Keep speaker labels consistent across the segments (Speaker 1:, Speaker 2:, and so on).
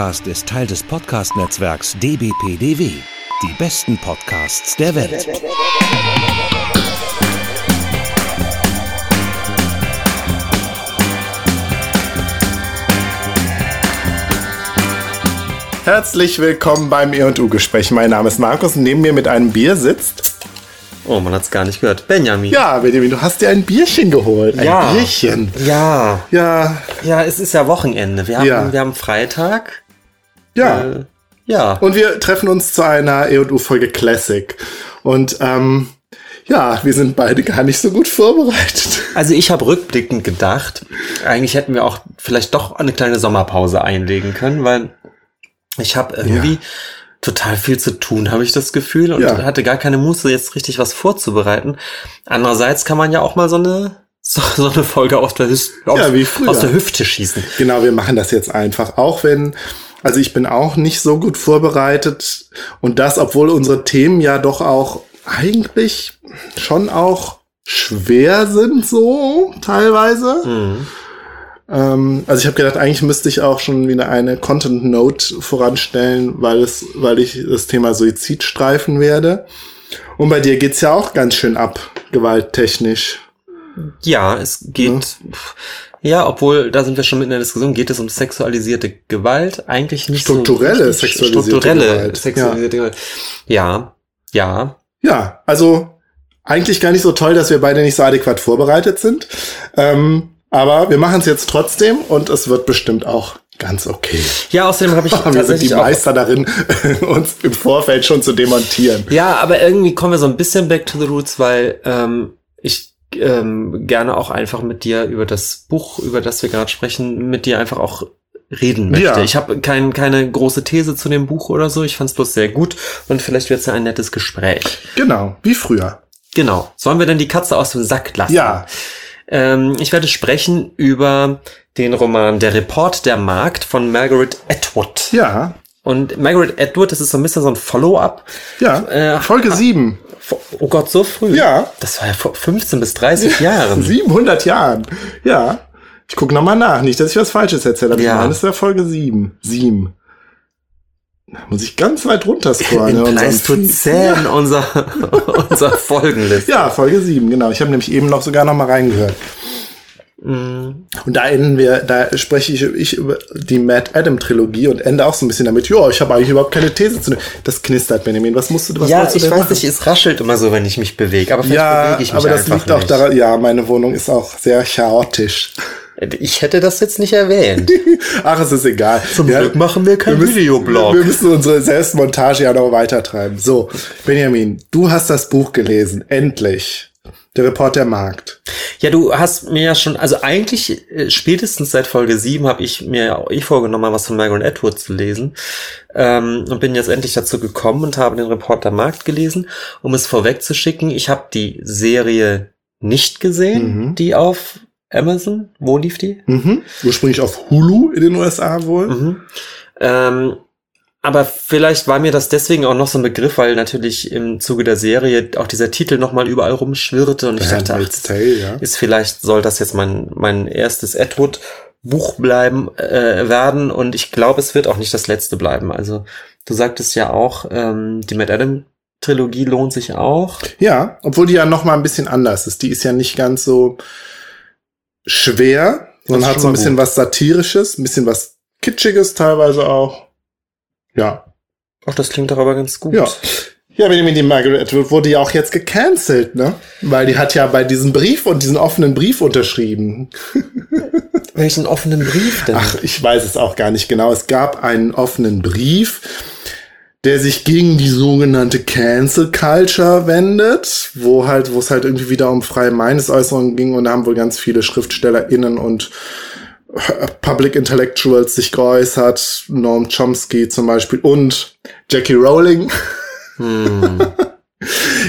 Speaker 1: Podcast ist Teil des Podcast-Netzwerks dbpdw. Die besten Podcasts der Welt.
Speaker 2: Herzlich willkommen beim E&U-Gespräch. Mein Name ist Markus und neben mir mit einem Bier sitzt...
Speaker 3: Oh, man hat's gar nicht gehört. Benjamin.
Speaker 2: Ja, Benjamin, du hast dir ein Bierchen geholt. Ein
Speaker 3: Ja.
Speaker 2: Bierchen.
Speaker 3: Ja.
Speaker 2: Ja,
Speaker 3: Ja, es ist ja Wochenende. Wir haben,
Speaker 2: Ja.
Speaker 3: wir haben Freitag.
Speaker 2: Ja.
Speaker 3: Äh, ja.
Speaker 2: Und wir treffen uns zu einer E&U-Folge Classic. Und ähm, ja, wir sind beide gar nicht so gut vorbereitet.
Speaker 3: Also ich habe rückblickend gedacht, eigentlich hätten wir auch vielleicht doch eine kleine Sommerpause einlegen können, weil ich habe irgendwie total viel zu tun, habe ich das Gefühl, und
Speaker 2: Ja.
Speaker 3: hatte gar keine Muße, jetzt richtig was vorzubereiten. Andererseits kann man ja auch mal so eine so, so eine Folge aus der, aus,
Speaker 2: früher.
Speaker 3: aus der Hüfte schießen.
Speaker 2: Genau, wir machen das jetzt einfach. Auch wenn, also ich bin auch nicht so gut vorbereitet. Und das, obwohl unsere Themen ja doch auch eigentlich schon auch schwer sind, so teilweise.
Speaker 3: Mhm.
Speaker 2: Ähm, also ich habe gedacht, eigentlich müsste ich auch schon wieder eine Content Note voranstellen, weil es, weil ich das Thema Suizid streifen werde. Und bei dir geht's ja auch ganz schön ab, gewalttechnisch.
Speaker 3: Ja, es geht. Ja, obwohl, da sind wir schon mit in der Diskussion, geht es um sexualisierte Gewalt? Eigentlich nicht
Speaker 2: Strukturelle
Speaker 3: so
Speaker 2: sexualisierte
Speaker 3: Strukturelle
Speaker 2: Gewalt,
Speaker 3: sexualisierte Gewalt. Ja, ja.
Speaker 2: Ja, also eigentlich gar nicht so toll, dass wir beide nicht so adäquat vorbereitet sind. Ähm, aber wir machen es jetzt trotzdem und es wird bestimmt auch ganz okay.
Speaker 3: Ja, außerdem habe ich
Speaker 2: wir sind die. Meister darin, uns im Vorfeld schon zu demontieren.
Speaker 3: Ja, aber irgendwie kommen wir so ein bisschen back to the roots, weil ähm, ich ähm, gerne auch einfach mit dir über das Buch, über das wir gerade sprechen, mit dir einfach auch reden möchte.
Speaker 2: Ja.
Speaker 3: Ich habe kein, keine große These zu dem Buch oder so. Ich fand es bloß sehr gut und vielleicht wird es ja ein nettes Gespräch.
Speaker 2: Genau, wie früher.
Speaker 3: Genau. Sollen wir denn die Katze aus dem Sack lassen?
Speaker 2: Ja,
Speaker 3: Ähm, ich werde sprechen über den Roman Der Report der Markt von Margaret Atwood.
Speaker 2: ja,
Speaker 3: Und Margaret Atwood, das ist so ein bisschen so ein Follow-up.
Speaker 2: ja.
Speaker 3: Äh,
Speaker 2: Folge sieben.
Speaker 3: Oh Gott, so früh?
Speaker 2: Ja.
Speaker 3: Das war ja vor 15 bis 30 Jahren.
Speaker 2: 700 Jahren. Ja. Ich gucke nochmal nach. Nicht, dass ich was Falsches erzähle. Aber
Speaker 3: Ja.
Speaker 2: ich meine, es wäre Folge sieben. Sieben. Da muss ich ganz weit runter scrollen.
Speaker 3: In Pleistozän unser, unser Folgenliste.
Speaker 2: Ja, Folge 7, genau. Ich habe nämlich eben noch sogar noch mal reingehört.
Speaker 3: Mm,
Speaker 2: Und da enden wir, da spreche ich, ich über die Matt Adam Trilogie und ende auch so ein bisschen damit, ja, ich habe eigentlich überhaupt keine These zu nehmen. Das knistert, Benjamin. Was musst du, was
Speaker 3: ja,
Speaker 2: du
Speaker 3: ich
Speaker 2: denn
Speaker 3: weiß
Speaker 2: machen?
Speaker 3: nicht, es raschelt immer so, wenn ich mich bewege. Aber vielleicht
Speaker 2: Ja,
Speaker 3: bewege ich mich
Speaker 2: aber das liegt auch
Speaker 3: nicht.
Speaker 2: daran, ja, meine Wohnung ist auch sehr chaotisch.
Speaker 3: Ich hätte das jetzt nicht erwähnt.
Speaker 2: Ach, es ist egal.
Speaker 3: Zum
Speaker 2: Ja,
Speaker 3: Glück machen wir keinen Videoblog.
Speaker 2: Wir müssen unsere Selbstmontage ja noch weitertreiben. So, Benjamin, du hast das Buch gelesen. Endlich. Der Report der Markt.
Speaker 3: Ja, du hast mir ja schon, also eigentlich äh, spätestens seit Folge 7 habe ich mir ja auch eh vorgenommen, mal was von Margaret Atwood zu lesen. Ähm, und bin jetzt endlich dazu gekommen und habe den Reporter Markt gelesen. Um es vorwegzuschicken, ich habe die Serie nicht gesehen,
Speaker 2: Mhm.
Speaker 3: die auf Amazon, wo lief die?
Speaker 2: Mhm. Ursprünglich auf Hulu in den USA wohl.
Speaker 3: Mhm. Ähm, aber vielleicht war mir das deswegen auch noch so ein Begriff, weil natürlich im Zuge der Serie auch dieser Titel nochmal überall rumschwirrte und ich
Speaker 2: The
Speaker 3: dachte, ach,
Speaker 2: Tale, ja.
Speaker 3: ist vielleicht soll das jetzt mein mein erstes Edward Buch bleiben äh, werden und ich glaube es wird auch nicht das letzte bleiben also du sagtest ja auch ähm, die Matt Adam Trilogie lohnt sich auch
Speaker 2: Ja, obwohl die ja noch mal ein bisschen anders ist. Die ist ja nicht ganz so schwer, sondern
Speaker 3: ist
Speaker 2: hat so ein bisschen
Speaker 3: gut.
Speaker 2: was Satirisches, ein bisschen was Kitschiges teilweise auch. Ja.
Speaker 3: ach das klingt doch aber ganz gut
Speaker 2: Ja. Ja, Benjamin, die Margaret Atwood wurde ja auch jetzt gecancelt, ne? Weil die hat ja bei diesem Brief und diesen offenen Brief unterschrieben.
Speaker 3: welchen offenen Brief denn
Speaker 2: Ach, ich weiß es auch gar nicht genau. Es gab einen offenen Brief, der sich gegen die sogenannte Cancel Culture wendet, wo halt, wo es halt irgendwie wieder um freie Meinungsäußerung ging und da haben wohl ganz viele SchriftstellerInnen und Public Intellectuals sich geäußert, Noam Chomsky zum Beispiel und Jackie Rowling.
Speaker 3: hm.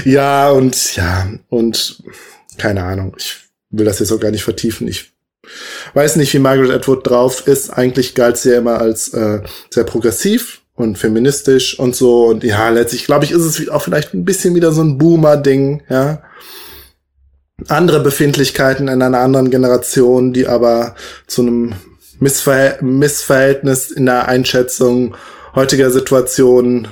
Speaker 2: Ja, und ja, und keine Ahnung, ich will das jetzt auch gar nicht vertiefen. Ich weiß nicht, wie Margaret Atwood drauf ist. Eigentlich galt sie ja immer als äh, sehr progressiv und feministisch und so. Und ja, letztlich, glaube ich, ist es auch vielleicht ein bisschen wieder so ein Boomer-Ding, ja. Andere Befindlichkeiten in einer anderen Generation, die aber zu einem Missver Missverhältnis in der Einschätzung heutiger Situation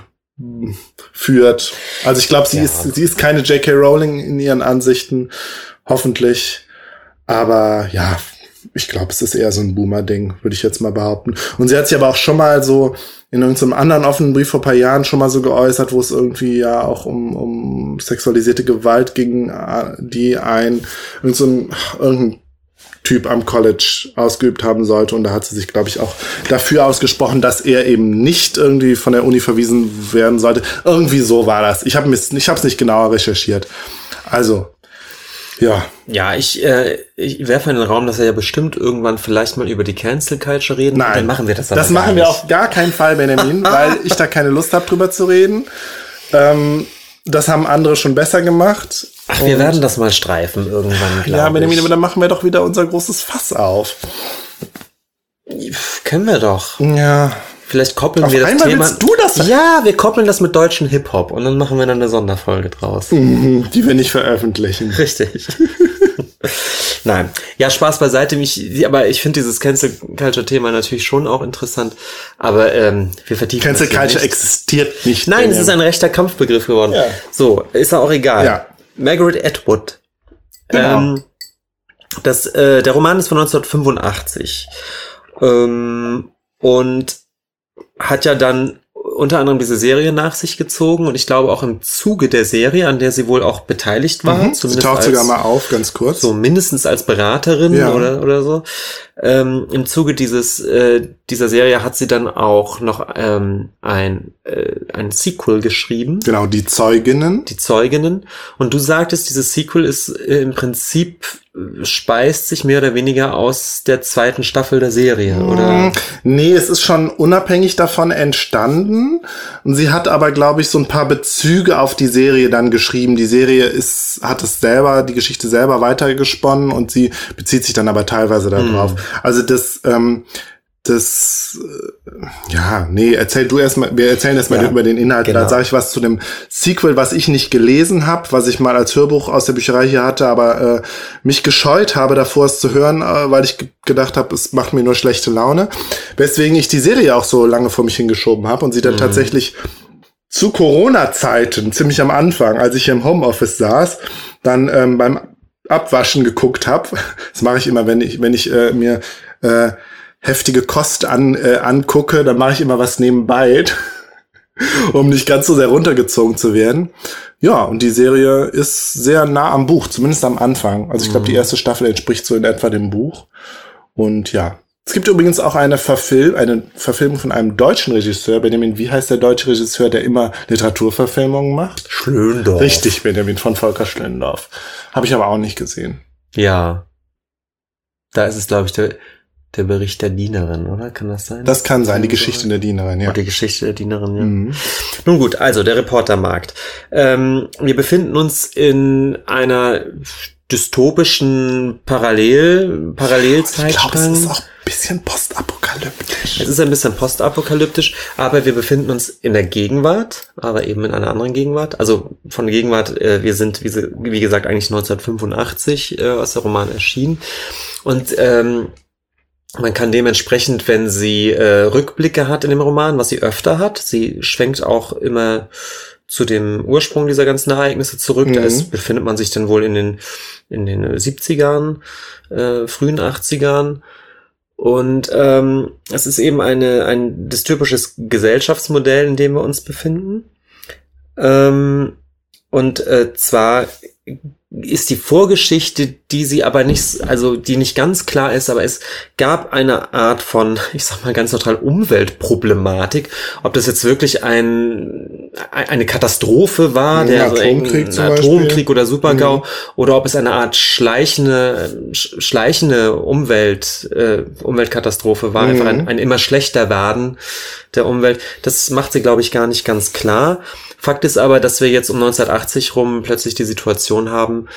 Speaker 2: führt. Also ich glaube, sie
Speaker 3: Ja.
Speaker 2: ist sie ist keine J.K. Rowling in ihren Ansichten, hoffentlich. Aber ja, ich glaube, es ist eher so ein Boomer-Ding, würde ich jetzt mal behaupten. Und sie hat sich aber auch schon mal so in irgendeinem anderen offenen Brief vor paar Jahren schon mal so geäußert, wo es irgendwie ja auch um, um sexualisierte Gewalt ging, äh, die ein irgend so ein, irgendein Typ am College ausgeübt haben sollte. Und da hat sie sich, glaube ich, auch dafür ausgesprochen, dass er eben nicht irgendwie von der Uni verwiesen werden sollte. Irgendwie so war das. Ich habe es nicht genauer recherchiert. Also, ja.
Speaker 3: Ja, ich, äh, ich werfe in den Raum, dass wir ja bestimmt irgendwann vielleicht mal über die Cancel Culture reden.
Speaker 2: Nein.
Speaker 3: Dann machen wir das
Speaker 2: Das machen wir
Speaker 3: nicht.
Speaker 2: auf gar keinen Fall, Benjamin, weil ich da keine Lust habe, drüber zu reden. Ähm, das haben andere schon besser gemacht.
Speaker 3: Ach, wir werden das mal streifen irgendwann, glaube
Speaker 2: Ja, Benjamin,
Speaker 3: ich.
Speaker 2: aber dann machen wir doch wieder unser großes Fass auf.
Speaker 3: Können wir doch.
Speaker 2: Ja.
Speaker 3: Vielleicht koppeln
Speaker 2: Auf
Speaker 3: wir das
Speaker 2: einmal
Speaker 3: Thema.
Speaker 2: willst du das?
Speaker 3: Ja, wir koppeln das mit deutschen Hip-Hop und dann machen wir dann eine Sonderfolge draus.
Speaker 2: Mhm, Die wir nicht veröffentlichen.
Speaker 3: Richtig. Nein. Ja, Spaß beiseite. Mich, aber ich finde dieses Cancel Culture Thema natürlich schon auch interessant. Aber ähm, wir vertiefen
Speaker 2: Cancel Culture
Speaker 3: nicht.
Speaker 2: existiert nicht.
Speaker 3: Nein, es ist ein rechter Kampfbegriff geworden.
Speaker 2: Ja.
Speaker 3: So, ist ja auch egal.
Speaker 2: Ja.
Speaker 3: Margaret Atwood.
Speaker 2: Genau.
Speaker 3: Ähm, das, äh, der Roman ist von 1985. Ähm, und hat ja dann unter anderem diese Serie nach sich gezogen und ich glaube auch im Zuge der Serie, an der sie wohl auch beteiligt war,
Speaker 2: Mhm. Sie taucht
Speaker 3: als,
Speaker 2: sogar mal auf, ganz kurz.
Speaker 3: so mindestens als Beraterin
Speaker 2: Ja.
Speaker 3: oder, oder so. Ähm, Im Zuge dieses, äh, dieser Serie hat sie dann auch noch ähm, ein, äh, ein Sequel geschrieben,
Speaker 2: Genau, die Zeuginnen.
Speaker 3: die Zeuginnen. Und du sagtest, dieses Sequel ist äh, im Prinzip speist sich mehr oder weniger aus der zweiten Staffel der Serie, oder?
Speaker 2: Mm, Nee, es ist schon unabhängig davon entstanden. Und sie hat aber, glaube ich, so ein paar Bezüge auf die Serie dann geschrieben. Die Serie ist, hat es selber, die Geschichte selber weitergesponnen und sie bezieht sich dann aber teilweise darauf. Also das, ähm, das, äh, ja, nee, erzähl du erstmal, wir erzählen erstmal
Speaker 3: Ja,
Speaker 2: über den Inhalt.
Speaker 3: genau.
Speaker 2: Dann sage ich was zu dem Sequel, was ich nicht gelesen habe, was ich mal als Hörbuch aus der Bücherei hier hatte, aber äh, mich gescheut habe, davor es zu hören, äh, weil ich ge gedacht habe, es macht mir nur schlechte Laune. Weswegen ich die Serie auch so lange vor mich hingeschoben habe und sie dann tatsächlich zu Corona-Zeiten, ziemlich am Anfang, als ich hier im Homeoffice saß, dann ähm, beim Abwaschen geguckt habe. Das mache ich immer, wenn ich, wenn ich äh, mir äh, heftige Kost an, äh, angucke, dann mache ich immer was nebenbei, um nicht ganz so sehr runtergezogen zu werden. Ja, und die Serie ist sehr nah am Buch, zumindest am Anfang. Also ich glaube, die erste Staffel entspricht so in etwa dem Buch. Und ja. Es gibt übrigens auch eine, Verfil eine Verfilmung von einem deutschen Regisseur. Benjamin, wie heißt der deutsche Regisseur, der immer Literaturverfilmungen macht?
Speaker 3: Schlöndorf.
Speaker 2: Richtig, Benjamin von Volker Schlendorf. Habe ich aber auch nicht gesehen.
Speaker 3: Ja. Da ist es, glaube ich, der, der Bericht der Dienerin, oder? Kann das sein?
Speaker 2: Das kann sein, die Geschichte der Dienerin, ja.
Speaker 3: Oder die Geschichte der Dienerin, ja.
Speaker 2: Mhm.
Speaker 3: Nun gut, also der Reportermarkt. Ähm, wir befinden uns in einer dystopischen Parallel,
Speaker 2: Ich glaube, es ist auch ein bisschen postapokalyptisch.
Speaker 3: Es ist ein bisschen postapokalyptisch, aber wir befinden uns in der Gegenwart, aber eben in einer anderen Gegenwart. Also von Gegenwart, äh, wir sind, wie, wie gesagt, eigentlich 1985, äh, als der Roman erschien. Und ähm, man kann dementsprechend, wenn sie äh, Rückblicke hat in dem Roman, was sie öfter hat, sie schwenkt auch immer zu dem Ursprung dieser ganzen Ereignisse zurück. Da
Speaker 2: Mhm.
Speaker 3: ist, befindet man sich dann wohl in den, in den 70ern, äh, frühen 80ern. Und ähm, es ist eben eine, ein dystopisches Gesellschaftsmodell, in dem wir uns befinden. Ähm, und äh, zwar ist die Vorgeschichte, die sie aber nicht, also die nicht ganz klar ist, aber es gab eine Art von, ich sag mal ganz neutral, Umweltproblematik. Ob das jetzt wirklich ein, eine Katastrophe war, der so
Speaker 2: Atomkrieg Beispiel.
Speaker 3: Atomkrieg oder Supergau,
Speaker 2: Mhm.
Speaker 3: oder ob es eine Art schleichende, sch- schleichende Umwelt, äh, Umweltkatastrophe war,
Speaker 2: Mhm.
Speaker 3: einfach ein, ein immer schlechter werden der Umwelt. Das macht sie, glaube ich, gar nicht ganz klar. Fakt ist aber, dass wir jetzt um 1980 rum plötzlich die Situation haben,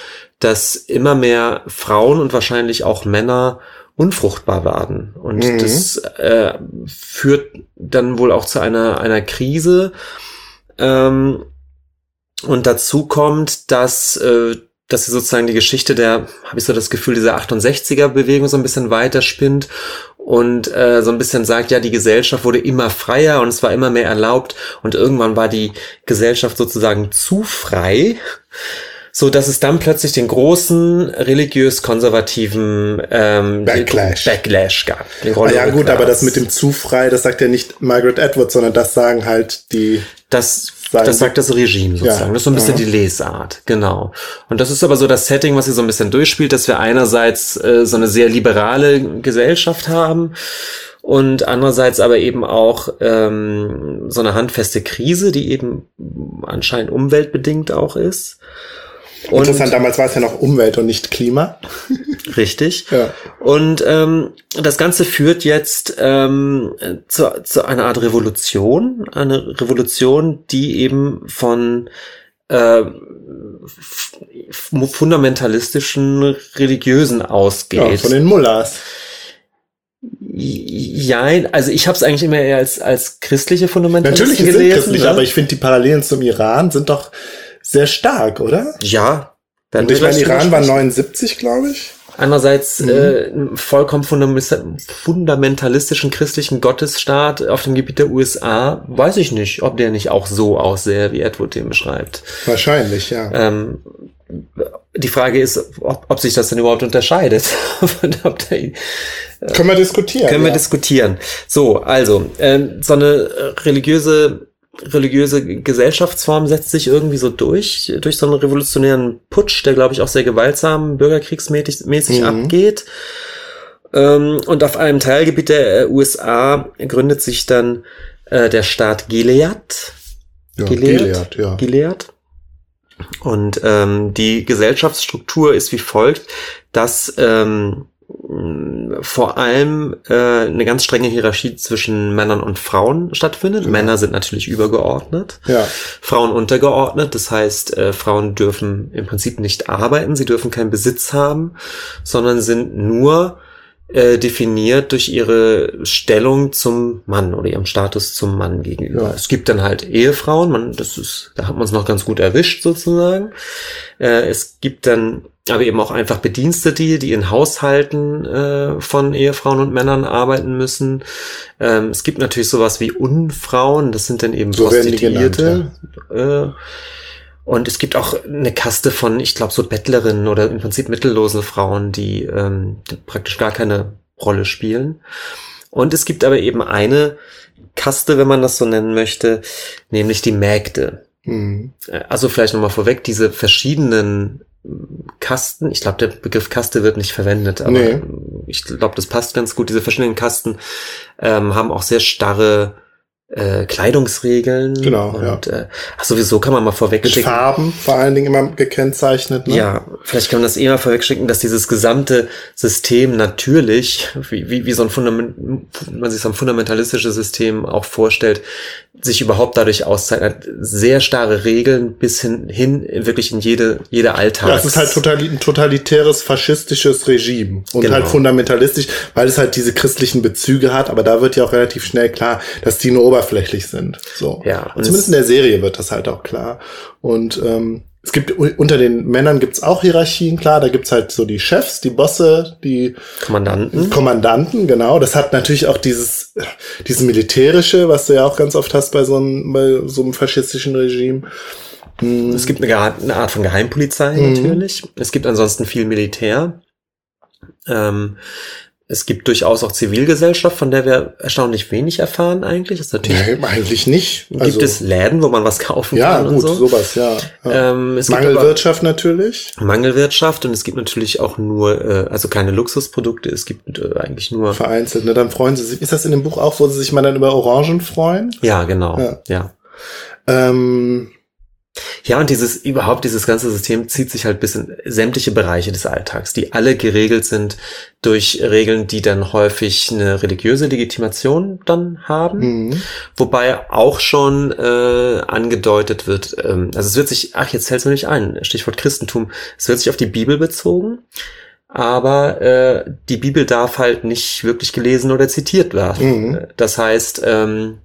Speaker 3: dass immer mehr Frauen und wahrscheinlich auch Männer unfruchtbar werden. Und
Speaker 2: Mhm.
Speaker 3: das äh, führt dann wohl auch zu einer, einer Krise. Ähm, und dazu kommt, dass, äh, dass sie sozusagen die Geschichte der, habe ich so das Gefühl, dieser 68er-Bewegung so ein bisschen weiterspinnt und äh, so ein bisschen sagt, ja, die Gesellschaft wurde immer freier und es war immer mehr erlaubt und irgendwann war die Gesellschaft sozusagen zu frei so dass es dann plötzlich den großen religiös-konservativen ähm,
Speaker 2: Backlash.
Speaker 3: Backlash gab.
Speaker 2: Ah, ja gut, aber das mit dem zu frei, das sagt ja nicht Margaret Edwards, sondern das sagen halt die.
Speaker 3: Das das sagt das Regime sozusagen. Ja. Das ist so ein bisschen ja. die Lesart, genau. Und das ist aber so das Setting, was hier so ein bisschen durchspielt, dass wir einerseits äh, so eine sehr liberale Gesellschaft haben und andererseits aber eben auch ähm, so eine handfeste Krise, die eben anscheinend umweltbedingt auch ist.
Speaker 2: Und Interessant, damals war es ja noch Umwelt und nicht Klima.
Speaker 3: Richtig. Ja. Und ähm, das Ganze führt jetzt ähm, zu, zu einer Art Revolution. Eine Revolution, die eben von äh, fundamentalistischen Religiösen ausgeht. Ja,
Speaker 2: von den Mullahs.
Speaker 3: Ja, also ich habe es eigentlich immer eher als, als christliche Fundamentalisten
Speaker 2: Natürlich gelesen. Natürlich christlich, ne? aber ich finde die Parallelen zum Iran sind doch sehr stark, oder?
Speaker 3: Ja.
Speaker 2: Und ich meine, Iran war 79, glaube ich.
Speaker 3: Einerseits mhm. äh, vollkommen fundamentalistischen christlichen Gottesstaat auf dem Gebiet der USA, weiß ich nicht, ob der nicht auch so aussähe, wie Edward den beschreibt.
Speaker 2: Wahrscheinlich, ja.
Speaker 3: Ähm, die Frage ist, ob, ob sich das denn überhaupt unterscheidet.
Speaker 2: der, äh, können wir diskutieren.
Speaker 3: Können wir diskutieren. So, also, äh, so eine religiöse religiöse Gesellschaftsform setzt sich irgendwie so durch, durch so einen revolutionären Putsch, der, glaube ich, auch sehr gewaltsam bürgerkriegsmäßig mäßig mhm. abgeht. Ähm, und auf einem Teilgebiet der äh, USA gründet sich dann äh, der Staat Gilead.
Speaker 2: Ja, Gilead, Gilead, ja.
Speaker 3: Gilead. Und ähm, die Gesellschaftsstruktur ist wie folgt, dass ähm, vor allem äh, eine ganz strenge Hierarchie zwischen Männern und Frauen stattfindet. Ja. Männer sind natürlich übergeordnet,
Speaker 2: ja.
Speaker 3: Frauen untergeordnet. Das heißt, äh, Frauen dürfen im Prinzip nicht arbeiten, sie dürfen keinen Besitz haben, sondern sind nur äh, definiert durch ihre Stellung zum Mann oder ihrem Status zum Mann gegenüber. Ja. Es gibt dann halt Ehefrauen, man, das ist, da hat man es noch ganz gut erwischt sozusagen. Äh, es gibt dann aber eben auch einfach Bedienstete, die in Haushalten äh, von Ehefrauen und Männern arbeiten müssen. Ähm, es gibt natürlich sowas wie Unfrauen, das sind dann eben
Speaker 2: so Prostituierte.
Speaker 3: Genannt, ja. äh, und es gibt auch eine Kaste von, ich glaube, so Bettlerinnen oder im Prinzip mittellose Frauen, die, ähm, die praktisch gar keine Rolle spielen. Und es gibt aber eben eine Kaste, wenn man das so nennen möchte, nämlich die Mägde. Mhm. Also vielleicht nochmal vorweg, diese verschiedenen Kasten, ich glaube, der Begriff Kaste wird nicht verwendet, aber nee. ich glaube, das passt ganz gut. Diese verschiedenen Kasten ähm, haben auch sehr starre äh, Kleidungsregeln.
Speaker 2: Genau.
Speaker 3: Und ja. äh, ach, sowieso kann man mal vorwegschicken.
Speaker 2: Mit Farben vor allen Dingen immer gekennzeichnet.
Speaker 3: Ne? Ja, vielleicht kann man das eh mal vorwegschicken, dass dieses gesamte System natürlich, wie, wie, wie so ein Fundament, man sich so ein fundamentalistisches System auch vorstellt, sich überhaupt dadurch auszeichnet. Sehr starre Regeln bis hin, hin wirklich in jede, jede Alltag. Ja,
Speaker 2: es ist halt total, ein totalitäres, faschistisches Regime. Und genau. halt fundamentalistisch, weil es halt diese christlichen Bezüge hat, aber da wird ja auch relativ schnell klar, dass die nur oberflächlich sind. So.
Speaker 3: Ja.
Speaker 2: Und Zumindest in der Serie wird das halt auch klar. Und ähm, es gibt unter den Männern gibt's auch Hierarchien, klar, da gibt's halt so die Chefs, die Bosse, die
Speaker 3: Kommandanten.
Speaker 2: Kommandanten, genau. Das hat natürlich auch dieses, dieses militärische, was du ja auch ganz oft hast bei so einem, bei so einem faschistischen Regime.
Speaker 3: Hm. Es gibt eine, eine, Art von Geheimpolizei mhm. natürlich. Es gibt ansonsten viel Militär. Ähm, es gibt durchaus auch Zivilgesellschaft, von der wir erstaunlich wenig erfahren eigentlich.
Speaker 2: ist natürlich nee, eigentlich nicht.
Speaker 3: Also, gibt es Läden, wo man was kaufen
Speaker 2: ja,
Speaker 3: kann
Speaker 2: gut, und so. sowas, ja.
Speaker 3: ja. Ähm, es
Speaker 2: Mangelwirtschaft natürlich.
Speaker 3: Mangelwirtschaft und es gibt natürlich auch nur, äh, also keine Luxusprodukte, es gibt äh, eigentlich nur...
Speaker 2: Vereinzelt, ne? Dann freuen sie sich. Ist das in dem Buch auch, wo sie sich mal dann über Orangen freuen?
Speaker 3: Ja, genau, ja. ja.
Speaker 2: Ähm,
Speaker 3: ja, und dieses, überhaupt dieses ganze System zieht sich halt bis in sämtliche Bereiche des Alltags, die alle geregelt sind durch Regeln, die dann häufig eine religiöse Legitimation dann haben. Mhm. Wobei auch schon äh, angedeutet wird, ähm, also es wird sich, ach, jetzt fällt mir nicht ein, Stichwort Christentum, es wird sich auf die Bibel bezogen aber äh, die Bibel darf halt nicht wirklich gelesen oder zitiert werden. Mhm. Das heißt, ähm,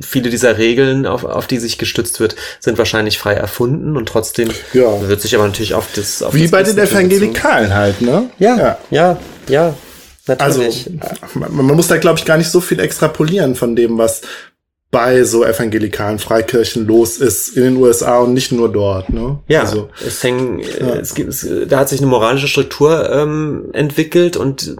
Speaker 3: viele dieser Regeln, auf, auf die sich gestützt wird, sind wahrscheinlich frei erfunden und trotzdem
Speaker 2: ja.
Speaker 3: wird sich aber natürlich auf das auf
Speaker 2: Wie
Speaker 3: das
Speaker 2: bei den Evangelikalen halt, ne?
Speaker 3: Ja, ja, ja, ja. natürlich.
Speaker 2: Also man, man muss da, glaube ich, gar nicht so viel extrapolieren von dem, was bei so evangelikalen Freikirchen los ist in den USA und nicht nur dort. Ne?
Speaker 3: Ja,
Speaker 2: also,
Speaker 3: es hängen, ja. es gibt, es, da hat sich eine moralische Struktur ähm, entwickelt und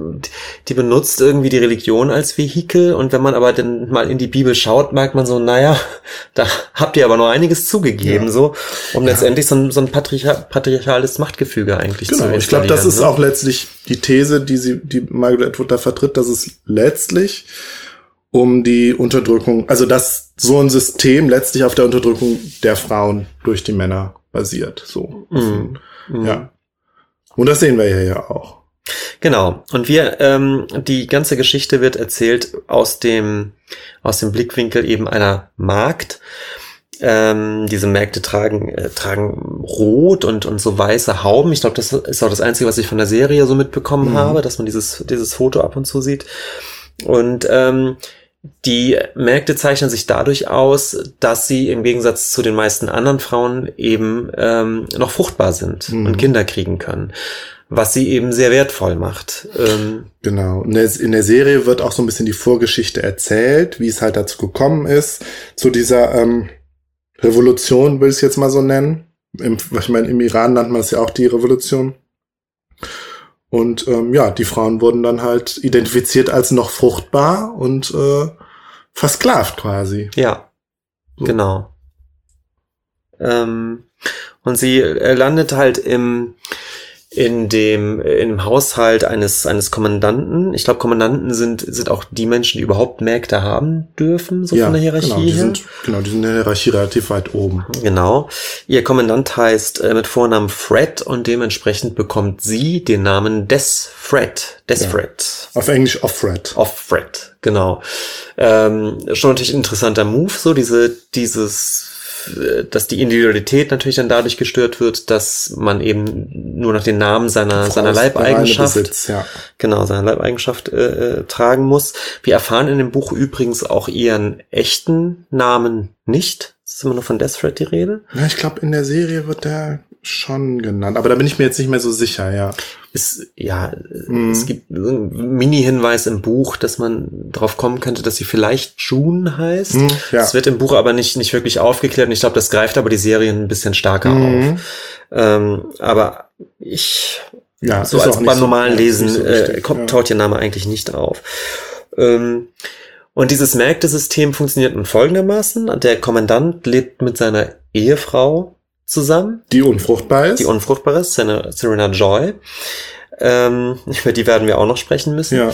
Speaker 3: die benutzt irgendwie die Religion als Vehikel. Und wenn man aber dann mal in die Bibel schaut, merkt man so, naja, da habt ihr aber noch einiges zugegeben, ja. so, um ja. letztendlich so ein, so ein patriarcha patriarchales Machtgefüge eigentlich
Speaker 2: genau,
Speaker 3: zu
Speaker 2: Genau, ich glaube, das ist ne? auch letztlich die These, die sie, die Margaret Atwood da vertritt, dass es letztlich um die Unterdrückung, also dass so ein System letztlich auf der Unterdrückung der Frauen durch die Männer basiert. So. Mhm. Ja. Und das sehen wir ja ja auch.
Speaker 3: Genau. Und wir, ähm, die ganze Geschichte wird erzählt aus dem, aus dem Blickwinkel eben einer Magd. Ähm, diese Märkte tragen, äh, tragen rot und, und so weiße Hauben. Ich glaube, das ist auch das Einzige, was ich von der Serie so mitbekommen mhm. habe, dass man dieses, dieses Foto ab und zu sieht. Und ähm, die Märkte zeichnen sich dadurch aus, dass sie im Gegensatz zu den meisten anderen Frauen eben ähm, noch fruchtbar sind mhm. und Kinder kriegen können, was sie eben sehr wertvoll macht. Ähm,
Speaker 2: genau. In der, Serie wird auch so ein bisschen die Vorgeschichte erzählt, wie es halt dazu gekommen ist, zu dieser ähm, Revolution, will ich es jetzt mal so nennen. Im, ich meine, im Iran nennt man es ja auch die Revolution. Und ähm, ja, die Frauen wurden dann halt identifiziert als noch fruchtbar und äh, versklavt quasi.
Speaker 3: Ja, so. genau. Ähm, und sie landet halt im in dem im Haushalt eines eines Kommandanten. Ich glaube, Kommandanten sind sind auch die Menschen, die überhaupt Märkte haben dürfen, so ja, von der Hierarchie
Speaker 2: genau, die her. Sind, genau, die sind in der Hierarchie relativ weit oben.
Speaker 3: Genau. Ihr Kommandant heißt äh, mit Vornamen Fred und dementsprechend bekommt sie den Namen Des Fred. Des ja. Fred.
Speaker 2: Auf Englisch Off Fred.
Speaker 3: Off Fred, genau. Ähm, schon natürlich ein interessanter Move, so diese dieses dass die Individualität natürlich dann dadurch gestört wird, dass man eben nur noch den Namen seiner, seiner Leibeigenschaft, Besitz, ja. genau, seiner Leibeigenschaft äh, äh, tragen muss. Wir erfahren in dem Buch übrigens auch ihren echten Namen nicht. ist immer nur von Deaththread die Rede.
Speaker 2: Ja, ich glaube, in der Serie wird der schon genannt, aber da bin ich mir jetzt nicht mehr so sicher, ja.
Speaker 3: Ist, ja, mhm. es gibt einen Mini-Hinweis im Buch, dass man drauf kommen könnte, dass sie vielleicht June heißt. Mhm, ja. Das wird im Buch aber nicht, nicht wirklich aufgeklärt und ich glaube, das greift aber die Serie ein bisschen stärker mhm. auf. Ähm, aber ich, ja, so als beim normalen so, Lesen, so äh, kommt, ja. taucht ihr Name eigentlich nicht auf. Ähm, und dieses Märkte-System funktioniert nun folgendermaßen. Der Kommandant lebt mit seiner Ehefrau zusammen.
Speaker 2: Die unfruchtbar ist.
Speaker 3: Die unfruchtbar ist, Serena Joy. Ähm, über die werden wir auch noch sprechen müssen. Ja.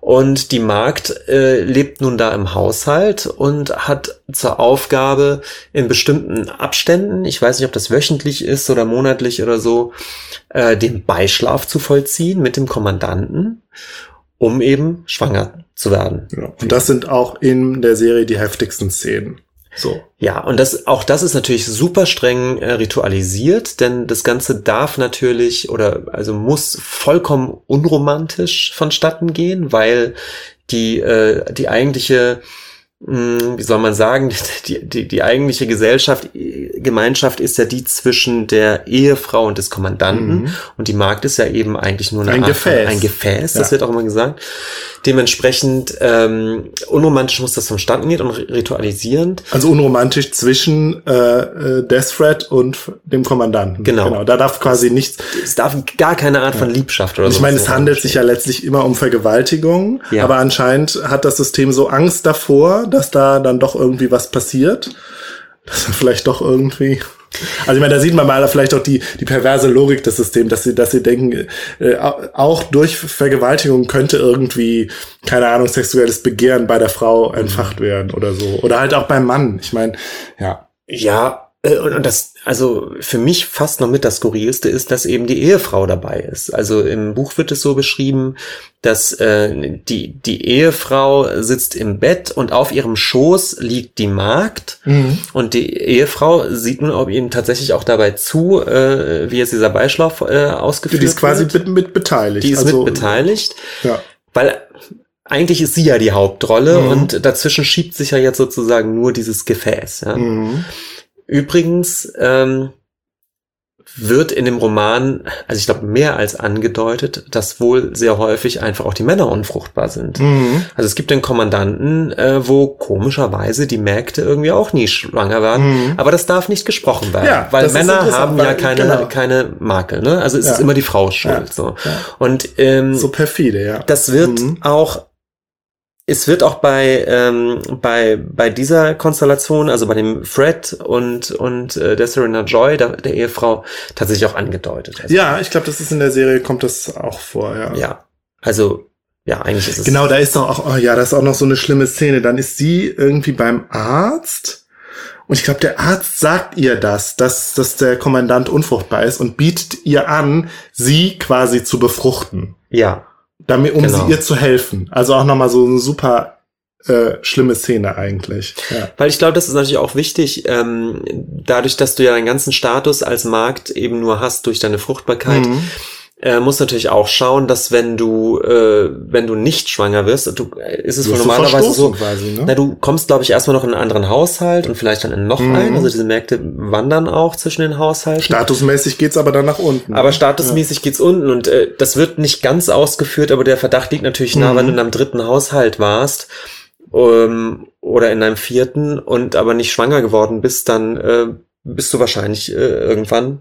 Speaker 3: Und die Magd äh, lebt nun da im Haushalt und hat zur Aufgabe in bestimmten Abständen, ich weiß nicht, ob das wöchentlich ist oder monatlich oder so, äh, den Beischlaf zu vollziehen mit dem Kommandanten, um eben schwanger zu werden.
Speaker 2: Ja. Und das sind auch in der Serie die heftigsten Szenen.
Speaker 3: So. Ja, und das, auch das ist natürlich super streng äh, ritualisiert, denn das Ganze darf natürlich oder also muss vollkommen unromantisch vonstatten gehen, weil die, äh, die eigentliche wie soll man sagen, die, die, die eigentliche Gesellschaft, Gemeinschaft ist ja die zwischen der Ehefrau und des Kommandanten. Mhm. Und die Magd ist ja eben eigentlich nur eine
Speaker 2: ein Art, Gefäß.
Speaker 3: Ein Gefäß, das ja. wird auch immer gesagt. Dementsprechend ähm, unromantisch muss das vonstatten gehen und ritualisierend.
Speaker 2: Also unromantisch zwischen äh, äh Deaththread und dem Kommandanten.
Speaker 3: Genau. genau.
Speaker 2: Da darf quasi nichts.
Speaker 3: Es darf gar keine Art von Liebschaft oder
Speaker 2: so. Ich meine, es handelt sich ja letztlich immer um Vergewaltigung, ja. aber anscheinend hat das System so Angst davor, dass da dann doch irgendwie was passiert. Dass er vielleicht doch irgendwie. Also ich meine, da sieht man mal vielleicht auch die, die perverse Logik des Systems, dass sie, dass sie denken, äh, auch durch Vergewaltigung könnte irgendwie, keine Ahnung, sexuelles Begehren bei der Frau entfacht werden oder so. Oder halt auch beim Mann. Ich meine, ja.
Speaker 3: Ja, äh, und das, also für mich fast noch mit das Skurrilste ist, dass eben die Ehefrau dabei ist. Also im Buch wird es so beschrieben, dass äh, die, die Ehefrau sitzt im Bett und auf ihrem Schoß liegt die Magd mhm. und die Ehefrau sieht nun ob ihnen tatsächlich auch dabei zu, äh, wie jetzt dieser Beischlaf äh, ausgeführt wird.
Speaker 2: Die ist quasi mit, mit beteiligt.
Speaker 3: Die ist also, mit beteiligt. Ja. Weil eigentlich ist sie ja die Hauptrolle mhm. und dazwischen schiebt sich ja jetzt sozusagen nur dieses Gefäß. Ja. Mhm. Übrigens, ähm, wird in dem Roman, also ich glaube mehr als angedeutet, dass wohl sehr häufig einfach auch die Männer unfruchtbar sind.
Speaker 2: Mhm.
Speaker 3: Also es gibt den Kommandanten, äh, wo komischerweise die Mägde irgendwie auch nie schwanger waren,
Speaker 2: Mhm.
Speaker 3: aber das darf nicht gesprochen werden,
Speaker 2: Ja,
Speaker 3: weil Männer haben ja keine
Speaker 2: genau.
Speaker 3: keine Makel, ne? Also es
Speaker 2: Ja.
Speaker 3: ist immer die Frau schuld,
Speaker 2: Ja,
Speaker 3: so. Und ähm,
Speaker 2: So perfide, ja.
Speaker 3: das wird
Speaker 2: Mhm.
Speaker 3: auch, es wird auch bei, ähm, bei, bei dieser Konstellation, also bei dem Fred und, und äh, der Serena Joy, der, der Ehefrau, tatsächlich auch angedeutet. Also,
Speaker 2: Ja, ich glaube, das ist in der Serie, kommt das auch vor, ja.
Speaker 3: ja. Also, ja, eigentlich ist es.
Speaker 2: Genau, da ist doch auch, oh ja, das ist auch noch so eine schlimme Szene. Dann ist sie irgendwie beim Arzt und ich glaube, der Arzt sagt ihr das, dass, dass der Kommandant unfruchtbar ist und bietet ihr an, sie quasi zu befruchten,
Speaker 3: Ja,
Speaker 2: damit, um
Speaker 3: Genau.
Speaker 2: sie ihr zu helfen. Also auch nochmal so eine super äh, schlimme Szene eigentlich. Ja.
Speaker 3: Weil ich glaube, das ist natürlich auch wichtig, ähm, dadurch, dass du ja deinen ganzen Status als Markt eben nur hast durch deine Fruchtbarkeit,
Speaker 2: Mhm.
Speaker 3: Äh, musst natürlich auch schauen, dass wenn du, äh, wenn du nicht schwanger wirst, du, äh, ist es wohl normalerweise so,
Speaker 2: quasi, ne?
Speaker 3: na, du kommst, glaube ich, erstmal noch in einen anderen Haushalt und vielleicht dann in noch
Speaker 2: Mhm.
Speaker 3: einen. Also diese Märkte wandern auch zwischen den Haushalten.
Speaker 2: Statusmäßig geht's aber dann nach unten.
Speaker 3: aber statusmäßig geht's unten und äh, das wird nicht ganz ausgeführt, aber der Verdacht liegt natürlich nah,
Speaker 2: Mhm.
Speaker 3: wenn du in einem dritten Haushalt warst ähm, oder in einem vierten und aber nicht schwanger geworden bist, dann äh, bist du wahrscheinlich äh, irgendwann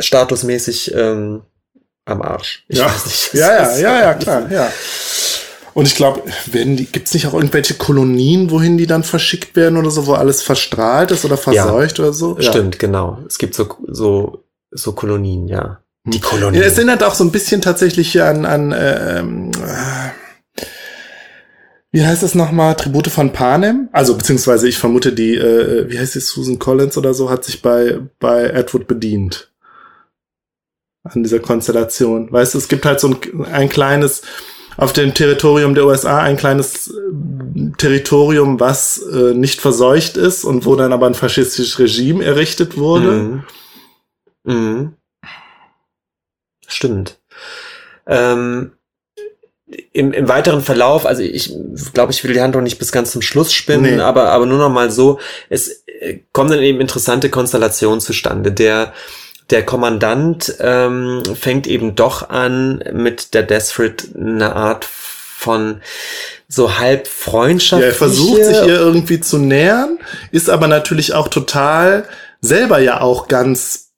Speaker 3: statusmäßig ähm, am Arsch. Ich
Speaker 2: ja.
Speaker 3: weiß nicht.
Speaker 2: ja, ja,
Speaker 3: Das
Speaker 2: ja, ja, klar, ja. Und ich glaube, werden die, gibt's nicht auch irgendwelche Kolonien, wohin die dann verschickt werden oder so, wo alles verstrahlt ist oder verseucht oder so?
Speaker 3: Stimmt, genau. Es gibt so, so, so Kolonien, ja. Die Kolonien.
Speaker 2: Ja, es erinnert auch so ein bisschen tatsächlich hier an, an äh, ähm, äh, wie heißt es nochmal, Tribute von Panem? Also beziehungsweise ich vermute die, äh, wie heißt sie, Susan Collins oder so, hat sich bei, bei Edward bedient. An dieser Konstellation. Weißt du, es gibt halt so ein, ein kleines, auf dem Territorium der USA ein kleines äh, Territorium, was äh, nicht verseucht ist und wo dann aber ein faschistisches Regime errichtet wurde.
Speaker 3: Mhm. Mhm. Stimmt. Ähm, im, Im weiteren Verlauf, also ich glaube, ich will die Handlung nicht bis ganz zum Schluss spinnen,
Speaker 2: Nee.
Speaker 3: aber, aber nur noch mal so, es äh, kommen dann eben interessante Konstellationen zustande. Der, der Kommandant ähm, fängt eben doch an, mit der Desperate eine Art von so halb Freundschaft.
Speaker 2: Ja, er versucht sich ihr irgendwie zu nähern, ist aber natürlich auch total selber ja auch ganz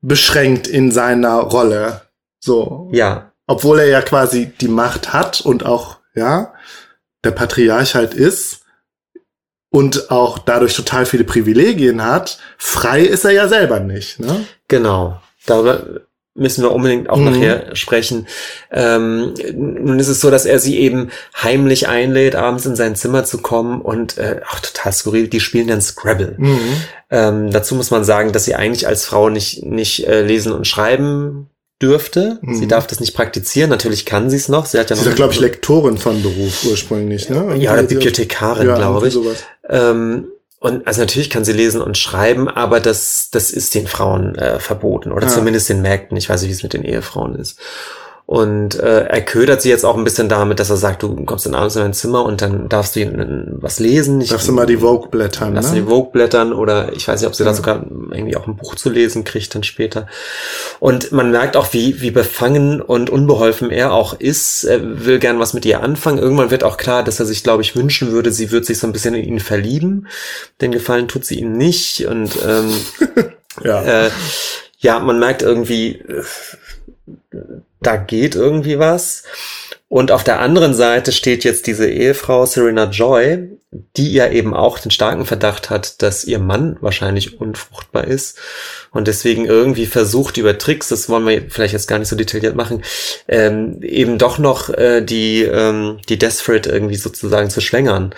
Speaker 2: beschränkt in seiner Rolle. So.
Speaker 3: Ja,
Speaker 2: Obwohl er ja quasi die Macht hat und auch, ja, der Patriarch halt ist und auch dadurch total viele Privilegien hat, frei ist er ja selber nicht, ne?
Speaker 3: Genau. Darüber müssen wir unbedingt auch
Speaker 2: Mhm.
Speaker 3: nachher sprechen. Ähm, nun ist es so, dass er sie eben heimlich einlädt, abends in sein Zimmer zu kommen und äh, auch total skurril, die spielen dann Scrabble.
Speaker 2: Mhm.
Speaker 3: Ähm, dazu muss man sagen, dass sie eigentlich als Frau nicht, nicht äh, lesen und schreiben dürfte. Sie
Speaker 2: Mhm.
Speaker 3: darf das nicht praktizieren. Natürlich kann sie es noch. Sie hat ja
Speaker 2: Sie
Speaker 3: noch
Speaker 2: ist, glaube ich, Lektorin von Beruf ursprünglich, ne?
Speaker 3: ja, oder
Speaker 2: Irgendwie-
Speaker 3: Bibliothekarin,
Speaker 2: ja,
Speaker 3: glaube ich.
Speaker 2: sowas.
Speaker 3: Ähm, und also natürlich kann sie lesen und schreiben, aber das, das ist den Frauen äh, verboten oder
Speaker 2: Ja.
Speaker 3: zumindest den Mägden. Ich weiß nicht, wie es mit den Ehefrauen ist. Und äh, er ködert sie jetzt auch ein bisschen damit, dass er sagt, du kommst dann abends in dein Zimmer und dann darfst du ihnen was lesen. Ich,
Speaker 2: Darfst du mal die Vogue blättern,
Speaker 3: Lass
Speaker 2: ne?
Speaker 3: die Vogue blättern oder ich weiß nicht, ob sie
Speaker 2: Ja.
Speaker 3: da sogar irgendwie auch ein Buch zu lesen kriegt dann später. Und man merkt auch, wie, wie befangen und unbeholfen er auch ist. Er will gern was mit ihr anfangen. Irgendwann wird auch klar, dass er sich, glaube ich, wünschen würde, sie wird sich so ein bisschen in ihn verlieben. Den Gefallen tut sie ihm nicht. Und ähm,
Speaker 2: Ja.
Speaker 3: äh, ja, man merkt irgendwie, äh, da geht irgendwie was. Und auf der anderen Seite steht jetzt diese Ehefrau Serena Joy, die ja eben auch den starken Verdacht hat, dass ihr Mann wahrscheinlich unfruchtbar ist und deswegen irgendwie versucht über Tricks, das wollen wir vielleicht jetzt gar nicht so detailliert machen, ähm, eben doch noch äh, die ähm, die Desperate irgendwie sozusagen zu schwängern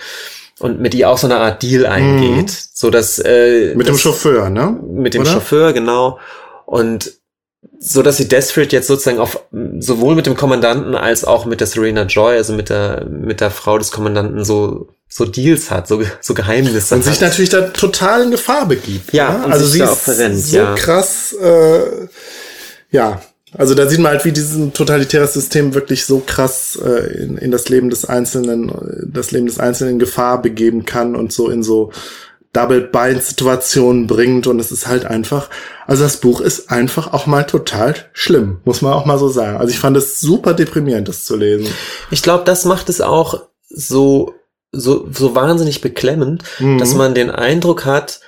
Speaker 3: und mit ihr auch so eine Art Deal eingeht, so dass äh,
Speaker 2: Mit dem
Speaker 3: das-
Speaker 2: Chauffeur, ne?
Speaker 3: mit dem
Speaker 2: Oder?
Speaker 3: Chauffeur, genau. Und so dass sie Desperate jetzt sozusagen auf sowohl mit dem Kommandanten als auch mit der Serena Joy, also mit der mit der Frau des Kommandanten so so Deals hat, so so Geheimnisse
Speaker 2: Und
Speaker 3: hat.
Speaker 2: sich natürlich da total in Gefahr begibt.
Speaker 3: Ja,
Speaker 2: ne?
Speaker 3: und
Speaker 2: also sie ist
Speaker 3: verrennt,
Speaker 2: so
Speaker 3: ja.
Speaker 2: krass, äh, ja. Also da sieht man halt, wie dieses totalitäre System wirklich so krass äh, in, in das Leben des Einzelnen, äh, das Leben des Einzelnen in Gefahr begeben kann und so in so Double-Bind-Situationen bringt und es ist halt einfach, also das Buch ist einfach auch mal total schlimm, muss man auch mal so sagen. Also ich fand es super deprimierend, das zu lesen.
Speaker 3: Ich glaube, das macht es auch so, so, so wahnsinnig beklemmend,
Speaker 2: Mhm.
Speaker 3: dass man den Eindruck hat,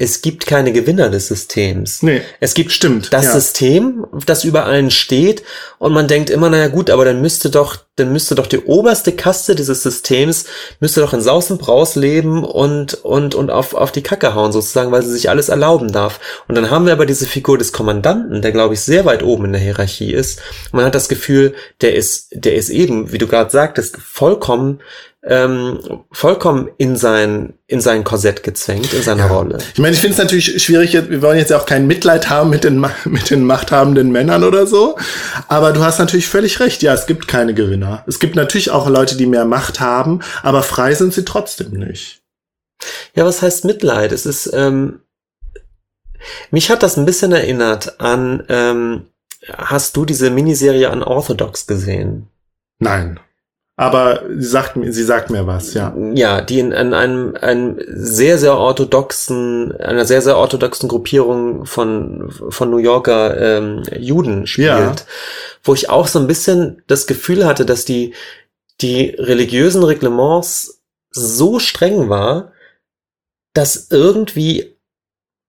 Speaker 3: es gibt keine Gewinner des Systems.
Speaker 2: Nee,
Speaker 3: Es gibt
Speaker 2: stimmt.
Speaker 3: das
Speaker 2: ja.
Speaker 3: System, das über allen steht, und man denkt immer, naja gut, aber dann müsste doch, dann müsste doch die oberste Kaste dieses Systems, müsste doch in Saus und Braus leben und, und, und auf, auf die Kacke hauen sozusagen, weil sie sich alles erlauben darf. Und dann haben wir aber diese Figur des Kommandanten, der glaube ich sehr weit oben in der Hierarchie ist. Man hat das Gefühl, der ist, der ist eben, wie du gerade sagtest, vollkommen, ähm, vollkommen in sein, in sein Korsett gezwängt, in seiner Rolle.
Speaker 2: Ich meine, ich finde es natürlich schwierig, wir wollen jetzt ja auch kein Mitleid haben mit den, mit den machthabenden Männern oder so. Aber du hast natürlich völlig recht. Ja, es gibt keine Gewinner. Es gibt natürlich auch Leute, die mehr Macht haben, aber frei sind sie trotzdem nicht.
Speaker 3: Ja, was heißt Mitleid? Es ist, ähm, mich hat das ein bisschen erinnert an, ähm, hast du diese Miniserie Unorthodox gesehen?
Speaker 2: Nein. Aber sie sagt, mir- sie sagt mir was, ja.
Speaker 3: Ja, die in, in einem, einem sehr, sehr orthodoxen, einer sehr, sehr orthodoxen Gruppierung von, von New Yorker ähm, Juden spielt,
Speaker 2: Ja.
Speaker 3: wo ich auch so ein bisschen das Gefühl hatte, dass die, die religiösen Reglements so streng war, dass irgendwie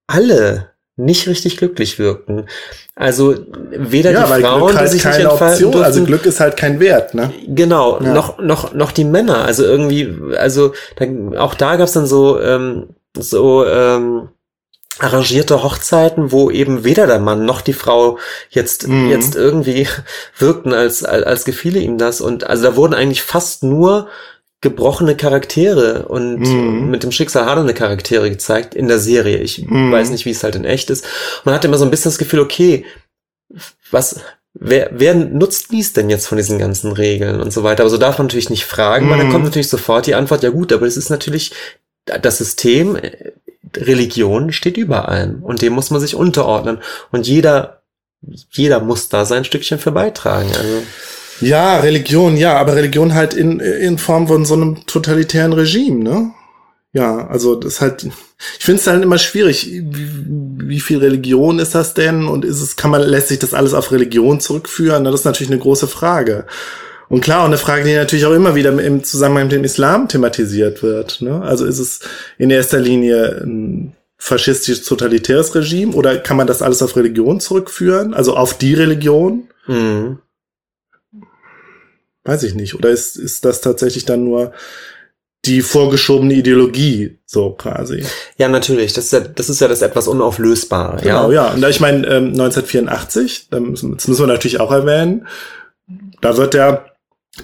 Speaker 3: alle nicht richtig glücklich wirkten. Also weder
Speaker 2: Ja,
Speaker 3: die Frauen,
Speaker 2: Glück
Speaker 3: die
Speaker 2: halt
Speaker 3: sich nicht
Speaker 2: keine
Speaker 3: entfalten
Speaker 2: Option,
Speaker 3: durften,
Speaker 2: also Glück ist halt kein Wert, ne?
Speaker 3: Genau,
Speaker 2: Ja.
Speaker 3: noch, noch, noch die Männer, also irgendwie, also da, auch da gab's dann so, ähm, so ähm, arrangierte Hochzeiten, wo eben weder der Mann noch die Frau jetzt,
Speaker 2: Mhm.
Speaker 3: jetzt irgendwie wirkten, als, als, als gefiele ihm das. Und also da wurden eigentlich fast nur gebrochene Charaktere und
Speaker 2: Mhm.
Speaker 3: mit dem Schicksal hadernde Charaktere gezeigt in der Serie. Ich
Speaker 2: Mhm.
Speaker 3: weiß nicht, wie es halt in echt ist. Man hatte immer so ein bisschen das Gefühl, okay, was, wer, wer nutzt dies denn jetzt von diesen ganzen Regeln und so weiter? Aber so darf man natürlich nicht fragen, weil dann
Speaker 2: Mhm.
Speaker 3: kommt natürlich sofort die Antwort, ja gut, aber es ist natürlich das System, äh, Religion steht über allem und dem muss man sich unterordnen und jeder, jeder muss da sein Stückchen für beitragen. Also,
Speaker 2: Ja, Religion, ja, aber Religion halt in, in Form von so einem totalitären Regime, ne? Ja, also das halt, ich finde es halt immer schwierig, wie, wie viel Religion ist das denn und ist es, kann man, lässt sich das alles auf Religion zurückführen? Das ist natürlich eine große Frage. Und klar, und eine Frage, die natürlich auch immer wieder im Zusammenhang mit dem Islam thematisiert wird. Ne? Also ist es in erster Linie ein faschistisch totalitäres Regime oder kann man das alles auf Religion zurückführen? Also auf die Religion?
Speaker 3: mh.
Speaker 2: Weiß ich nicht. Oder ist, ist das tatsächlich dann nur die vorgeschobene Ideologie, so quasi?
Speaker 3: ja, natürlich, das ist ja, das ist ja das etwas Unauflösbare.
Speaker 2: Genau,
Speaker 3: ja.
Speaker 2: ja. Und ich meine, ähm, 1984, da müssen- das müssen wir natürlich auch erwähnen, da wird der,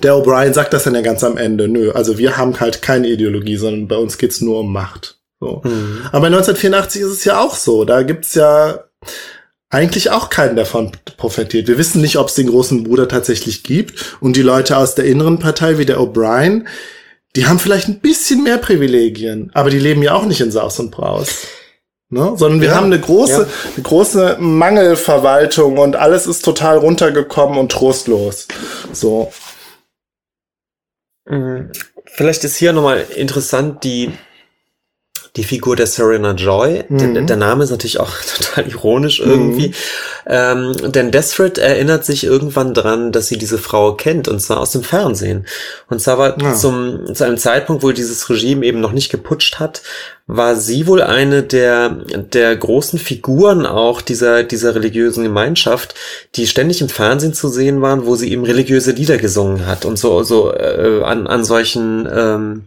Speaker 2: der O'Brien sagt das dann ja ganz am Ende. Nö, also wir haben halt keine Ideologie, sondern bei uns geht's nur um Macht. So.
Speaker 3: Mhm.
Speaker 2: Aber 1984 ist es ja auch so. Da gibt's ja eigentlich auch keinen davon profitiert. Wir wissen nicht, ob es den großen Bruder tatsächlich gibt. Und die Leute aus der inneren Partei wie der O'Brien, die haben vielleicht ein bisschen mehr Privilegien, aber die leben ja auch nicht in Saus und Braus. Ne? Sondern wir
Speaker 3: Ja,
Speaker 2: haben eine große,
Speaker 3: ja.
Speaker 2: eine große Mangelverwaltung und alles ist total runtergekommen und trostlos. So.
Speaker 3: Mhm. Vielleicht ist hier nochmal interessant die, die Figur der Serena Joy.
Speaker 2: Mhm.
Speaker 3: Der, der Name ist natürlich auch total ironisch irgendwie. Ähm, denn Desfred erinnert sich irgendwann dran, dass sie diese Frau kennt, und zwar aus dem Fernsehen. Und zwar war
Speaker 2: Ja.
Speaker 3: zum, zu einem Zeitpunkt, wo dieses Regime eben noch nicht geputscht hat, war sie wohl eine der, der großen Figuren auch dieser, dieser religiösen Gemeinschaft, die ständig im Fernsehen zu sehen waren, wo sie eben religiöse Lieder gesungen hat und so, so äh, an, an solchen ähm,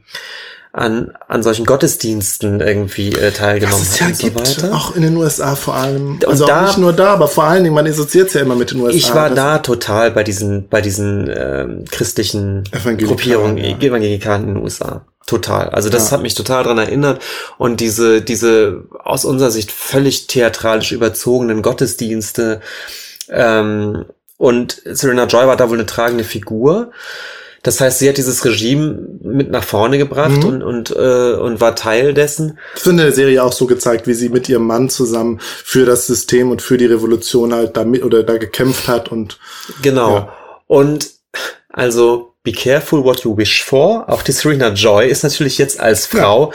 Speaker 3: an, an solchen Gottesdiensten irgendwie äh, teilgenommen
Speaker 2: es
Speaker 3: hat
Speaker 2: ja
Speaker 3: und so
Speaker 2: gibt,
Speaker 3: weiter.
Speaker 2: auch in den USA vor allem.
Speaker 3: Und
Speaker 2: also
Speaker 3: da-
Speaker 2: nicht nur da, aber vor allen Dingen, man assoziiert es ja immer mit den USA.
Speaker 3: Ich war
Speaker 2: Das-
Speaker 3: da total bei diesen, bei diesen ähm, christlichen Gruppierungen,
Speaker 2: ja.
Speaker 3: Evangelikalen in den USA. Total. Also das
Speaker 2: Ja.
Speaker 3: hat mich total dran erinnert. Und diese, diese aus unserer Sicht völlig theatralisch überzogenen Gottesdienste. Ähm, und Serena Joy war da wohl eine tragende Figur. Das heißt, sie hat dieses Regime mit nach vorne gebracht
Speaker 2: Mhm.
Speaker 3: und, und, äh, und war Teil dessen.
Speaker 2: Das wird in der Serie auch so gezeigt, wie sie mit ihrem Mann zusammen für das System und für die Revolution halt da mit oder da gekämpft hat und
Speaker 3: Genau.
Speaker 2: Ja.
Speaker 3: Und also be careful what you wish for. Auch die Serena Joy ist natürlich jetzt als Frau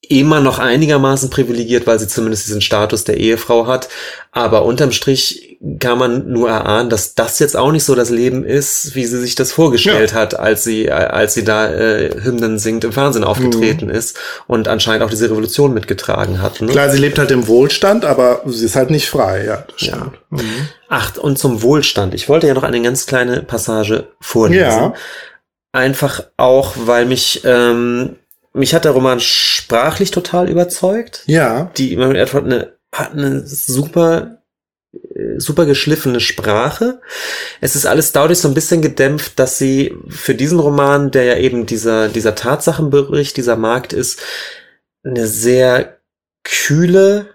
Speaker 3: immer noch einigermaßen privilegiert, weil sie zumindest diesen Status der Ehefrau hat. Aber unterm Strich kann man nur erahnen, dass das jetzt auch nicht so das Leben ist, wie sie sich das vorgestellt ja. hat, als sie, als sie da äh, Hymnen singt im Fernsehen aufgetreten mhm. ist und anscheinend auch diese Revolution mitgetragen hat.
Speaker 2: Ne? Klar, sie lebt halt im Wohlstand, aber sie ist halt nicht frei, ja. Das
Speaker 3: ja. Mhm. Ach, und zum Wohlstand. Ich wollte ja noch eine ganz kleine Passage vorlesen. Ja. Einfach auch, weil mich ähm, mich hat der Roman sprachlich total überzeugt.
Speaker 2: Ja.
Speaker 3: Die Edward eine, hat eine super, äh, super geschliffene Sprache. Es ist alles dadurch so ein bisschen gedämpft, dass sie für diesen Roman, der ja eben dieser, dieser Tatsachenbericht, dieser Markt ist, eine sehr kühle,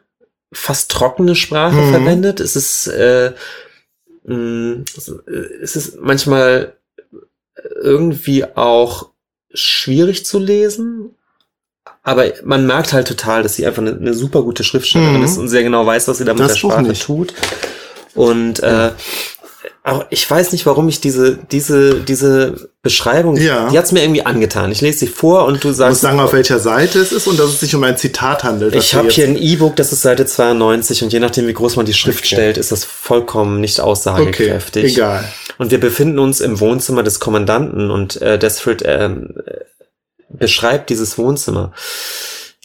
Speaker 3: fast trockene Sprache mhm. verwendet. Es ist, äh, mm, es ist manchmal irgendwie auch schwierig zu lesen. Aber man merkt halt total, dass sie einfach eine, eine super gute Schriftstellerin mhm. ist und sehr genau weiß, was sie da mit der Sprache tut. Und äh, auch ich weiß nicht, warum ich diese diese diese Beschreibung, ja. die hat's mir irgendwie angetan. Ich lese sie vor und du sagst. Du musst
Speaker 2: sagen, auf welcher Seite es ist und dass es sich um ein Zitat handelt.
Speaker 3: Ich habe hier ein E-Book, das ist Seite 92 und je nachdem, wie groß man die Schrift okay. stellt, ist das vollkommen nicht aussagekräftig.
Speaker 2: Okay, egal.
Speaker 3: Und wir befinden uns im Wohnzimmer des Kommandanten und äh, Desford ähm, beschreibt dieses Wohnzimmer.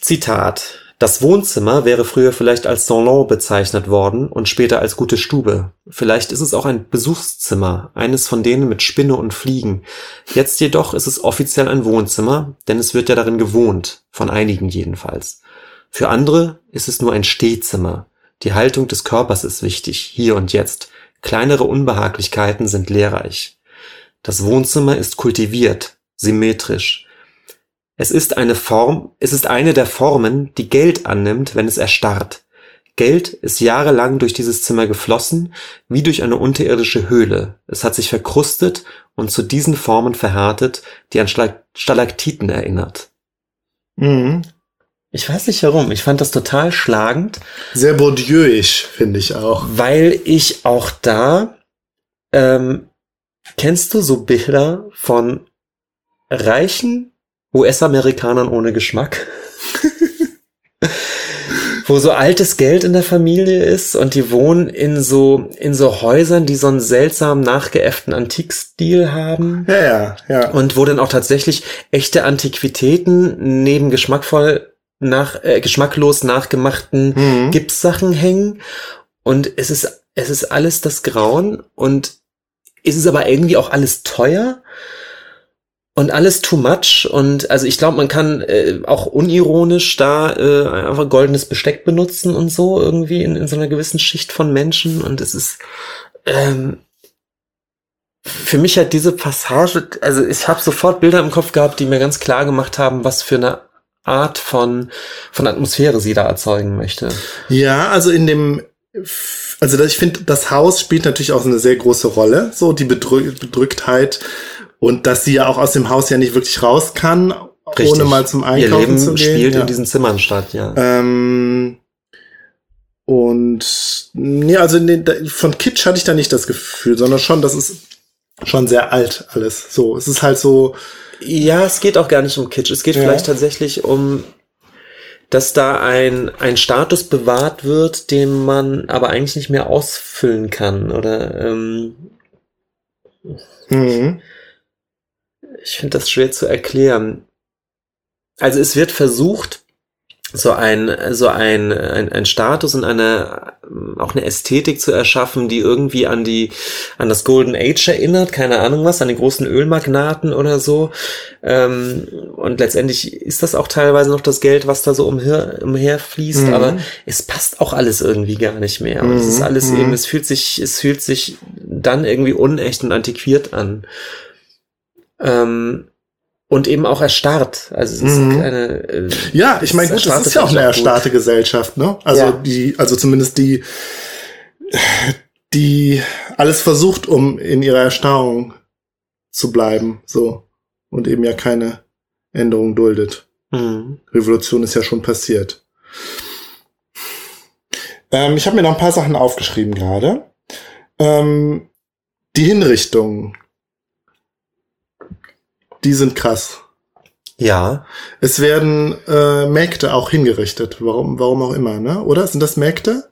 Speaker 3: Zitat. Das Wohnzimmer wäre früher vielleicht als Salon bezeichnet worden und später als gute Stube. Vielleicht ist es auch ein Besuchszimmer, eines von denen mit Spinne und Fliegen. Jetzt jedoch ist es offiziell ein Wohnzimmer, denn es wird ja darin gewohnt, von einigen jedenfalls. Für andere ist es nur ein Stehzimmer. Die Haltung des Körpers ist wichtig, hier und jetzt. Kleinere Unbehaglichkeiten sind lehrreich. Das Wohnzimmer ist kultiviert, symmetrisch. Es ist eine Form, es ist eine der Formen, die Geld annimmt, wenn es erstarrt. Geld ist jahrelang durch dieses Zimmer geflossen, wie durch eine unterirdische Höhle. Es hat sich verkrustet und zu diesen Formen verhärtet, die an Stalaktiten erinnert.
Speaker 2: Mhm.
Speaker 3: Ich weiß nicht warum. Ich fand das total schlagend.
Speaker 2: Sehr Bourdieu-isch, finde ich auch.
Speaker 3: Weil ich auch da, ähm, kennst du so Bilder von reichen US-Amerikanern ohne Geschmack. wo so altes Geld in der Familie ist und die wohnen in so in so Häusern, die so einen seltsam nachgeäfften Antikstil haben.
Speaker 2: Ja, ja, ja.
Speaker 3: Und wo dann auch tatsächlich echte Antiquitäten neben geschmackvoll nach äh, geschmacklos nachgemachten mhm. Gipssachen hängen und es ist es ist alles das Grauen und es ist aber irgendwie auch alles teuer und alles too much und also ich glaube, man kann äh, auch unironisch da äh, einfach goldenes Besteck benutzen und so irgendwie in, in so einer gewissen Schicht von Menschen und es ist ähm, für mich hat diese Passage, also ich habe sofort Bilder im Kopf gehabt, die mir ganz klar gemacht haben, was für eine Art von von Atmosphäre sie da erzeugen möchte.
Speaker 2: Ja, also in dem also ich finde, das Haus spielt natürlich auch eine sehr große Rolle, so die Bedrück Bedrücktheit und dass sie ja auch aus dem Haus ja nicht wirklich raus kann, Richtig. ohne mal zum Einkaufen Ihr Leben zu gehen.
Speaker 3: spielt
Speaker 2: ja.
Speaker 3: in diesen Zimmern statt, ja.
Speaker 2: Ähm, und nee, also nee, von Kitsch hatte ich da nicht das Gefühl, sondern schon, das ist schon sehr alt alles. So, es ist halt so.
Speaker 3: Ja, es geht auch gar nicht um Kitsch. Es geht ja. vielleicht tatsächlich um, dass da ein, ein Status bewahrt wird, den man aber eigentlich nicht mehr ausfüllen kann. Oder ähm,
Speaker 2: mhm
Speaker 3: ich finde das schwer zu erklären. Also es wird versucht, so ein, so ein, ein, ein Status und eine, auch eine Ästhetik zu erschaffen, die irgendwie an die, an das Golden Age erinnert, keine Ahnung was, an den großen Ölmagnaten oder so. Ähm, und letztendlich ist das auch teilweise noch das Geld, was da so umher, umherfließt, mhm. aber es passt auch alles irgendwie gar nicht mehr. Und mhm. es ist alles mhm. eben, es fühlt sich, es fühlt sich dann irgendwie unecht und antiquiert an. Ähm, und eben auch erstarrt. Also es ist mhm. eine. Äh,
Speaker 2: ja, ich meine, gut, das ist ja auch eine erstarrte gut. Gesellschaft, ne? Also ja. die, also zumindest die, die alles versucht, um in ihrer Erstarrung zu bleiben, so und eben ja keine Änderung duldet. Mhm. Revolution ist ja schon passiert. Ähm, ich habe mir noch ein paar Sachen aufgeschrieben gerade. Ähm, die Hinrichtung die sind krass.
Speaker 3: Ja.
Speaker 2: Es werden äh, Mägde auch hingerichtet. Warum, warum auch immer, ne? Oder? Sind das Mägde?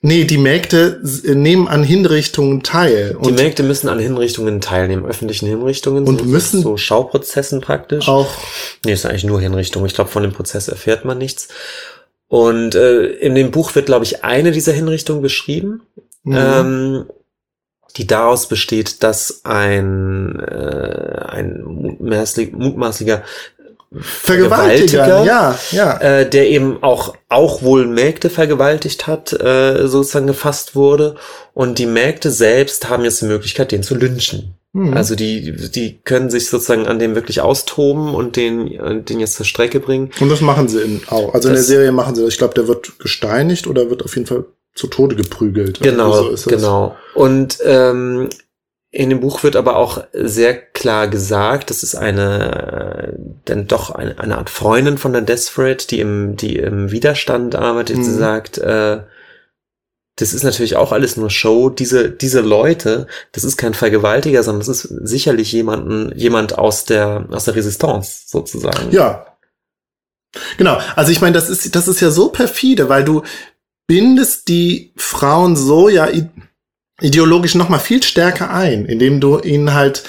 Speaker 2: Nee, die Mägde s- nehmen an Hinrichtungen teil.
Speaker 3: Die Mägde müssen an Hinrichtungen teilnehmen, öffentlichen Hinrichtungen.
Speaker 2: Und
Speaker 3: so,
Speaker 2: müssen-
Speaker 3: So Schauprozessen praktisch.
Speaker 2: auch
Speaker 3: Nee, ist eigentlich nur Hinrichtung. Ich glaube, von dem Prozess erfährt man nichts. Und äh, in dem Buch wird, glaube ich, eine dieser Hinrichtungen beschrieben,
Speaker 2: mhm.
Speaker 3: ähm, die daraus besteht, dass ein, äh, ein mutmaßlich, mutmaßlicher
Speaker 2: Vergewaltiger.
Speaker 3: Vergewaltiger,
Speaker 2: Ja, ja.
Speaker 3: äh, der eben auch, auch wohl Mägde vergewaltigt hat, äh, sozusagen gefasst wurde. Und die Mägde selbst haben jetzt die Möglichkeit, den zu lynchen.
Speaker 2: Mhm.
Speaker 3: Also die, die können sich sozusagen an dem wirklich austoben und den, äh, den jetzt zur Strecke bringen.
Speaker 2: Und das machen sie in, auch. Also in der
Speaker 3: Das-
Speaker 2: Serie machen sie das. Ich glaube, der wird gesteinigt oder wird auf jeden Fall zu Tode geprügelt.
Speaker 3: Genau,
Speaker 2: so ist
Speaker 3: genau. Und ähm, in dem Buch wird aber auch sehr klar gesagt, das ist eine, äh, denn doch eine, eine Art Freundin von der Desperate, die im, die im Widerstand arbeitet,
Speaker 2: Mhm.
Speaker 3: sie sagt, äh, das ist natürlich auch alles nur Show. Diese, diese Leute, das ist kein Vergewaltiger, sondern das ist sicherlich jemanden, jemand aus der, aus der Resistance sozusagen.
Speaker 2: Ja. Genau. Also ich meine, das ist, das ist ja so perfide, weil du bindest die Frauen so ja ideologisch noch mal viel stärker ein, indem du ihnen halt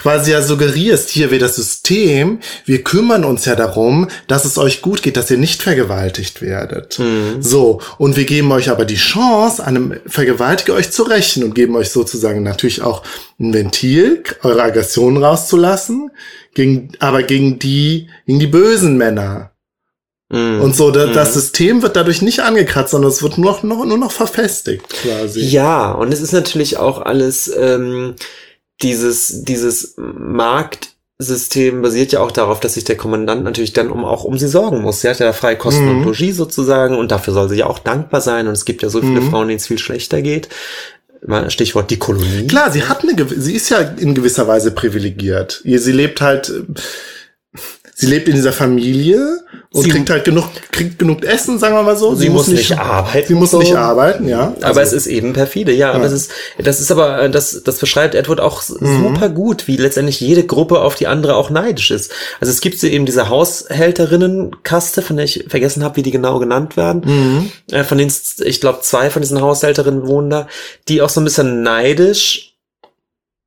Speaker 2: quasi ja suggerierst, hier wir das System, wir kümmern uns ja darum, dass es euch gut geht, dass ihr nicht vergewaltigt werdet.
Speaker 3: Mhm.
Speaker 2: So, und wir geben euch aber die Chance, einem Vergewaltiger euch zu rächen und geben euch sozusagen natürlich auch ein Ventil, eure Aggression rauszulassen, gegen, aber gegen die, gegen die bösen Männer.
Speaker 3: Mhm.
Speaker 2: Und so, da,
Speaker 3: Mhm.
Speaker 2: das System wird dadurch nicht angekratzt, sondern es wird nur noch, noch, nur noch verfestigt, quasi.
Speaker 3: Ja, und es ist natürlich auch alles, ähm, dieses, dieses Marktsystem basiert ja auch darauf, dass sich der Kommandant natürlich dann um, auch um sie sorgen muss. Sie hat ja freie Kosten
Speaker 2: Mhm.
Speaker 3: und Logis sozusagen und dafür soll sie ja auch dankbar sein und es gibt ja so viele
Speaker 2: Mhm.
Speaker 3: Frauen, denen es viel schlechter geht. Stichwort die Kolonie.
Speaker 2: Klar, sie hat eine, sie ist ja in gewisser Weise privilegiert. Sie lebt halt, sie lebt in dieser Familie und
Speaker 3: Sie-
Speaker 2: kriegt halt genug, kriegt genug Essen, sagen wir mal so.
Speaker 3: Sie muss nicht arbeiten,
Speaker 2: Sie muss
Speaker 3: so.
Speaker 2: nicht arbeiten, ja.
Speaker 3: Aber
Speaker 2: Also-
Speaker 3: es ist eben perfide, ja. Aber
Speaker 2: Ja.
Speaker 3: es ist, das ist aber, äh, das, das beschreibt Edward auch
Speaker 2: Mhm.
Speaker 3: super gut, wie letztendlich jede Gruppe auf die andere auch neidisch ist. Also es gibt so eben diese Haushälterinnenkaste, von der ich vergessen habe, wie die genau genannt werden.
Speaker 2: Mhm.
Speaker 3: Äh, von denen, ich glaube, zwei von diesen Haushälterinnen wohnen da, die auch so ein bisschen neidisch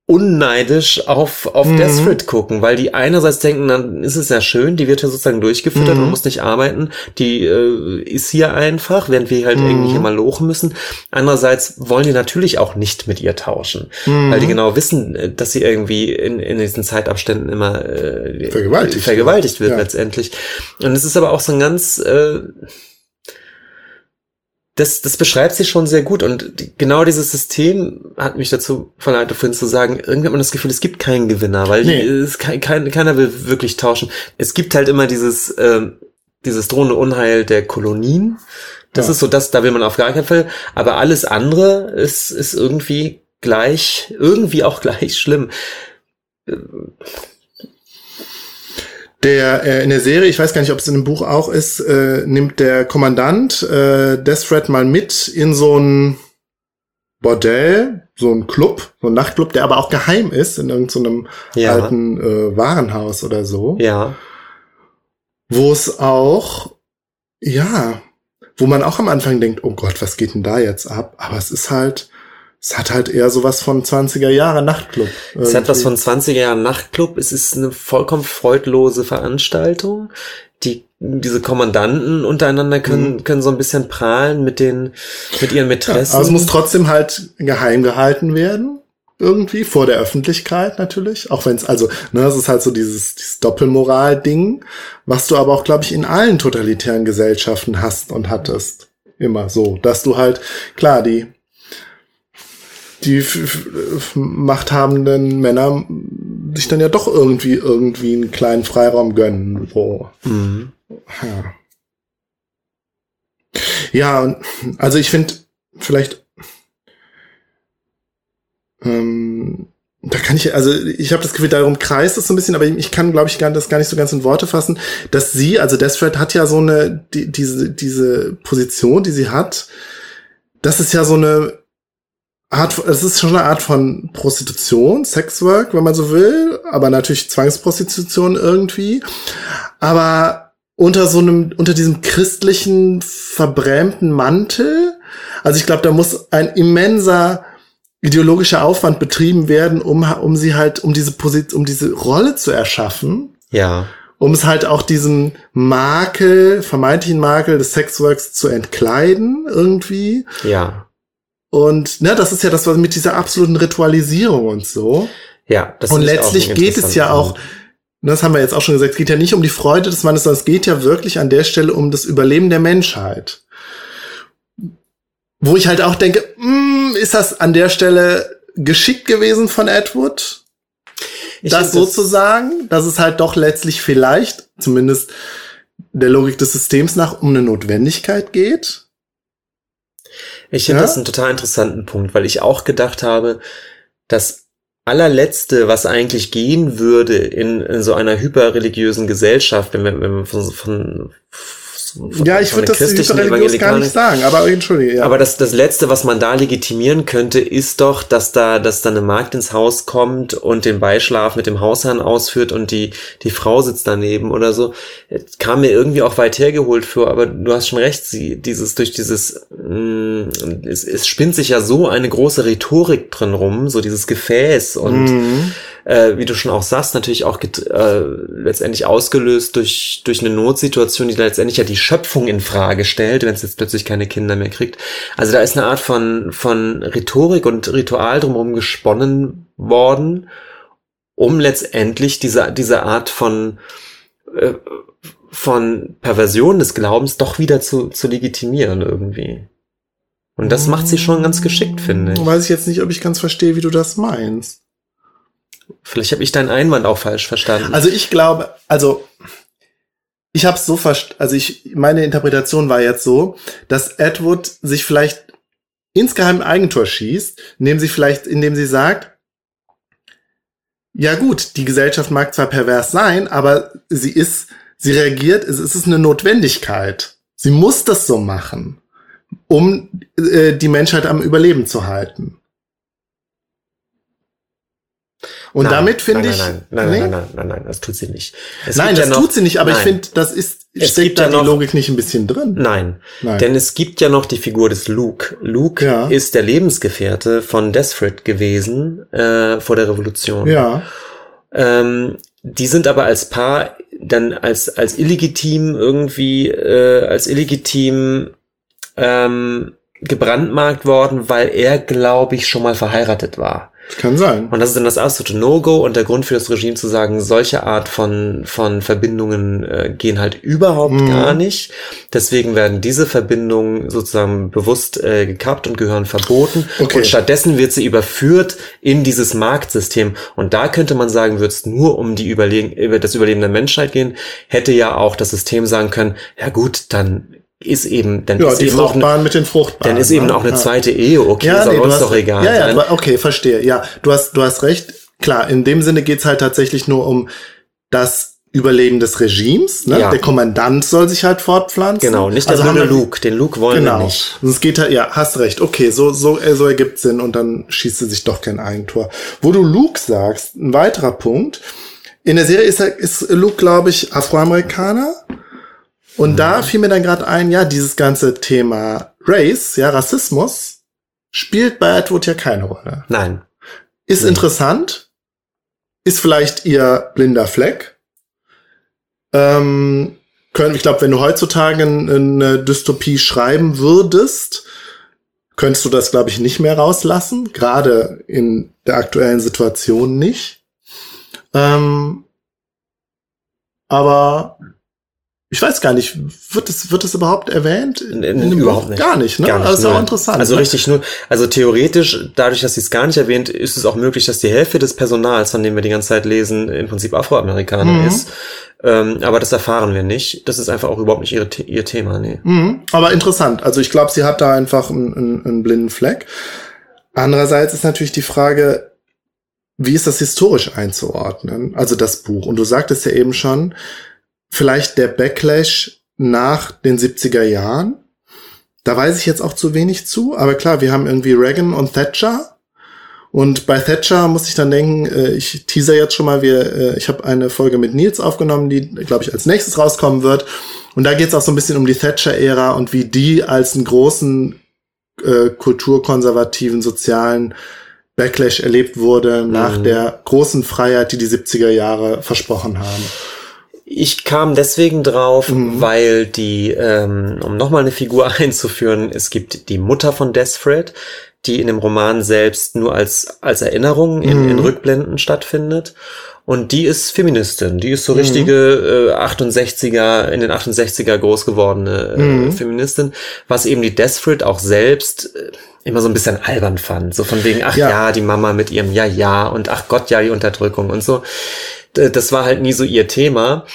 Speaker 3: unneidisch auf, auf
Speaker 2: Mhm.
Speaker 3: Desperate gucken, weil die einerseits denken, dann ist es ja schön, die wird ja sozusagen durchgefüttert
Speaker 2: Mhm.
Speaker 3: und muss nicht arbeiten, die äh, ist hier einfach, während wir halt
Speaker 2: Mhm.
Speaker 3: irgendwie hier mal lochen müssen. Andererseits wollen die natürlich auch nicht mit ihr tauschen,
Speaker 2: Mhm.
Speaker 3: weil die genau wissen, äh, dass sie irgendwie in, in diesen Zeitabständen immer äh,
Speaker 2: Vergewaltigt
Speaker 3: vergewaltigt wird
Speaker 2: wird, ja.
Speaker 3: letztendlich. Und es ist aber auch so ein ganz äh, das, das beschreibt sie schon sehr gut und die, genau dieses System hat mich dazu verleitet, vorhin zu sagen, irgendwie hat man das Gefühl, es gibt keinen Gewinner, weil
Speaker 2: Nee.
Speaker 3: es kein, kein, keiner will wirklich tauschen. Es gibt halt immer dieses, ähm, dieses drohende Unheil der Kolonien. Das
Speaker 2: Ja.
Speaker 3: ist so, das, da will man auf gar keinen Fall. Aber alles andere ist, ist irgendwie gleich, irgendwie auch gleich schlimm.
Speaker 2: Der äh, in der Serie, ich weiß gar nicht, ob es in dem Buch auch ist, äh, nimmt der Kommandant äh, Deaththread mal mit in so ein Bordell, so ein Club, so ein Nachtclub, der aber auch geheim ist in irgendeinem
Speaker 3: Ja.
Speaker 2: alten äh, Warenhaus oder so,
Speaker 3: Ja.
Speaker 2: wo es auch ja, wo man auch am Anfang denkt, oh Gott, was geht denn da jetzt ab? Aber es ist halt, es hat halt eher sowas von 20er Jahre Nachtclub.
Speaker 3: Es hat was
Speaker 2: irgendwie.
Speaker 3: von 20er Jahren Nachtclub. Es ist eine vollkommen freudlose Veranstaltung. Die, diese Kommandanten untereinander können, können so ein bisschen prahlen mit den, mit ihren
Speaker 2: Mhm. Ja,
Speaker 3: Mätressen.
Speaker 2: aber es muss trotzdem halt geheim gehalten werden. Irgendwie, vor der Öffentlichkeit natürlich. Auch wenn es, also, ne, das ist halt so dieses, dieses Doppelmoral-Ding, was du aber auch, glaube ich, in allen totalitären Gesellschaften hast und hattest. Immer so. Dass du halt, klar, die, die machthabenden Männer sich dann ja doch irgendwie, irgendwie einen kleinen Freiraum gönnen, so.
Speaker 3: Mhm.
Speaker 2: Ja. Ja, also ich finde, vielleicht ähm, da kann ich, also ich habe das Gefühl, darum kreist es so ein bisschen, aber ich kann, glaube ich, gar, das gar nicht so ganz in Worte fassen, dass sie, also Deaththread hat ja so eine, die, diese, diese Position, die sie hat, das ist ja so eine Art, es ist schon eine Art von Prostitution, Sexwork, wenn man so will, aber natürlich Zwangsprostitution irgendwie. Aber unter so einem, unter diesem christlichen, verbrämten Mantel. Also ich glaube, da muss ein immenser ideologischer Aufwand betrieben werden, um, um sie halt, um diese Position, um diese Rolle zu erschaffen.
Speaker 3: Ja.
Speaker 2: Um es halt auch diesem Makel, vermeintlichen Makel des Sexworks zu entkleiden, irgendwie.
Speaker 3: Ja.
Speaker 2: Und ne, das ist ja das, was mit dieser absoluten Ritualisierung und so.
Speaker 3: Ja,
Speaker 2: das Und letztlich geht es ja auch, das haben wir jetzt auch schon gesagt, es geht ja nicht um die Freude des Mannes, sondern es geht ja wirklich an der Stelle um das Überleben der Menschheit. Wo ich halt auch denke, mh, hm, ist das an der Stelle geschickt gewesen von Edward? Ich das so zu sagen, dass es halt doch letztlich vielleicht, zumindest der Logik des Systems nach, um eine Notwendigkeit geht?
Speaker 3: Ich finde ja? das einen total interessanten Punkt, weil ich auch gedacht habe, dass allerletzte, was eigentlich gehen würde in, in so einer hyperreligiösen Gesellschaft, wenn wir, wenn wir von, von
Speaker 2: ja, ich würde das religiös gar nicht sagen, aber entschuldige.
Speaker 3: Ja. Aber das, das Letzte, was man da legitimieren könnte, ist doch, dass da, dass da eine Magd ins Haus kommt und den Beischlaf mit dem Hausherrn ausführt und die, die Frau sitzt daneben oder so. Kam mir irgendwie auch weit hergeholt vor, aber du hast schon recht, sie, dieses, durch dieses, mh, mm, es, es spinnt sich ja so eine große Rhetorik drin rum, so dieses Gefäß und, mhm äh, wie du schon auch sagst, natürlich auch äh, letztendlich ausgelöst durch, durch eine Notsituation, die letztendlich ja die Schöpfung in Frage stellt, wenn es jetzt plötzlich keine Kinder mehr kriegt. Also da ist eine Art von, von Rhetorik und Ritual drumherum gesponnen worden, um letztendlich diese, diese Art von, äh, von Perversion des Glaubens doch wieder zu, zu legitimieren irgendwie. Und das macht sie schon ganz geschickt, finde ich.
Speaker 2: Weiß ich jetzt nicht, ob ich ganz verstehe, wie du das meinst.
Speaker 3: Vielleicht habe ich deinen Einwand auch falsch verstanden.
Speaker 2: Also ich glaube, also ich habe es so verstanden, also ich meine Interpretation war jetzt so, dass Edward sich vielleicht insgeheim ein Eigentor schießt, indem sie vielleicht, indem sie sagt, ja gut, die Gesellschaft mag zwar pervers sein, aber sie ist, sie reagiert, es ist eine Notwendigkeit. Sie muss das so machen, um äh, die Menschheit am Überleben zu halten. Und
Speaker 3: nein,
Speaker 2: damit finde ich.
Speaker 3: Nein, nein, nein, nein, nein, nein, nein, das tut sie nicht.
Speaker 2: Es nein, das ja noch, tut sie nicht, aber ich finde, das ist, es steckt da ja die Logik nicht ein bisschen drin.
Speaker 3: Nein, nein, denn es gibt ja noch die Figur des Luke. Luke ja. ist der Lebensgefährte von Desfred gewesen äh, vor der Revolution.
Speaker 2: Ja.
Speaker 3: Ähm, die sind aber als Paar dann als als illegitim irgendwie äh, als illegitim ähm, gebrandmarkt worden, weil er, glaube ich, schon mal verheiratet war.
Speaker 2: Kann sein.
Speaker 3: Und das ist dann das absolute No-Go und der Grund für das Regime zu sagen, solche Art von, von Verbindungen äh, gehen halt überhaupt mhm. gar nicht. Deswegen werden diese Verbindungen sozusagen bewusst äh, gekappt und gehören verboten. Okay. Und stattdessen wird sie überführt in dieses Marktsystem. Und da könnte man sagen, würde es nur um die Überlegen, über das Überleben der Menschheit gehen, hätte ja auch das System sagen können, ja gut, dann ist eben, dann
Speaker 2: ja,
Speaker 3: ist
Speaker 2: die
Speaker 3: eben
Speaker 2: Fruchtbaren eine, mit den Fruchtbaren.
Speaker 3: Dann ist eben ne? auch eine zweite Ehe, okay,
Speaker 2: ja,
Speaker 3: soll
Speaker 2: nee,
Speaker 3: uns
Speaker 2: hast,
Speaker 3: doch egal
Speaker 2: ja, ja, okay, verstehe. Ja, du hast, du hast recht. Klar, in dem Sinne geht's halt tatsächlich nur um das Überleben des Regimes. Ne? Ja. Der Kommandant soll sich halt fortpflanzen.
Speaker 3: Genau, nicht also der Luke. Den Luke wollen genau. wir nicht.
Speaker 2: Und es geht halt, ja, hast recht. Okay, so, so, so ergibt Sinn und dann schießt sie sich doch kein Eigentor. Wo du Luke sagst, ein weiterer Punkt. In der Serie ist, er, ist Luke, glaube ich, Afroamerikaner. Und mhm. da fiel mir dann gerade ein, ja, dieses ganze Thema Race, ja, Rassismus, spielt bei Edward ja keine Rolle.
Speaker 3: Nein.
Speaker 2: Ist mhm. interessant, ist vielleicht ihr blinder Fleck. Ähm, können, ich glaube, wenn du heutzutage eine Dystopie schreiben würdest, könntest du das, glaube ich, nicht mehr rauslassen, gerade in der aktuellen Situation nicht. Ähm, aber ich weiß gar nicht, wird es wird es überhaupt erwähnt?
Speaker 3: In, in, in überhaupt Buch? nicht.
Speaker 2: Gar nicht, ne?
Speaker 3: Gar
Speaker 2: nicht, also ist auch interessant.
Speaker 3: Also ne? richtig nur, also theoretisch, dadurch, dass sie es gar nicht erwähnt, ist es auch möglich, dass die Hälfte des Personals, von dem wir die ganze Zeit lesen, im Prinzip Afroamerikaner mhm. ist. Ähm, aber das erfahren wir nicht. Das ist einfach auch überhaupt nicht ihre, ihr Thema, nee.
Speaker 2: Mhm. Aber interessant. Also ich glaube, sie hat da einfach einen, einen, einen blinden Fleck. Andererseits ist natürlich die Frage, wie ist das historisch einzuordnen? Also das Buch. Und du sagtest ja eben schon, vielleicht der Backlash nach den 70er Jahren. da weiß ich jetzt auch zu wenig zu, aber klar, wir haben irgendwie Reagan und Thatcher. Und bei Thatcher muss ich dann denken, äh, ich teaser jetzt schon mal, wir, äh, ich habe eine Folge mit Nils aufgenommen, die, glaube ich, als nächstes rauskommen wird. Und da geht es auch so ein bisschen um die Thatcher-Ära und wie die als einen großen äh, kulturkonservativen, sozialen Backlash erlebt wurde nach
Speaker 3: Mhm.
Speaker 2: der großen Freiheit, die die 70er Jahre versprochen haben.
Speaker 3: Ich kam deswegen drauf,
Speaker 2: Mhm.
Speaker 3: weil die, ähm, um nochmal eine Figur einzuführen, es gibt die Mutter von Desperate, die in dem Roman selbst nur als, als Erinnerung in,
Speaker 2: Mhm.
Speaker 3: in Rückblenden stattfindet. Und die ist Feministin. Die ist so
Speaker 2: Mhm.
Speaker 3: richtige äh, 68er, in den 68er groß gewordene äh,
Speaker 2: Mhm.
Speaker 3: Feministin, was eben die Desperate auch selbst äh, immer so ein bisschen albern fand. So von wegen, ach
Speaker 2: Ja.
Speaker 3: ja, die Mama mit ihrem Ja, ja und ach Gott, ja, die Unterdrückung und so. D- Das war halt nie so ihr Thema.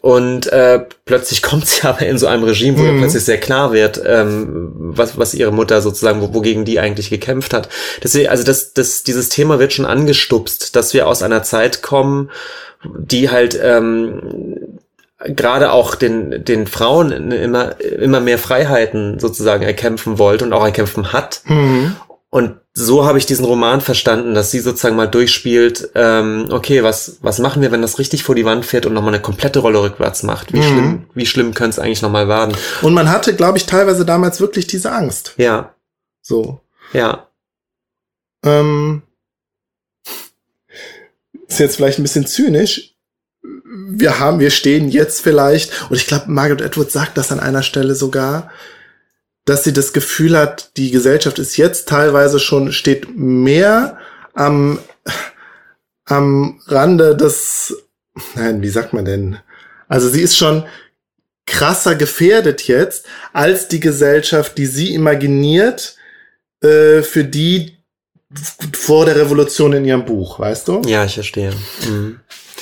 Speaker 3: Und äh, plötzlich kommt sie aber in so einem Regime, wo ihr
Speaker 2: Mhm.
Speaker 3: plötzlich sehr klar wird, ähm, was, was ihre Mutter sozusagen, wo, wogegen die eigentlich gekämpft hat. Deswegen, also das, das, dieses Thema wird schon angestupst, dass wir aus einer Zeit kommen, die halt ähm, gerade auch den, den Frauen immer, immer mehr Freiheiten sozusagen erkämpfen wollte und auch erkämpfen hat.
Speaker 2: Mhm.
Speaker 3: Und so habe ich diesen Roman verstanden, dass sie sozusagen mal durchspielt, ähm, okay, was, was machen wir, wenn das richtig vor die Wand fährt und nochmal eine komplette Rolle rückwärts macht? Wie
Speaker 2: Mhm.
Speaker 3: schlimm, wie schlimm könnte es eigentlich nochmal werden?
Speaker 2: Und man hatte, glaube ich, teilweise damals wirklich diese Angst.
Speaker 3: Ja,
Speaker 2: So.
Speaker 3: ja.
Speaker 2: Ähm, ist jetzt vielleicht ein bisschen zynisch. Wir haben, wir stehen jetzt vielleicht, und ich glaube, Margaret Atwood sagt das an einer Stelle sogar, dass sie das Gefühl hat, die Gesellschaft ist jetzt teilweise schon, steht mehr am, am Rande des, nein, wie sagt man denn? Also sie ist schon krasser gefährdet jetzt als die Gesellschaft, die sie imaginiert, äh, für die vor der Revolution in ihrem Buch, weißt du?
Speaker 3: Ja, ich verstehe. Mhm.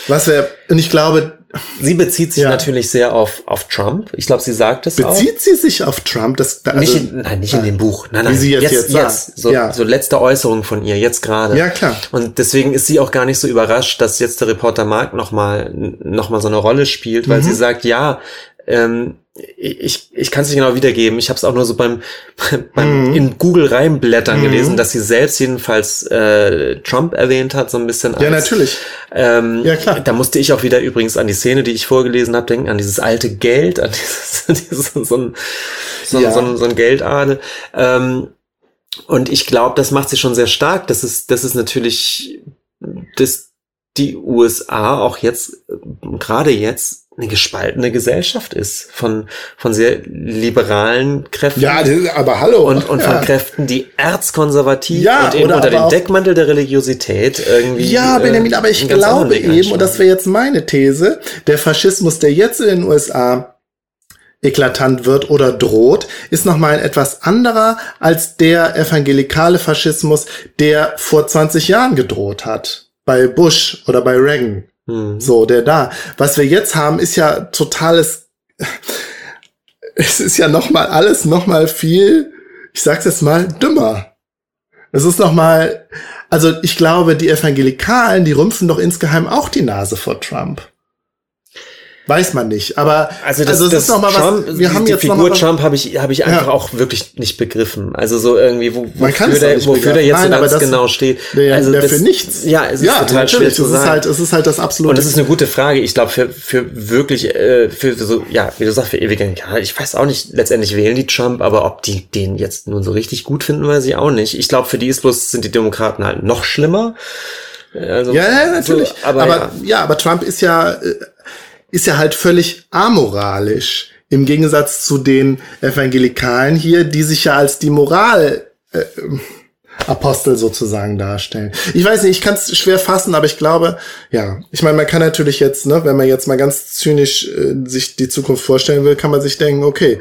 Speaker 2: Was wäre, und ich glaube,
Speaker 3: Sie bezieht sich
Speaker 2: Ja.
Speaker 3: natürlich sehr auf, auf Trump. Ich glaube, sie sagt es auch.
Speaker 2: bezieht sie sich auf Trump? Das, also,
Speaker 3: nicht in, nein, nicht in dem Buch. Nein, nein.
Speaker 2: Wie sie jetzt- jetzt sagt.
Speaker 3: jetzt. So,
Speaker 2: Ja.
Speaker 3: so letzte Äußerung von ihr, jetzt gerade.
Speaker 2: ja, klar.
Speaker 3: Und deswegen ist sie auch gar nicht so überrascht, dass jetzt der Reporter Mark nochmal noch mal so eine Rolle spielt, weil
Speaker 2: Mhm.
Speaker 3: sie sagt, ja, ähm, ich, ich kann es nicht genau wiedergeben. Ich habe es auch nur so beim, beim
Speaker 2: Mhm.
Speaker 3: in Google reinblättern
Speaker 2: Mhm.
Speaker 3: gelesen, dass sie selbst jedenfalls äh, Trump erwähnt hat, so ein bisschen.
Speaker 2: Ja,
Speaker 3: als-
Speaker 2: natürlich.
Speaker 3: Ähm,
Speaker 2: Ja, klar.
Speaker 3: Da musste ich auch wieder übrigens an die Szene, die ich vorgelesen habe, denken, an dieses alte Geld, an dieses, dieses so, ein, so,
Speaker 2: Ja.
Speaker 3: so, ein, so ein Geldadel. Ähm, und ich glaube, das macht sie schon sehr stark. Das ist, das ist natürlich, dass die USA auch jetzt, äh, gerade jetzt, eine gespaltene Gesellschaft ist von, von sehr liberalen Kräften.
Speaker 2: Ja, aber hallo.
Speaker 3: und, und von
Speaker 2: ja.
Speaker 3: Kräften, die erzkonservativ
Speaker 2: Ja,
Speaker 3: und eben
Speaker 2: oder
Speaker 3: unter dem Deckmantel der Religiosität irgendwie.
Speaker 2: Ja,
Speaker 3: äh,
Speaker 2: Benjamin, aber ich glaube eben, und das wäre jetzt meine These, der Faschismus, der jetzt in den USA eklatant wird oder droht, ist nochmal ein etwas anderer als der evangelikale Faschismus, der vor 20 Jahren gedroht hat. Bei Bush oder bei Reagan.
Speaker 3: Hm.
Speaker 2: So, der da. Was wir jetzt haben, ist ja totales. Es ist ja noch mal alles noch mal viel. Ich sag's jetzt mal dümmer. Es ist noch mal. Also ich glaube, die Evangelikalen, die rümpfen doch insgeheim auch die Nase vor Trump. Weiß man nicht, aber
Speaker 3: Also das,
Speaker 2: es
Speaker 3: das
Speaker 2: ist noch mal
Speaker 3: Trump,
Speaker 2: was. Wir
Speaker 3: die,
Speaker 2: haben
Speaker 3: die
Speaker 2: jetzt noch
Speaker 3: Figur Trump habe ich habe ich einfach
Speaker 2: Ja.
Speaker 3: auch wirklich nicht begriffen. Also so irgendwie wo, wofür der wofür der jetzt
Speaker 2: Nein,
Speaker 3: so ganz
Speaker 2: das-
Speaker 3: genau steht.
Speaker 2: der,
Speaker 3: also
Speaker 2: der
Speaker 3: das,
Speaker 2: für nichts.
Speaker 3: Ja, es ist
Speaker 2: ja,
Speaker 3: total schwer zu
Speaker 2: es ist
Speaker 3: sagen.
Speaker 2: halt, es ist halt das absolute.
Speaker 3: und das ist eine gute Frage. Ich glaube, für, für wirklich, äh, für so, ja, wie du sagst, für ewige, ja, ich weiß auch nicht, letztendlich wählen die Trump, aber ob die den jetzt nun so richtig gut finden, weiß ich auch nicht. Ich glaube, für die ist bloß, sind die Demokraten halt noch schlimmer. Also,
Speaker 2: Ja, ja, natürlich.
Speaker 3: So, aber,
Speaker 2: aber
Speaker 3: ja.
Speaker 2: ja. aber Trump ist ja, äh, ist ja halt völlig amoralisch. Im Gegensatz zu den Evangelikalen hier, die sich ja als die Moral, äh, Apostel sozusagen darstellen. Ich weiß nicht, ich kann es schwer fassen, aber ich glaube, ja, ich meine, man kann natürlich jetzt, ne, wenn man jetzt mal ganz zynisch äh, sich die Zukunft vorstellen will, kann man sich denken, okay,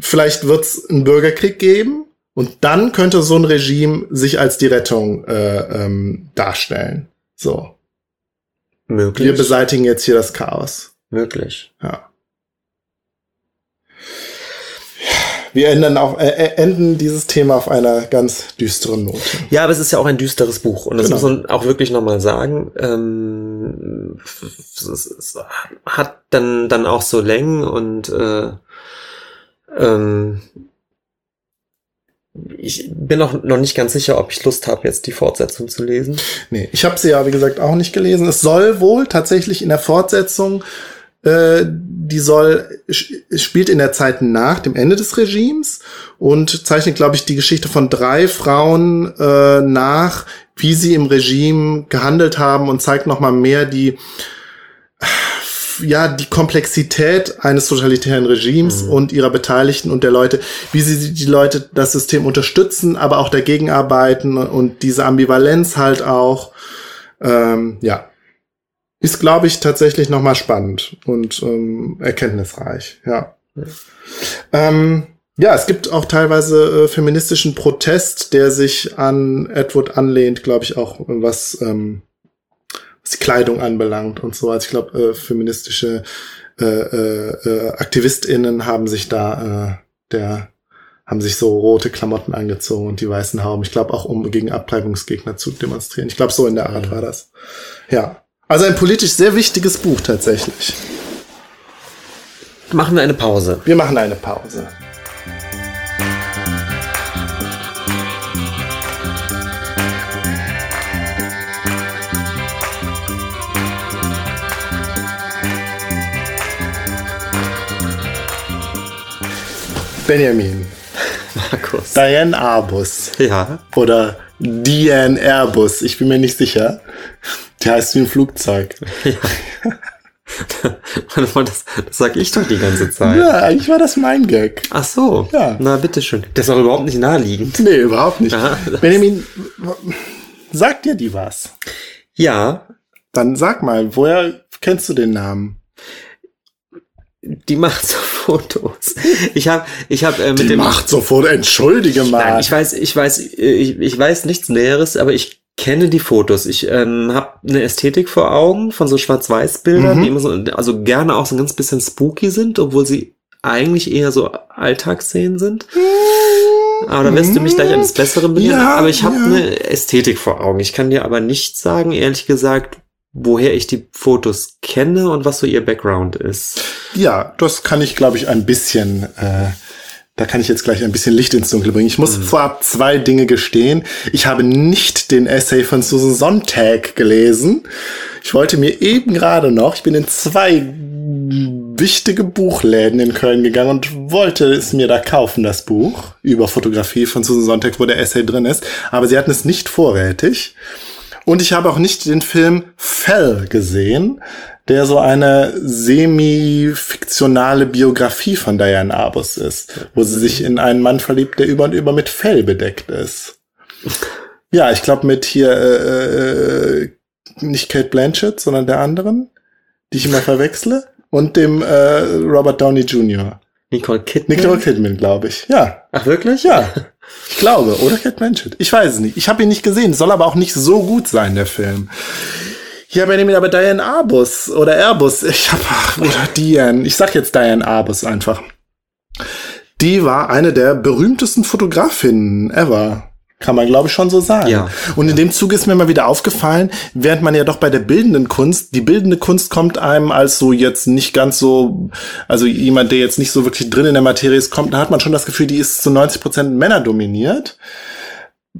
Speaker 2: vielleicht wird es einen Bürgerkrieg geben und dann könnte so ein Regime sich als die Rettung äh, ähm, darstellen. So,
Speaker 3: möglich.
Speaker 2: wir beseitigen jetzt hier das Chaos.
Speaker 3: möglich.
Speaker 2: Ja. Wir ändern auf, äh, äh, enden dieses Thema auf einer ganz düsteren Note.
Speaker 3: Ja, aber es ist ja auch ein düsteres Buch und das
Speaker 2: Genau.
Speaker 3: muss man auch wirklich nochmal sagen. Ähm, es, es hat dann dann auch so Längen und äh, ähm, ich bin auch noch nicht ganz sicher, ob ich Lust habe, jetzt die Fortsetzung zu lesen.
Speaker 2: Nee, ich habe sie ja, wie gesagt, auch nicht gelesen. Es soll wohl tatsächlich in der Fortsetzung, äh, die soll, spielt in der Zeit nach dem Ende des Regimes und zeichnet, glaube ich, die Geschichte von drei Frauen äh, nach, wie sie im Regime gehandelt haben und zeigt noch mal mehr die ja, die Komplexität eines totalitären Regimes mhm. und ihrer Beteiligten und der Leute, wie sie die Leute das System unterstützen, aber auch dagegen arbeiten und diese Ambivalenz halt auch, ähm, ja, ist, glaube ich, tatsächlich nochmal spannend und ähm, erkenntnisreich, ja. Ja. Ähm, ja, es gibt auch teilweise äh, feministischen Protest, der sich an Edward anlehnt, glaube ich, auch was ähm, was die Kleidung anbelangt und so. Also ich glaube, äh, feministische äh, äh, äh, AktivistInnen haben sich da äh, der haben sich so rote Klamotten angezogen und die weißen Hauben. Ich glaube auch, um gegen Abtreibungsgegner zu demonstrieren. Ich glaube, so in der Art war das. Ja. Also ein politisch sehr wichtiges Buch tatsächlich.
Speaker 3: Machen wir eine Pause.
Speaker 2: Wir machen eine Pause. Benjamin.
Speaker 3: Markus.
Speaker 2: Diane Arbus.
Speaker 3: Ja.
Speaker 2: Oder Diane Airbus. Ich bin mir nicht sicher. Der heißt wie ein Flugzeug. Ja.
Speaker 3: das, das sag ich doch die ganze Zeit.
Speaker 2: Ja, eigentlich war das mein Gag.
Speaker 3: Ach so.
Speaker 2: Ja.
Speaker 3: Na, bitteschön. Das ist doch überhaupt nicht naheliegend.
Speaker 2: Nee, überhaupt nicht. Aha, Benjamin, sagt dir die was?
Speaker 3: Ja.
Speaker 2: Dann sag mal, woher kennst du den Namen?
Speaker 3: Die macht so Fotos. Ich habe, ich habe äh, mit
Speaker 2: die
Speaker 3: dem
Speaker 2: macht so Fotos. Entschuldige mal.
Speaker 3: Nein, ich weiß, ich weiß, ich, ich weiß nichts Näheres, aber ich kenne die Fotos. Ich ähm, habe eine Ästhetik vor Augen von so Schwarz-Weiß-Bildern,
Speaker 2: Mhm.
Speaker 3: die immer so, also gerne auch so ein ganz bisschen spooky sind, obwohl sie eigentlich eher so Alltagsszenen sind. Aber da wirst du mich gleich eines Besseren belehren.
Speaker 2: Ja,
Speaker 3: aber ich habe
Speaker 2: ja.
Speaker 3: eine Ästhetik vor Augen. Ich kann dir aber nicht sagen, ehrlich gesagt, woher ich die Fotos kenne und was so ihr Background ist.
Speaker 2: Ja, das kann ich, glaube ich, ein bisschen, äh, da kann ich jetzt gleich ein bisschen Licht ins Dunkel bringen. Ich muss vorab zwei Dinge gestehen. Ich habe nicht den Essay von Susan Sontag gelesen. Ich wollte mir eben gerade noch, ich bin in zwei wichtige Buchläden in Köln gegangen und wollte es mir da kaufen, das Buch über Fotografie von Susan Sontag, wo der Essay drin ist. Aber sie hatten es nicht vorrätig. Und ich habe auch nicht den Film Fell gesehen, der so eine semi-fiktionale Biografie von Diane Arbus ist, wo sie sich in einen Mann verliebt, der über und über mit Fell bedeckt ist. Ja, ich glaube mit hier äh, äh, nicht Kate Blanchett, sondern der anderen, die ich immer verwechsle, und dem äh, Robert Downey Jr.
Speaker 3: Nicole Kidman?
Speaker 2: Nicole Kidman, glaube ich. Ja,
Speaker 3: Ach, wirklich?
Speaker 2: ja. Ich glaube, oder Kate Blanchett. Ich weiß es nicht. Ich habe ihn nicht gesehen. Soll aber auch nicht so gut sein, der Film. Ja, Benjamin, aber Diane Arbus oder Airbus, ich habe oder Diane, ich sag jetzt Diane Arbus einfach. Die war eine der berühmtesten Fotografinnen ever. Kann man, glaube ich, schon so sagen.
Speaker 3: Ja.
Speaker 2: Und in dem Zuge ist mir mal wieder aufgefallen, während man ja doch bei der bildenden Kunst, die bildende Kunst kommt einem als so jetzt nicht ganz so, also jemand, der jetzt nicht so wirklich drin in der Materie ist, kommt, da hat man schon das Gefühl, die ist zu 90 Prozent Männer dominiert.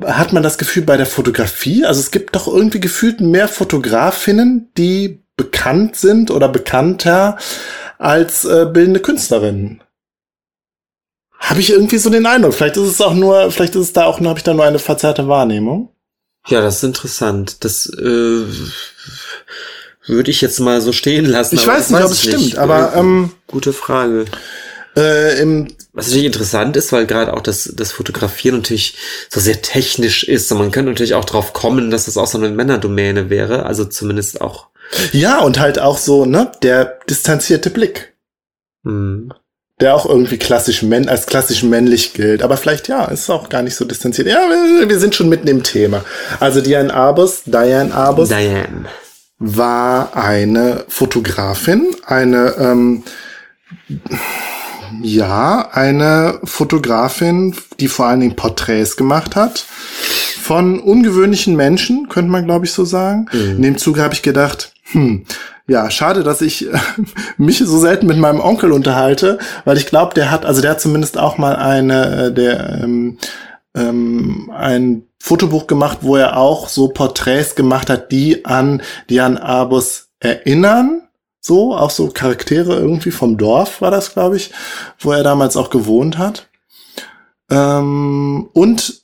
Speaker 2: Hat man das Gefühl bei der Fotografie? Also es gibt doch irgendwie gefühlt mehr Fotografinnen, die bekannt sind oder bekannter als äh, bildende Künstlerinnen. Habe ich irgendwie so den Eindruck. Vielleicht ist es auch nur, vielleicht ist es da auch nur, habe ich da nur eine verzerrte Wahrnehmung.
Speaker 3: Ja, das ist interessant. Das äh, würde ich jetzt mal so stehen lassen.
Speaker 2: Ich weiß nicht, ob es stimmt, aber,
Speaker 3: Äh,
Speaker 2: ähm,
Speaker 3: gute Frage.
Speaker 2: Äh, im,
Speaker 3: Was natürlich interessant ist, weil gerade auch das, das Fotografieren natürlich so sehr technisch ist. Und man könnte natürlich auch drauf kommen, dass das auch so eine Männerdomäne wäre. Also zumindest auch.
Speaker 2: ja, und halt auch so, ne, der distanzierte Blick,
Speaker 3: Hm.
Speaker 2: Der auch irgendwie klassisch männ als klassisch männlich gilt. Aber vielleicht, ja, ist auch gar nicht so distanziert. Ja, wir, wir sind schon mitten im Thema. Also Diane Arbus, Diane Arbus
Speaker 3: Diane.
Speaker 2: war eine Fotografin, eine, ähm, ja, eine Fotografin, die vor allen Dingen Porträts gemacht hat. Von ungewöhnlichen Menschen, könnte man, glaube ich, so sagen. In dem Zuge habe ich gedacht, hm, ja, schade, dass ich äh, mich so selten mit meinem Onkel unterhalte, weil ich glaube, der hat, also der hat zumindest auch mal eine, äh, der, ähm, ähm, ein Fotobuch gemacht, wo er auch so Porträts gemacht hat, die an Dian Abus erinnern. So, auch so Charaktere irgendwie vom Dorf war das, glaube ich, wo er damals auch gewohnt hat. Ähm, und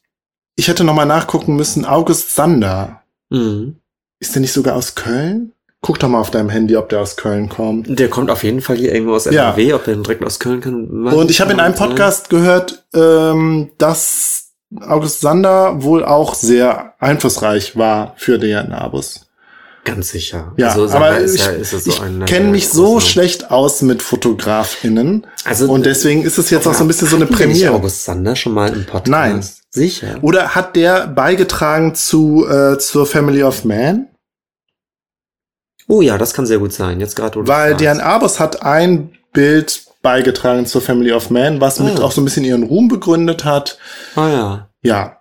Speaker 2: ich hätte noch mal nachgucken müssen, August Sander.
Speaker 3: Mhm.
Speaker 2: Ist der nicht sogar aus Köln? Guck doch mal auf deinem Handy, ob der aus Köln kommt.
Speaker 3: Der kommt auf jeden Fall hier irgendwo aus
Speaker 2: Ja.
Speaker 3: NRW, ob der direkt aus Köln kann.
Speaker 2: Und ich habe in einem Podcast gehört, ähm, dass August Sander wohl auch sehr einflussreich war für den Abus.
Speaker 3: Ganz sicher.
Speaker 2: Ja,
Speaker 3: also,
Speaker 2: aber ich,
Speaker 3: ja, so
Speaker 2: ich kenne mich so schlecht aus mit FotografInnen.
Speaker 3: Also,
Speaker 2: Und deswegen ist es jetzt auch so ein bisschen so eine Premiere.
Speaker 3: August Sander schon mal im Podcast?
Speaker 2: Nein.
Speaker 3: Sicher.
Speaker 2: Oder hat der beigetragen zu äh, zur Family of Man?
Speaker 3: Oh ja, das kann sehr gut sein. Jetzt gerade.
Speaker 2: Weil. Diane Arbus hat ein Bild beigetragen zur Family of Man, was mit
Speaker 3: Ah.
Speaker 2: auch so ein bisschen ihren Ruhm begründet hat.
Speaker 3: Ah ja.
Speaker 2: Ja.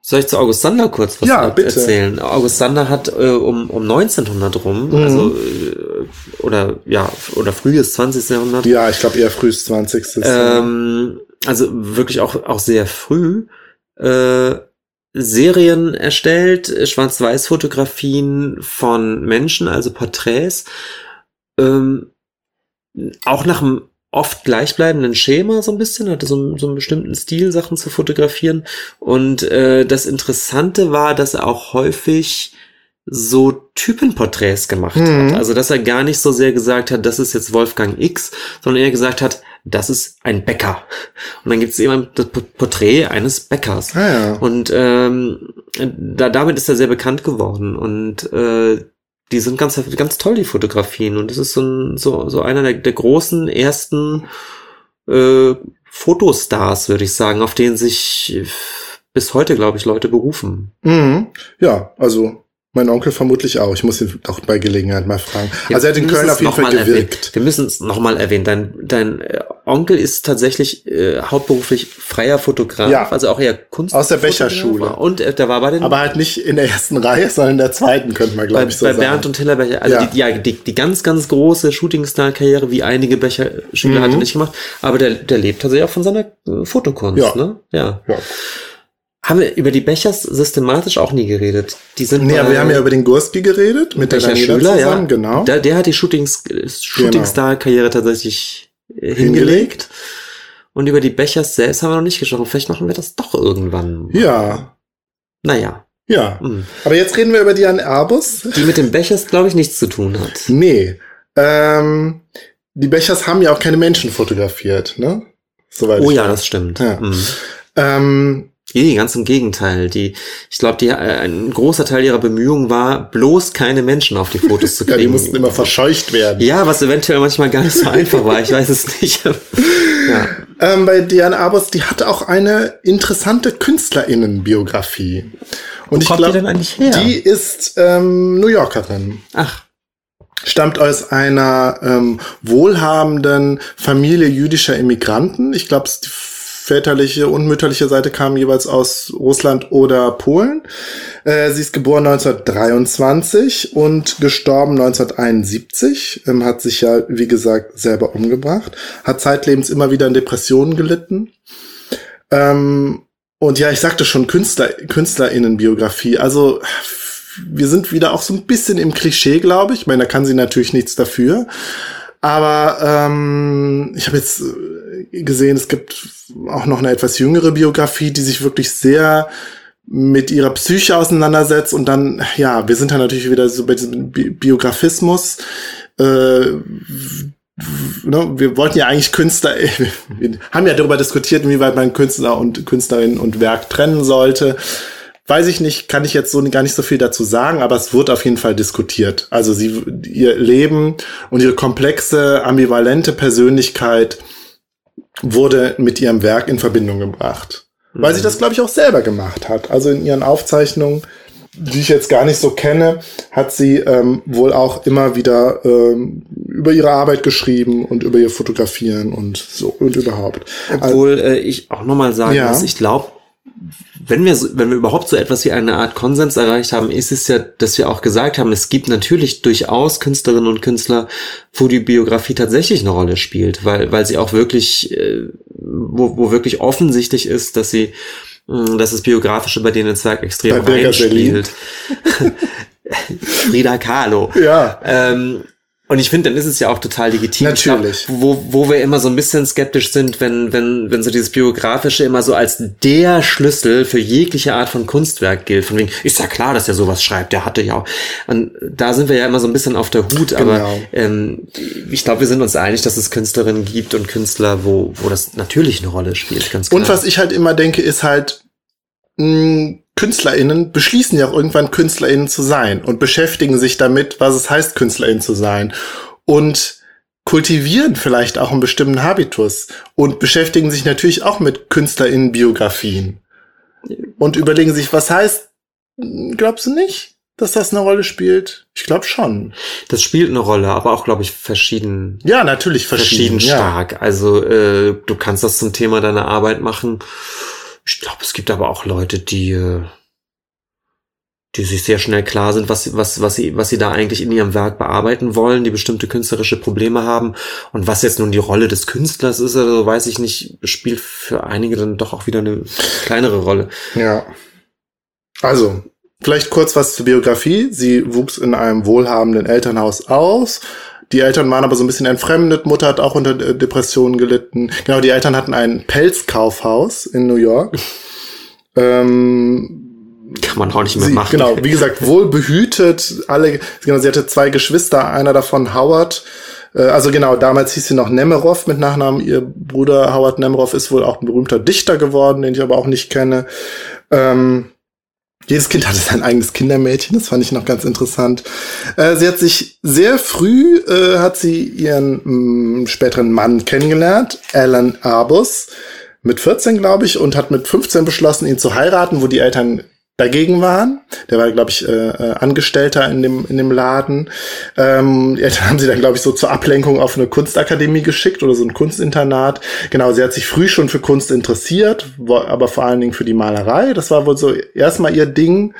Speaker 3: Soll ich zu August Sander kurz was
Speaker 2: Ja,
Speaker 3: er-
Speaker 2: bitte.
Speaker 3: erzählen? August Sander hat äh, um, um 1900 rum,
Speaker 2: Mhm.
Speaker 3: also äh, oder ja, oder frühes 20. Jahrhundert,
Speaker 2: Ja, ich glaube eher frühes 20.
Speaker 3: ähm, also wirklich auch, auch sehr früh, äh, Serien erstellt, Schwarz-Weiß-Fotografien von Menschen, also Porträts, ähm, auch nach einem oft gleichbleibenden Schema so ein bisschen, hatte so, einen- so einen bestimmten Stil, Sachen zu fotografieren. Und äh, das Interessante war, dass er auch häufig so Typenporträts gemacht
Speaker 2: Mhm.
Speaker 3: hat. Also dass er gar nicht so sehr gesagt hat, das ist jetzt Wolfgang X, sondern eher gesagt hat, das ist ein Bäcker. Und dann gibt es eben das Porträt eines Bäckers.
Speaker 2: Ah, ja.
Speaker 3: Und ähm, da, damit ist er sehr bekannt geworden. Und äh, die sind ganz, ganz toll, die Fotografien. Und das ist so, ein, so, so einer der, der großen ersten äh, Fotostars, würde ich sagen, auf den sich bis heute, glaube ich, Leute berufen.
Speaker 2: Mhm. Ja, also mein Onkel vermutlich auch. Ich muss ihn auch bei Gelegenheit mal fragen. also er hat in Köln auf jeden Fall gewirkt.
Speaker 3: Erwähnen. Wir müssen es nochmal erwähnen. Dein, dein äh, Onkel ist tatsächlich äh, hauptberuflich freier Fotograf,
Speaker 2: Ja.
Speaker 3: also auch eher Kunst.
Speaker 2: Aus der Becherschule.
Speaker 3: Und äh, der war bei den
Speaker 2: Aber halt nicht in der ersten Reihe, sondern in der zweiten, könnte man,
Speaker 3: bei,
Speaker 2: glaube ich, so
Speaker 3: bei
Speaker 2: sagen.
Speaker 3: Bernd und Hillerbecher, also
Speaker 2: Ja.
Speaker 3: Die, ja, die, die ganz, ganz große Shootingstar-Karriere, wie einige Becher-Schüler
Speaker 2: Mhm.
Speaker 3: hat er nicht gemacht, aber der, der lebt tatsächlich auch von seiner äh, Fotokunst,
Speaker 2: Ja.
Speaker 3: ne? Ja.
Speaker 2: ja.
Speaker 3: Haben wir über die Bechers systematisch auch nie geredet. Die sind
Speaker 2: Nee, aber wir haben ja über den Gurski geredet, mit der Daniela
Speaker 3: Schüler,
Speaker 2: zusammen,
Speaker 3: ja.
Speaker 2: genau.
Speaker 3: Der, der hat die Shootings, äh, Shootingstar-Karriere tatsächlich äh, hingelegt.
Speaker 2: Hingelegt.
Speaker 3: Und über die Bechers selbst haben wir noch nicht gesprochen. Vielleicht machen wir das doch irgendwann.
Speaker 2: Ja,
Speaker 3: Naja.
Speaker 2: ja.
Speaker 3: hm.
Speaker 2: Aber jetzt reden wir über Diane Arbus.
Speaker 3: Die mit den Bechers, glaube ich, nichts zu tun hat.
Speaker 2: Nee. Ähm, die Bechers haben ja auch keine Menschen fotografiert, ne? Soweit
Speaker 3: Oh ja,
Speaker 2: weiß.
Speaker 3: das stimmt.
Speaker 2: Ja.
Speaker 3: Hm.
Speaker 2: Ähm,
Speaker 3: Nee, ganz im Gegenteil. Die, ich glaube, die, äh, ein großer Teil ihrer Bemühungen war, bloß keine Menschen auf die Fotos zu
Speaker 2: ja,
Speaker 3: kriegen.
Speaker 2: die mussten immer verscheucht werden.
Speaker 3: ja, was eventuell manchmal gar nicht so einfach war. Ich weiß es nicht. ja.
Speaker 2: Ähm, bei Diane Arbus, die hat auch eine interessante KünstlerInnenbiografie. Und ich
Speaker 3: kommt die
Speaker 2: glaube,
Speaker 3: her?
Speaker 2: die ist ähm, New Yorkerin.
Speaker 3: Ach,
Speaker 2: stammt aus einer ähm, wohlhabenden Familie jüdischer Immigranten. Ich glaube, die väterliche und mütterliche Seite kamen jeweils aus Russland oder Polen. Äh, sie ist geboren 1923 und gestorben 1971. Ähm, hat sich ja, wie gesagt, selber umgebracht. Hat zeitlebens immer wieder an Depressionen gelitten. Ähm, und ja, ich sagte schon Künstler, KünstlerInnenbiografie. Also wir sind wieder auch so ein bisschen im Klischee, glaube ich. Ich meine, da kann sie natürlich nichts dafür. Aber ähm, ich habe jetzt gesehen, es gibt auch noch eine etwas jüngere Biografie, die sich wirklich sehr mit ihrer Psyche auseinandersetzt. Und dann, ja, wir sind da natürlich wieder so bei diesem Bi Biografismus. Äh, ne, wir wollten ja eigentlich Künstler, wir haben ja darüber diskutiert, inwieweit man Künstler und Künstlerin und Werk trennen sollte. Weiß ich nicht, kann ich jetzt so gar nicht so viel dazu sagen, aber es wird auf jeden Fall diskutiert. Also sie, ihr Leben und ihre komplexe, ambivalente Persönlichkeit wurde mit ihrem Werk in Verbindung gebracht. Weil sie das, glaube ich, auch selber gemacht hat. Also in ihren Aufzeichnungen, die ich jetzt gar nicht so kenne, hat sie ähm, wohl auch immer wieder ähm, über ihre Arbeit geschrieben und über ihr Fotografieren und so und überhaupt.
Speaker 3: obwohl äh, ich auch nochmal sagen
Speaker 2: Ja.
Speaker 3: muss, ich glaube, wenn wir, wenn wir überhaupt so etwas wie eine Art Konsens erreicht haben, ist es ja, dass wir auch gesagt haben, es gibt natürlich durchaus Künstlerinnen und Künstler, wo die Biografie tatsächlich eine Rolle spielt, weil, weil sie auch wirklich, äh, wo, wo wirklich offensichtlich ist, dass sie Mm, Das ist biografische, bei denen das Werk extrem reinspielt. Frida Kahlo.
Speaker 2: Ja.
Speaker 3: Ähm, und ich finde, dann ist es ja auch total legitim. Ich
Speaker 2: Natürlich.
Speaker 3: Glaub, wo, wo wir immer so ein bisschen skeptisch sind, wenn, wenn, wenn so dieses Biografische immer so als der Schlüssel für jegliche Art von Kunstwerk gilt. Von wegen, ist ja klar, dass er sowas schreibt, der hatte ja auch. Und da sind wir ja immer so ein bisschen auf der Hut, aber
Speaker 2: Genau.
Speaker 3: ähm, ich glaube, wir sind uns einig, dass es Künstlerinnen gibt und Künstler, wo, wo das natürlich eine Rolle spielt, ganz klar.
Speaker 2: Und was ich halt immer denke, ist halt, mh, KünstlerInnen beschließen ja auch irgendwann KünstlerInnen zu sein und beschäftigen sich damit, was es heißt, KünstlerInnen zu sein. Und kultivieren vielleicht auch einen bestimmten Habitus und beschäftigen sich natürlich auch mit KünstlerInnen-Biografien. Und überlegen sich, was heißt, glaubst du nicht, dass das eine Rolle spielt? Ich glaube schon.
Speaker 3: das spielt eine Rolle, aber auch, glaube ich, verschieden.
Speaker 2: Ja, natürlich verschieden.
Speaker 3: verschieden
Speaker 2: ja.
Speaker 3: stark. Also äh, du kannst das zum Thema deiner Arbeit machen. Ich glaube, es gibt aber auch Leute, die äh, die sich sehr schnell klar sind, was, was, was, sie, was sie da eigentlich in ihrem Werk bearbeiten wollen, die bestimmte künstlerische Probleme haben. Und was jetzt nun die Rolle des Künstlers ist, also weiß ich nicht, spielt für einige dann doch auch wieder eine kleinere Rolle.
Speaker 2: Ja. Also, vielleicht kurz was zur Biografie. Sie wuchs in einem wohlhabenden Elternhaus aus. Die Eltern waren aber so ein bisschen entfremdet. Mutter hat auch unter Depressionen gelitten. Genau, die Eltern hatten ein Pelzkaufhaus in New York. ähm,
Speaker 3: Kann man auch nicht mehr
Speaker 2: sie,
Speaker 3: machen.
Speaker 2: Genau, wie gesagt, wohl behütet. Alle, genau, sie hatte zwei Geschwister, einer davon Howard. Äh, Also genau, damals hieß sie noch Nemerov mit Nachnamen. Ihr Bruder Howard Nemerov ist wohl auch ein berühmter Dichter geworden, den ich aber auch nicht kenne. Ähm, jedes Kind hatte sein eigenes Kindermädchen, das fand ich noch ganz interessant. Äh, sie hat sich sehr früh, äh, hat sie ihren mh, späteren Mann kennengelernt, Alan Arbus, mit 14, glaube ich, und hat mit 15 beschlossen, ihn zu heiraten, wo die Eltern dagegen waren. Der war, glaube ich, äh, äh, Angestellter in dem, in dem Laden. Ähm, Eltern haben sie dann, glaube ich, so zur Ablenkung auf eine Kunstakademie geschickt oder so ein Kunstinternat. Genau, sie hat sich früh schon für Kunst interessiert, aber vor allen Dingen für die Malerei. Das war wohl so erstmal ihr Ding.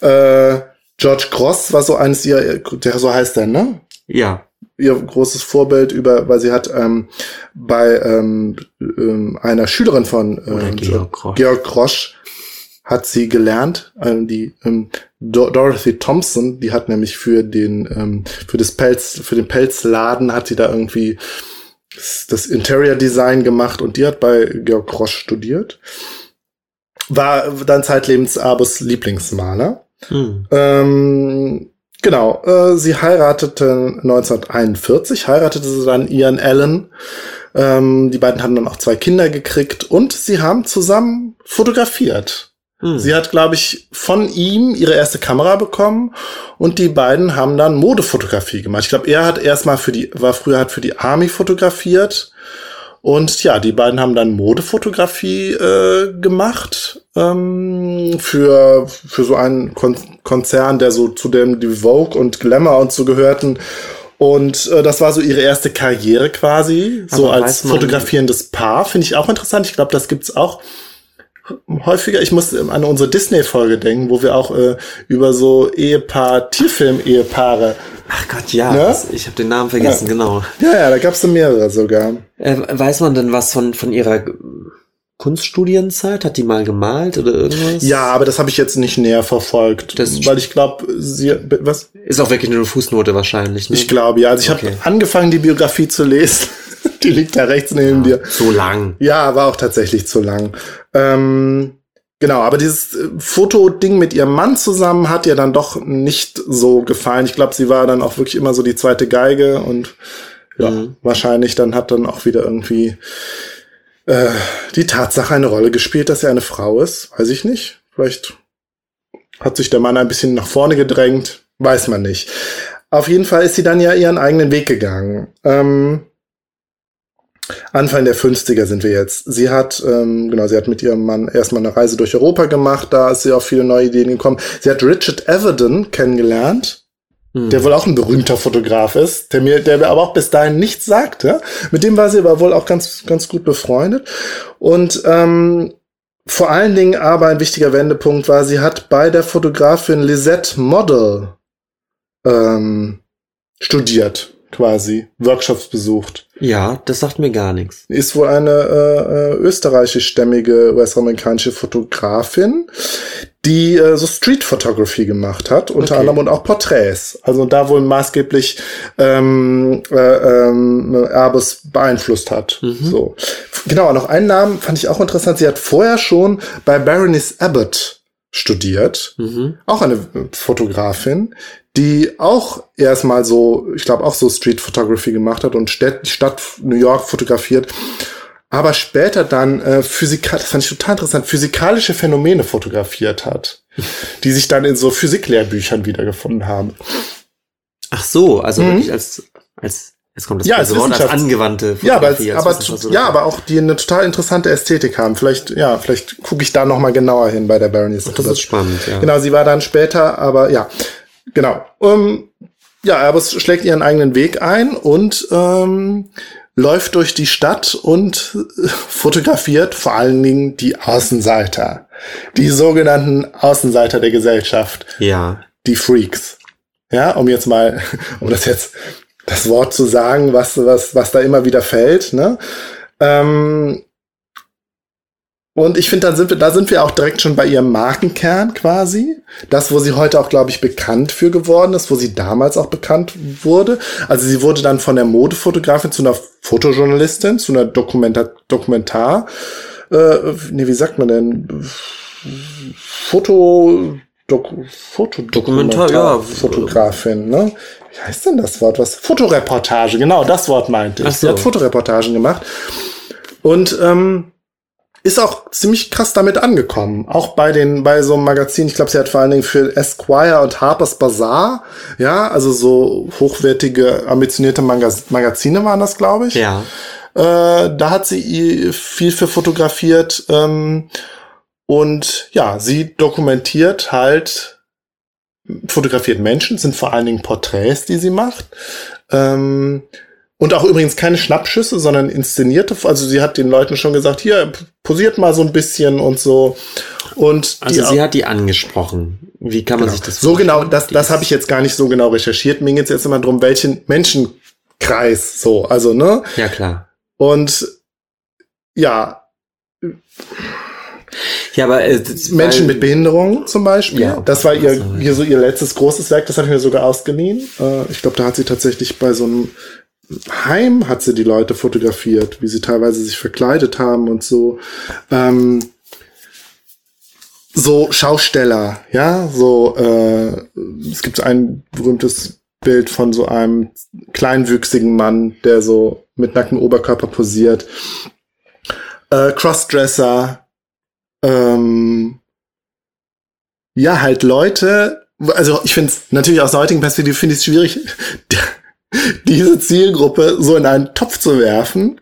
Speaker 2: Äh, George Cross war so eines ihr, der so heißt er, ne?
Speaker 3: Ja.
Speaker 2: ihr großes Vorbild über, weil sie hat ähm, bei ähm, ähm, einer Schülerin von ähm,
Speaker 3: Georg Grosch.
Speaker 2: Georg Grosch hat sie gelernt, ähm, die ähm, Do Dorothy Thompson, die hat nämlich für den ähm, für das Pelz für den Pelzladen hat sie da irgendwie das, Interior Design gemacht und die hat bei Georg Grosch studiert. War dann zeitlebens Abus Lieblingsmaler.
Speaker 3: Hm.
Speaker 2: Ähm, genau, äh, sie heiratete 1941, heiratete sie dann Ian Allen. Ähm, die beiden haben dann auch zwei Kinder gekriegt und sie haben zusammen fotografiert.
Speaker 3: Hm.
Speaker 2: Sie hat, glaube ich, von ihm ihre erste Kamera bekommen und die beiden haben dann Modefotografie gemacht. Ich glaube, er hat erstmal für die, war früher hat für die Army fotografiert und ja, die beiden haben dann Modefotografie äh, gemacht ähm, für, für so einen Kon Konzern, der so zu dem die Vogue und Glamour und so gehörten. Und äh, das war so ihre erste Karriere quasi, so
Speaker 3: Aber
Speaker 2: als
Speaker 3: weiß man-
Speaker 2: fotografierendes Paar. Finde ich auch interessant. Ich glaube, das gibt's auch häufiger. Ich muss an unsere Disney-Folge denken, wo wir auch äh, über so Ehepaar, Tierfilm-Ehepaare.
Speaker 3: Ach Gott, ja.
Speaker 2: Ne?
Speaker 3: Das, ich habe den Namen vergessen, genau.
Speaker 2: Ja, ja, da gab's so mehrere sogar.
Speaker 3: Äh, weiß man denn was von, von ihrer Kunststudienzeit? Hat die mal gemalt oder irgendwas?
Speaker 2: Ja, aber das habe ich jetzt nicht näher verfolgt,
Speaker 3: Das-
Speaker 2: weil ich glaube, sie was?
Speaker 3: Ist auch wirklich nur eine Fußnote wahrscheinlich. Ne?
Speaker 2: Ich glaube ja. Also ich
Speaker 3: Okay.
Speaker 2: habe angefangen, die Biografie zu lesen. die liegt da rechts neben dir.
Speaker 3: So lang.
Speaker 2: Ja, war auch tatsächlich zu lang. Ähm, genau, aber dieses äh, Fotoding mit ihrem Mann zusammen hat ihr dann doch nicht so gefallen. Ich glaube, sie war dann auch wirklich immer so die zweite Geige und ja,
Speaker 3: Mhm.
Speaker 2: wahrscheinlich dann hat dann auch wieder irgendwie äh, die Tatsache eine Rolle gespielt, dass er eine Frau ist. Weiß ich nicht. Vielleicht hat sich der Mann ein bisschen nach vorne gedrängt. Weiß man nicht. Auf jeden Fall ist sie dann ja ihren eigenen Weg gegangen. Ähm, Anfang der 50er sind wir jetzt. Sie hat, ähm, genau, sie hat mit ihrem Mann erstmal eine Reise durch Europa gemacht, da ist sie auf viele neue Ideen gekommen. Sie hat Richard Avedon kennengelernt,
Speaker 3: Hm.
Speaker 2: der wohl auch ein berühmter Fotograf ist, der mir, der mir aber auch bis dahin nichts sagte. Mit dem war sie aber wohl auch ganz, ganz gut befreundet. Und ähm, vor allen Dingen aber ein wichtiger Wendepunkt war, sie hat bei der Fotografin Lisette Model ähm, studiert. Quasi, Workshops besucht.
Speaker 3: Ja, das sagt mir gar nichts.
Speaker 2: Ist wohl eine äh, äh österreichischstämmige US-amerikanische Fotografin, die äh, so Street Photography gemacht hat, unter
Speaker 3: Okay.
Speaker 2: anderem und auch Porträts. Also da wohl maßgeblich ähm, äh, ähm, Airbus beeinflusst hat. So. Genau, noch einen Namen fand ich auch interessant. Sie hat vorher schon bei Baroness Abbott studiert
Speaker 3: Mhm.
Speaker 2: auch eine Fotografin, die auch erstmal so, ich glaube auch so Street Photography gemacht hat und Städt, die Stadt New York fotografiert, aber später dann äh, Physika, das fand ich total interessant, physikalische Phänomene fotografiert hat, die sich dann in so Physiklehrbüchern wiedergefunden haben.
Speaker 3: Ach so, also
Speaker 2: Mhm.
Speaker 3: wirklich als, als, jetzt kommt das
Speaker 2: Ja, als
Speaker 3: böse Wort, als angewandte
Speaker 2: Ja, aber,
Speaker 3: Fotografie, als
Speaker 2: aber, ja, aber auch die eine total interessante Ästhetik haben. Vielleicht, ja, vielleicht gucke ich da noch mal genauer hin bei der Baroness.
Speaker 3: Das ist spannend, ja.
Speaker 2: Genau, sie war dann später, aber ja, genau. Ähm, ja, Airbus schlägt ihren eigenen Weg ein und ähm, läuft durch die Stadt und äh, fotografiert vor allen Dingen die Außenseiter. Die sogenannten Außenseiter der Gesellschaft,
Speaker 3: Ja.
Speaker 2: die Freaks. Ja, um jetzt mal, um das jetzt das Wort zu sagen, was, was, was da immer wieder fällt, ne? Ähm, und ich finde, da sind wir, da sind wir auch direkt schon bei ihrem Markenkern quasi. Das, wo sie heute auch, glaube ich, bekannt für geworden ist, wo sie damals auch bekannt wurde. Also sie wurde dann von der Modefotografin zu einer Fotojournalistin, zu einer Dokumenta Dokumentar, äh, nee, wie sagt man denn? Foto, Doku, Foto,
Speaker 3: Dokumentar, ja.
Speaker 2: Fotografin, ne? Wie heißt denn das Wort? Was? Fotoreportage, genau, das Wort meinte ich.
Speaker 3: Ach
Speaker 2: Sie
Speaker 3: so.
Speaker 2: hat Fotoreportagen gemacht. Und ähm, ist auch ziemlich krass damit angekommen. Auch bei den, bei so einem Magazin, ich glaube, sie hat vor allen Dingen für Esquire und Harper's Bazaar, ja, also so hochwertige, ambitionierte Magaz Magazine waren das, glaube ich.
Speaker 3: Ja.
Speaker 2: Äh, da hat sie viel für fotografiert. Ähm, und ja, sie dokumentiert halt, fotografiert Menschen, sind vor allen Dingen Porträts, die sie macht. Ähm, und auch übrigens keine Schnappschüsse, sondern inszenierte. Also sie hat den Leuten schon gesagt, hier, posiert mal so ein bisschen und so. Und
Speaker 3: Also sie hat die angesprochen. Wie kann man
Speaker 2: Genau.
Speaker 3: sich das
Speaker 2: So genau,
Speaker 3: vorstellen?
Speaker 2: das, das habe ich jetzt gar nicht so genau recherchiert. Mir geht es jetzt immer drum, welchen Menschenkreis so, also, ne?
Speaker 3: Ja, klar.
Speaker 2: Und ja,
Speaker 3: Ja, aber äh,
Speaker 2: Menschen mit Behinderung zum Beispiel.
Speaker 3: Ja, okay.
Speaker 2: das war ihr,
Speaker 3: Also,
Speaker 2: hier so ihr letztes großes Werk, das habe ich mir sogar ausgeliehen. Äh, ich glaube, da hat sie tatsächlich bei so einem Heim hat sie die Leute fotografiert, wie sie teilweise sich verkleidet haben und so. Ähm, so Schausteller, ja, so äh, es gibt ein berühmtes Bild von so einem kleinwüchsigen Mann, der so mit nacktem Oberkörper posiert. Äh, Crossdresser, ähm, ja, halt Leute, also ich finde es natürlich aus der heutigen Perspektive finde ich es schwierig, diese Zielgruppe so in einen Topf zu werfen.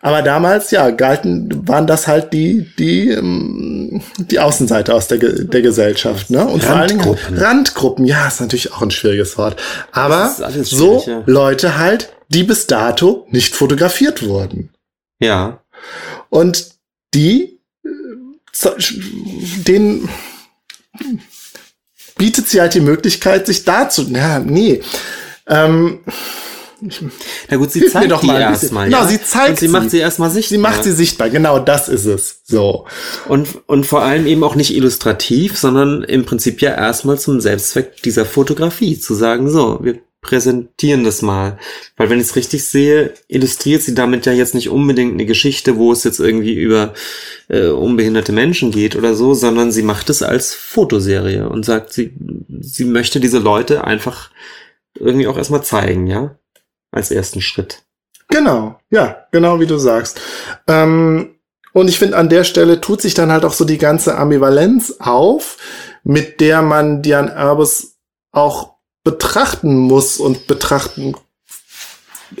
Speaker 2: Aber damals, ja, galten, waren das halt die, die, ähm, die Außenseiter aus der, der Gesellschaft, ne? Und vor allen Dingen
Speaker 3: Randgruppen.
Speaker 2: Randgruppen, ja, ist natürlich auch ein schwieriges Wort. Aber so
Speaker 3: ja.
Speaker 2: Leute halt, die bis dato nicht fotografiert wurden.
Speaker 3: Ja.
Speaker 2: Und die, äh, denen bietet sie halt die Möglichkeit, sich dazu, ja, nee, ähm,
Speaker 3: Na gut, sie zeigt
Speaker 2: doch
Speaker 3: die erstmal.
Speaker 2: Genau,
Speaker 3: ja?
Speaker 2: sie zeigt
Speaker 3: Und sie
Speaker 2: sie.
Speaker 3: macht sie erstmal sichtbar.
Speaker 2: sie macht sie sichtbar, genau das ist es, so.
Speaker 3: Und, und vor allem eben auch nicht illustrativ, sondern im Prinzip ja erstmal zum Selbstzweck dieser Fotografie, zu sagen, so, wir präsentieren das mal. Weil wenn ich es richtig sehe, illustriert sie damit ja jetzt nicht unbedingt eine Geschichte, wo es jetzt irgendwie über äh, unbehinderte Menschen geht oder so, sondern sie macht es als Fotoserie und sagt, sie, sie möchte diese Leute einfach irgendwie auch erstmal zeigen, ja? Als ersten Schritt.
Speaker 2: Genau, ja, genau wie du sagst. Ähm, und ich finde, an der Stelle tut sich dann halt auch so die ganze Ambivalenz auf, mit der man Diane Arbus auch betrachten muss und betrachten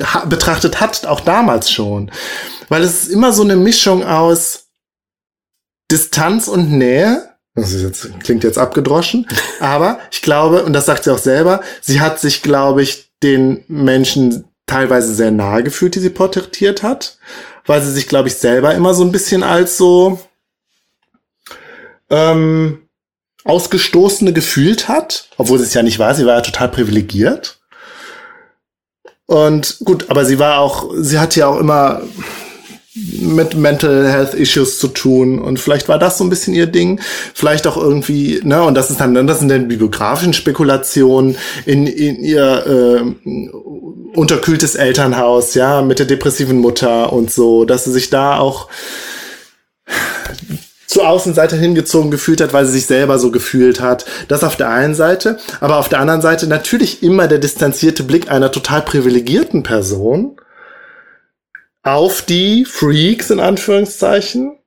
Speaker 2: ha, betrachtet hat, auch damals schon. Weil es ist immer so eine Mischung aus Distanz und Nähe. Das ist jetzt, klingt jetzt abgedroschen, aber ich glaube, und das sagt sie auch selber, sie hat sich, glaube ich, den Menschen teilweise sehr nahe gefühlt, die sie porträtiert hat, weil sie sich, glaube ich, selber immer so ein bisschen als so ähm, Ausgestoßene gefühlt hat, obwohl sie es ja nicht war, sie war ja total privilegiert. Und gut, aber sie war auch, sie hat ja auch immer mit Mental Health Issues zu tun. Und vielleicht war das so ein bisschen ihr Ding, vielleicht auch irgendwie, ne, und das ist dann, das sind dann bibliografischen Spekulationen in, in ihr äh, unterkühltes Elternhaus, ja, mit der depressiven Mutter und so, dass sie sich da auch zur Außenseite hingezogen gefühlt hat, weil sie sich selber so gefühlt hat. Das auf der einen Seite, aber auf der anderen Seite natürlich immer der distanzierte Blick einer total privilegierten Person auf die Freaks in Anführungszeichen.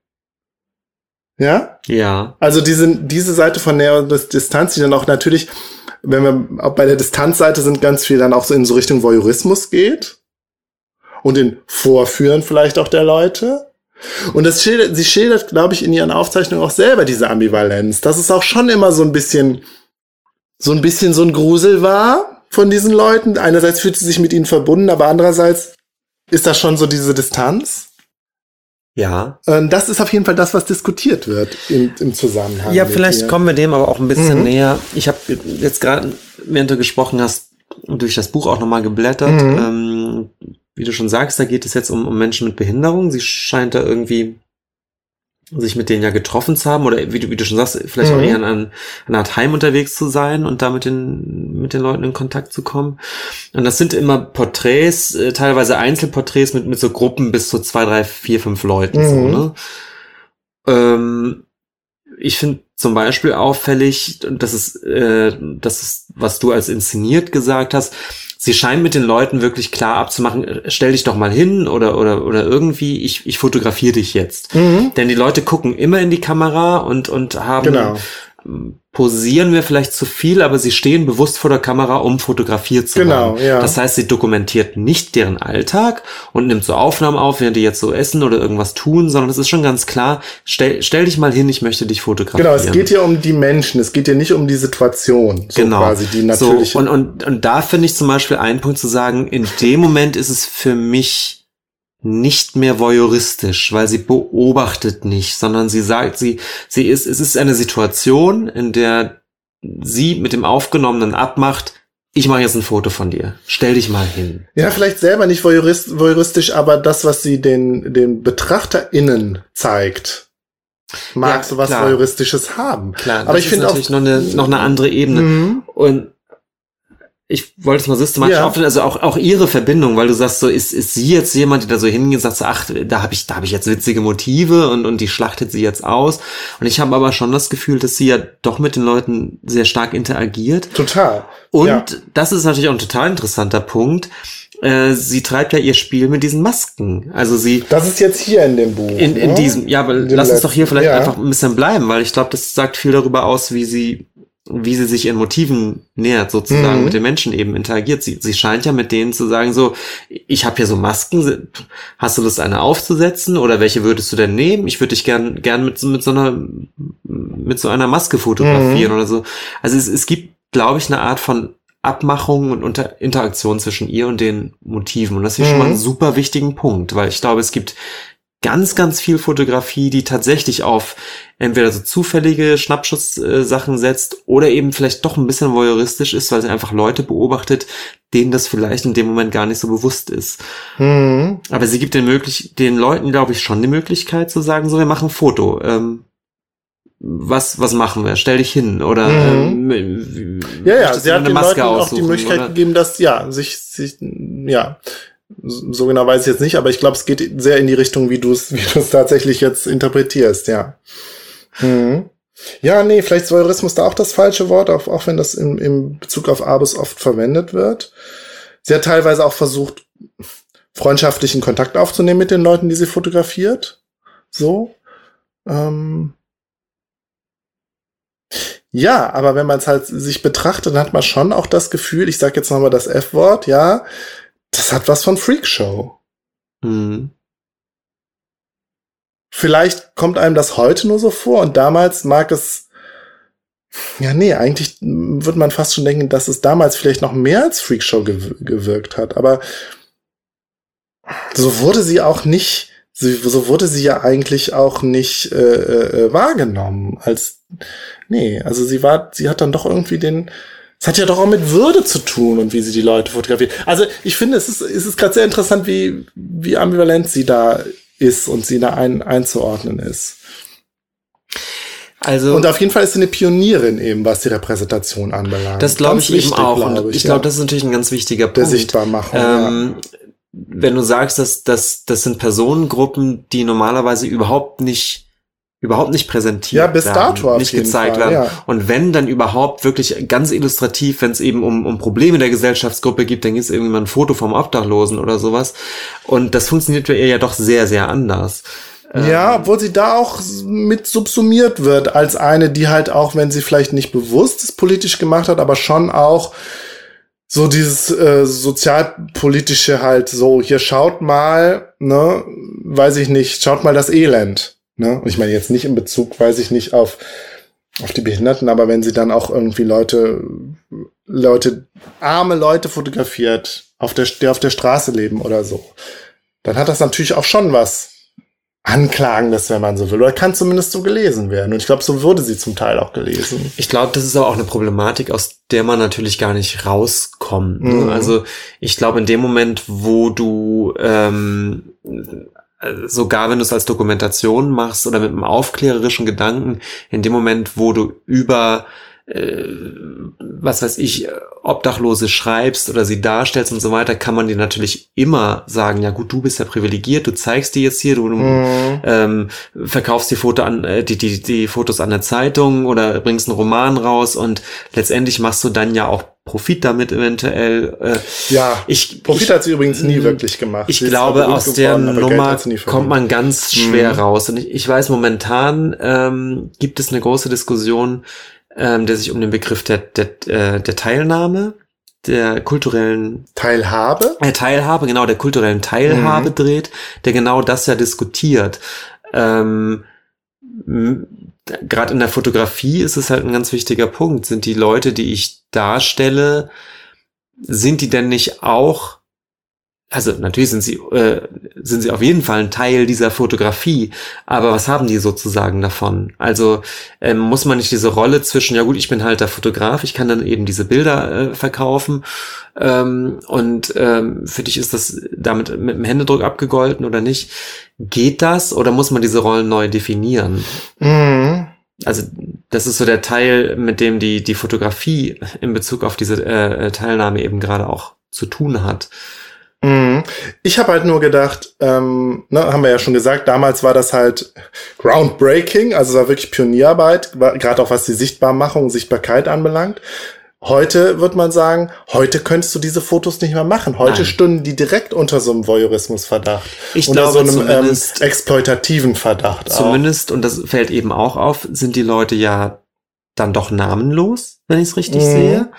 Speaker 2: Ja?
Speaker 3: Ja.
Speaker 2: Also diese, diese Seite von Nähe und Distanz, die dann auch natürlich, wenn wir auch bei der Distanzseite sind, ganz viel dann auch so in so Richtung Voyeurismus geht. Und in Vorführen vielleicht auch der Leute. Und das schildert, sie schildert, glaube ich, in ihren Aufzeichnungen auch selber diese Ambivalenz, dass es auch schon immer so ein bisschen, so ein bisschen so ein Grusel war von diesen Leuten. Einerseits fühlt sie sich mit ihnen verbunden, aber andererseits ist das schon so diese Distanz.
Speaker 3: Ja.
Speaker 2: Ähm, das ist auf jeden Fall das, was diskutiert wird im, im Zusammenhang.
Speaker 3: Ja, vielleicht
Speaker 2: ihr.
Speaker 3: kommen wir dem aber auch ein bisschen
Speaker 2: Mhm.
Speaker 3: näher. Ich habe jetzt gerade, während du gesprochen hast, durch das Buch auch nochmal geblättert.
Speaker 2: Mhm.
Speaker 3: Ähm, wie du schon sagst, da geht es jetzt um, um Menschen mit Behinderung. Sie scheint da irgendwie sich mit denen ja getroffen zu haben oder wie du, wie du schon sagst, vielleicht auch
Speaker 2: Mhm.
Speaker 3: eher an, an einer Art Heim unterwegs zu sein und da mit den, mit den Leuten in Kontakt zu kommen. Und das sind immer Porträts, äh, teilweise Einzelporträts mit, mit so Gruppen bis zu zwei, drei, vier, fünf Leuten. So,
Speaker 2: Mhm.
Speaker 3: ne? ähm, ich finde zum Beispiel auffällig, und das ist, äh, das ist, was du als inszeniert gesagt hast, sie scheinen mit den Leuten wirklich klar abzumachen, äh, stell dich doch mal hin oder, oder, oder irgendwie, ich, ich fotografiere dich jetzt.
Speaker 2: Mhm.
Speaker 3: Denn die Leute gucken immer in die Kamera und, und haben,
Speaker 2: Genau.
Speaker 3: Posieren wir vielleicht zu viel, aber sie stehen bewusst vor der Kamera, um fotografiert zu
Speaker 2: Genau,
Speaker 3: werden.
Speaker 2: ja.
Speaker 3: Das heißt, sie dokumentiert nicht deren Alltag und nimmt so Aufnahmen auf, während die jetzt so essen oder irgendwas tun, sondern es ist schon ganz klar, stell, stell dich mal hin, ich möchte dich fotografieren.
Speaker 2: Genau, es geht hier um die Menschen, es geht hier nicht um die Situation. So
Speaker 3: genau.
Speaker 2: quasi die natürliche.
Speaker 3: So, und, und, und da finde ich zum Beispiel einen Punkt zu sagen, in dem Moment ist es für mich nicht mehr voyeuristisch, weil sie beobachtet nicht, sondern sie sagt, sie, sie ist, es ist eine Situation, in der sie mit dem Aufgenommenen abmacht, ich mache jetzt ein Foto von dir. Stell dich mal hin.
Speaker 2: Ja, vielleicht selber nicht voyeurist, voyeuristisch, aber das, was sie den, den BetrachterInnen zeigt, mag
Speaker 3: Ja,
Speaker 2: so was
Speaker 3: klar.
Speaker 2: Voyeuristisches haben.
Speaker 3: Klar,
Speaker 2: Aber
Speaker 3: das
Speaker 2: ich finde auch-
Speaker 3: natürlich noch eine, noch eine andere Ebene.
Speaker 2: Mhm.
Speaker 3: Und ich wollte es mal systematisch
Speaker 2: Ja.
Speaker 3: aufnehmen, also auch, auch ihre Verbindung, weil du sagst so, ist, ist sie jetzt jemand, die da so hingeht und sagt so, ach, da habe ich, da habe ich jetzt witzige Motive und, und die schlachtet sie jetzt aus. Und ich habe aber schon das Gefühl, dass sie ja doch mit den Leuten sehr stark interagiert.
Speaker 2: Total.
Speaker 3: Und
Speaker 2: Ja.
Speaker 3: das ist natürlich auch ein total interessanter Punkt. Äh, sie treibt ja ihr Spiel mit diesen Masken. Also sie,
Speaker 2: Das ist jetzt hier in dem Buch.
Speaker 3: in, in
Speaker 2: ne?
Speaker 3: diesem, ja, aber lass uns doch hier vielleicht
Speaker 2: ja.
Speaker 3: einfach ein bisschen bleiben, weil ich glaube, das sagt viel darüber aus, wie sie, wie sie sich ihren Motiven nähert, sozusagen
Speaker 2: Mhm.
Speaker 3: mit den Menschen eben interagiert. Sie, sie scheint ja mit denen zu sagen, so, ich habe hier so Masken, hast du Lust, eine aufzusetzen oder welche würdest du denn nehmen? Ich würde dich gern, gern mit, so- mit so einer, mit so einer Maske fotografieren
Speaker 2: Mhm.
Speaker 3: oder so. Also es, es gibt, glaube ich, eine Art von Abmachung und Unter Interaktion zwischen ihr und den Motiven. Und das ist schon mal
Speaker 2: Mhm.
Speaker 3: ein super wichtigen Punkt, weil ich glaube, es gibt ganz, ganz viel Fotografie, die tatsächlich auf entweder so zufällige Schnappschuss-Sachen setzt oder eben vielleicht doch ein bisschen voyeuristisch ist, weil sie einfach Leute beobachtet, denen das vielleicht in dem Moment gar nicht so bewusst ist.
Speaker 2: Mhm.
Speaker 3: Aber sie gibt den, möglich den Leuten, glaube ich, schon die Möglichkeit zu sagen, so, wir machen ein Foto. Ähm, was, was machen wir? Stell dich hin oder
Speaker 2: Mhm.
Speaker 3: ähm,
Speaker 2: Ja, ja, sie hat
Speaker 3: eine
Speaker 2: den
Speaker 3: Maske
Speaker 2: Leuten auch die Möglichkeit
Speaker 3: oder?
Speaker 2: gegeben, dass, ja, sich, sich, ja, so genau weiß ich jetzt nicht, aber ich glaube, es geht sehr in die Richtung, wie du es, wie du es tatsächlich jetzt interpretierst, ja. Mhm. Ja, nee, vielleicht ist Voyeurismus da auch das falsche Wort, auch, auch wenn das im, im Bezug auf Abus oft verwendet wird. Sie hat teilweise auch versucht, freundschaftlichen Kontakt aufzunehmen mit den Leuten, die sie fotografiert. So. Ähm, ja, aber wenn man es halt sich betrachtet, dann hat man schon auch das Gefühl, ich sag jetzt nochmal das F-Wort, ja, das hat was von Freakshow.
Speaker 3: Mhm.
Speaker 2: Vielleicht kommt einem das heute nur so vor und damals mag es, ja, nee, eigentlich würde man fast schon denken, dass es damals vielleicht noch mehr als Freakshow gew gewirkt hat, aber so wurde sie auch nicht, so wurde sie ja eigentlich auch nicht äh, äh, wahrgenommen als, nee, also sie war, sie hat dann doch irgendwie den, Es hat ja doch auch mit Würde zu tun und wie sie die Leute fotografiert. Also ich finde, es ist, es ist gerade sehr interessant, wie, wie ambivalent sie da ist und sie da ein, einzuordnen ist. Also, und auf jeden Fall ist sie eine Pionierin eben, was die Repräsentation anbelangt.
Speaker 3: Das glaube ich wichtig, eben auch. Glaub ich, ich glaube, ja. das ist natürlich ein ganz wichtiger Punkt.
Speaker 2: Der Sichtbarmachung. Ähm, ja.
Speaker 3: Wenn du sagst, dass, dass das sind Personengruppen, die normalerweise überhaupt nicht überhaupt nicht präsentiert
Speaker 2: ja, bis dato
Speaker 3: werden, nicht gezeigt Fall, werden. Ja. Und wenn dann überhaupt wirklich ganz illustrativ, wenn es eben um, um Probleme der Gesellschaftsgruppe gibt, dann gibt es irgendwie mal ein Foto vom Obdachlosen oder sowas. Und das funktioniert für ihr ja doch sehr, sehr anders.
Speaker 2: Ja, ähm, obwohl sie da auch mit subsumiert wird als eine, die halt auch, wenn sie vielleicht nicht bewusst es politisch gemacht hat, aber schon auch so dieses äh, sozialpolitische halt so, hier schaut mal, ne, weiß ich nicht, schaut mal das Elend. Ne? Und ich meine jetzt nicht in Bezug, weiß ich nicht, auf, auf die Behinderten, aber wenn sie dann auch irgendwie Leute, Leute, arme Leute fotografiert, auf der, die auf der Straße leben oder so, dann hat das natürlich auch schon was Anklagendes, wenn man so will. Oder kann zumindest so gelesen werden. Und ich glaube, so wurde sie zum Teil auch gelesen.
Speaker 3: Ich glaube, das ist aber auch eine Problematik, aus der man natürlich gar nicht rauskommt. Ne? Mhm. Also ich glaube, in dem Moment, wo du ähm, äh, sogar wenn du es als Dokumentation machst oder mit einem aufklärerischen Gedanken, in dem Moment, wo du über äh, was weiß ich, Obdachlose schreibst oder sie darstellst und so weiter, kann man dir natürlich immer sagen, ja gut, du bist ja privilegiert, du zeigst die jetzt hier, du mhm. ähm, verkaufst die Foto an, äh, die, die, die Fotos an der Zeitung oder bringst einen Roman raus und letztendlich machst du dann ja auch Profit damit eventuell.
Speaker 2: Äh, ja, ich, Profit ich, hat sie übrigens nie wirklich gemacht.
Speaker 3: Ich glaube, aus der Nummer kommt man ganz schwer mhm. raus. Und ich, ich weiß, momentan ähm, gibt es eine große Diskussion, ähm, der sich um den Begriff der, der, äh, der Teilnahme, der kulturellen
Speaker 2: Teilhabe?
Speaker 3: Äh, Teilhabe, genau, der kulturellen Teilhabe mhm. dreht, der genau das ja diskutiert. Ähm, Gerade in der Fotografie ist es halt ein ganz wichtiger Punkt. Sind die Leute, die ich darstelle, sind die denn nicht auch also natürlich sind sie, äh, sind sie auf jeden Fall ein Teil dieser Fotografie, aber was haben die sozusagen davon? Also ähm, muss man nicht diese Rolle zwischen, ja gut, ich bin halt der Fotograf, ich kann dann eben diese Bilder äh, verkaufen ähm, und ähm, für dich ist das damit mit dem Händedruck abgegolten oder nicht? Geht das oder muss man diese Rollen neu definieren? Mhm. Also das ist so der Teil, mit dem die, die Fotografie in Bezug auf diese äh, Teilnahme eben gerade auch zu tun hat.
Speaker 2: Mhm. Ich habe halt nur gedacht, ähm, ne, haben wir ja schon gesagt, damals war das halt groundbreaking, also es war wirklich Pionierarbeit, gerade auch was die Sichtbarmachung, Sichtbarkeit anbelangt. Heute wird man sagen, heute könntest du diese Fotos nicht mehr machen. Heute Nein. stunden die direkt unter so einem Voyeurismusverdacht.
Speaker 3: Ich unter
Speaker 2: glaube, so einem ähm, exploitativen Verdacht.
Speaker 3: Zumindest, auch. und das fällt eben auch auf, sind die Leute ja dann doch namenlos, wenn ich es richtig mhm. sehe.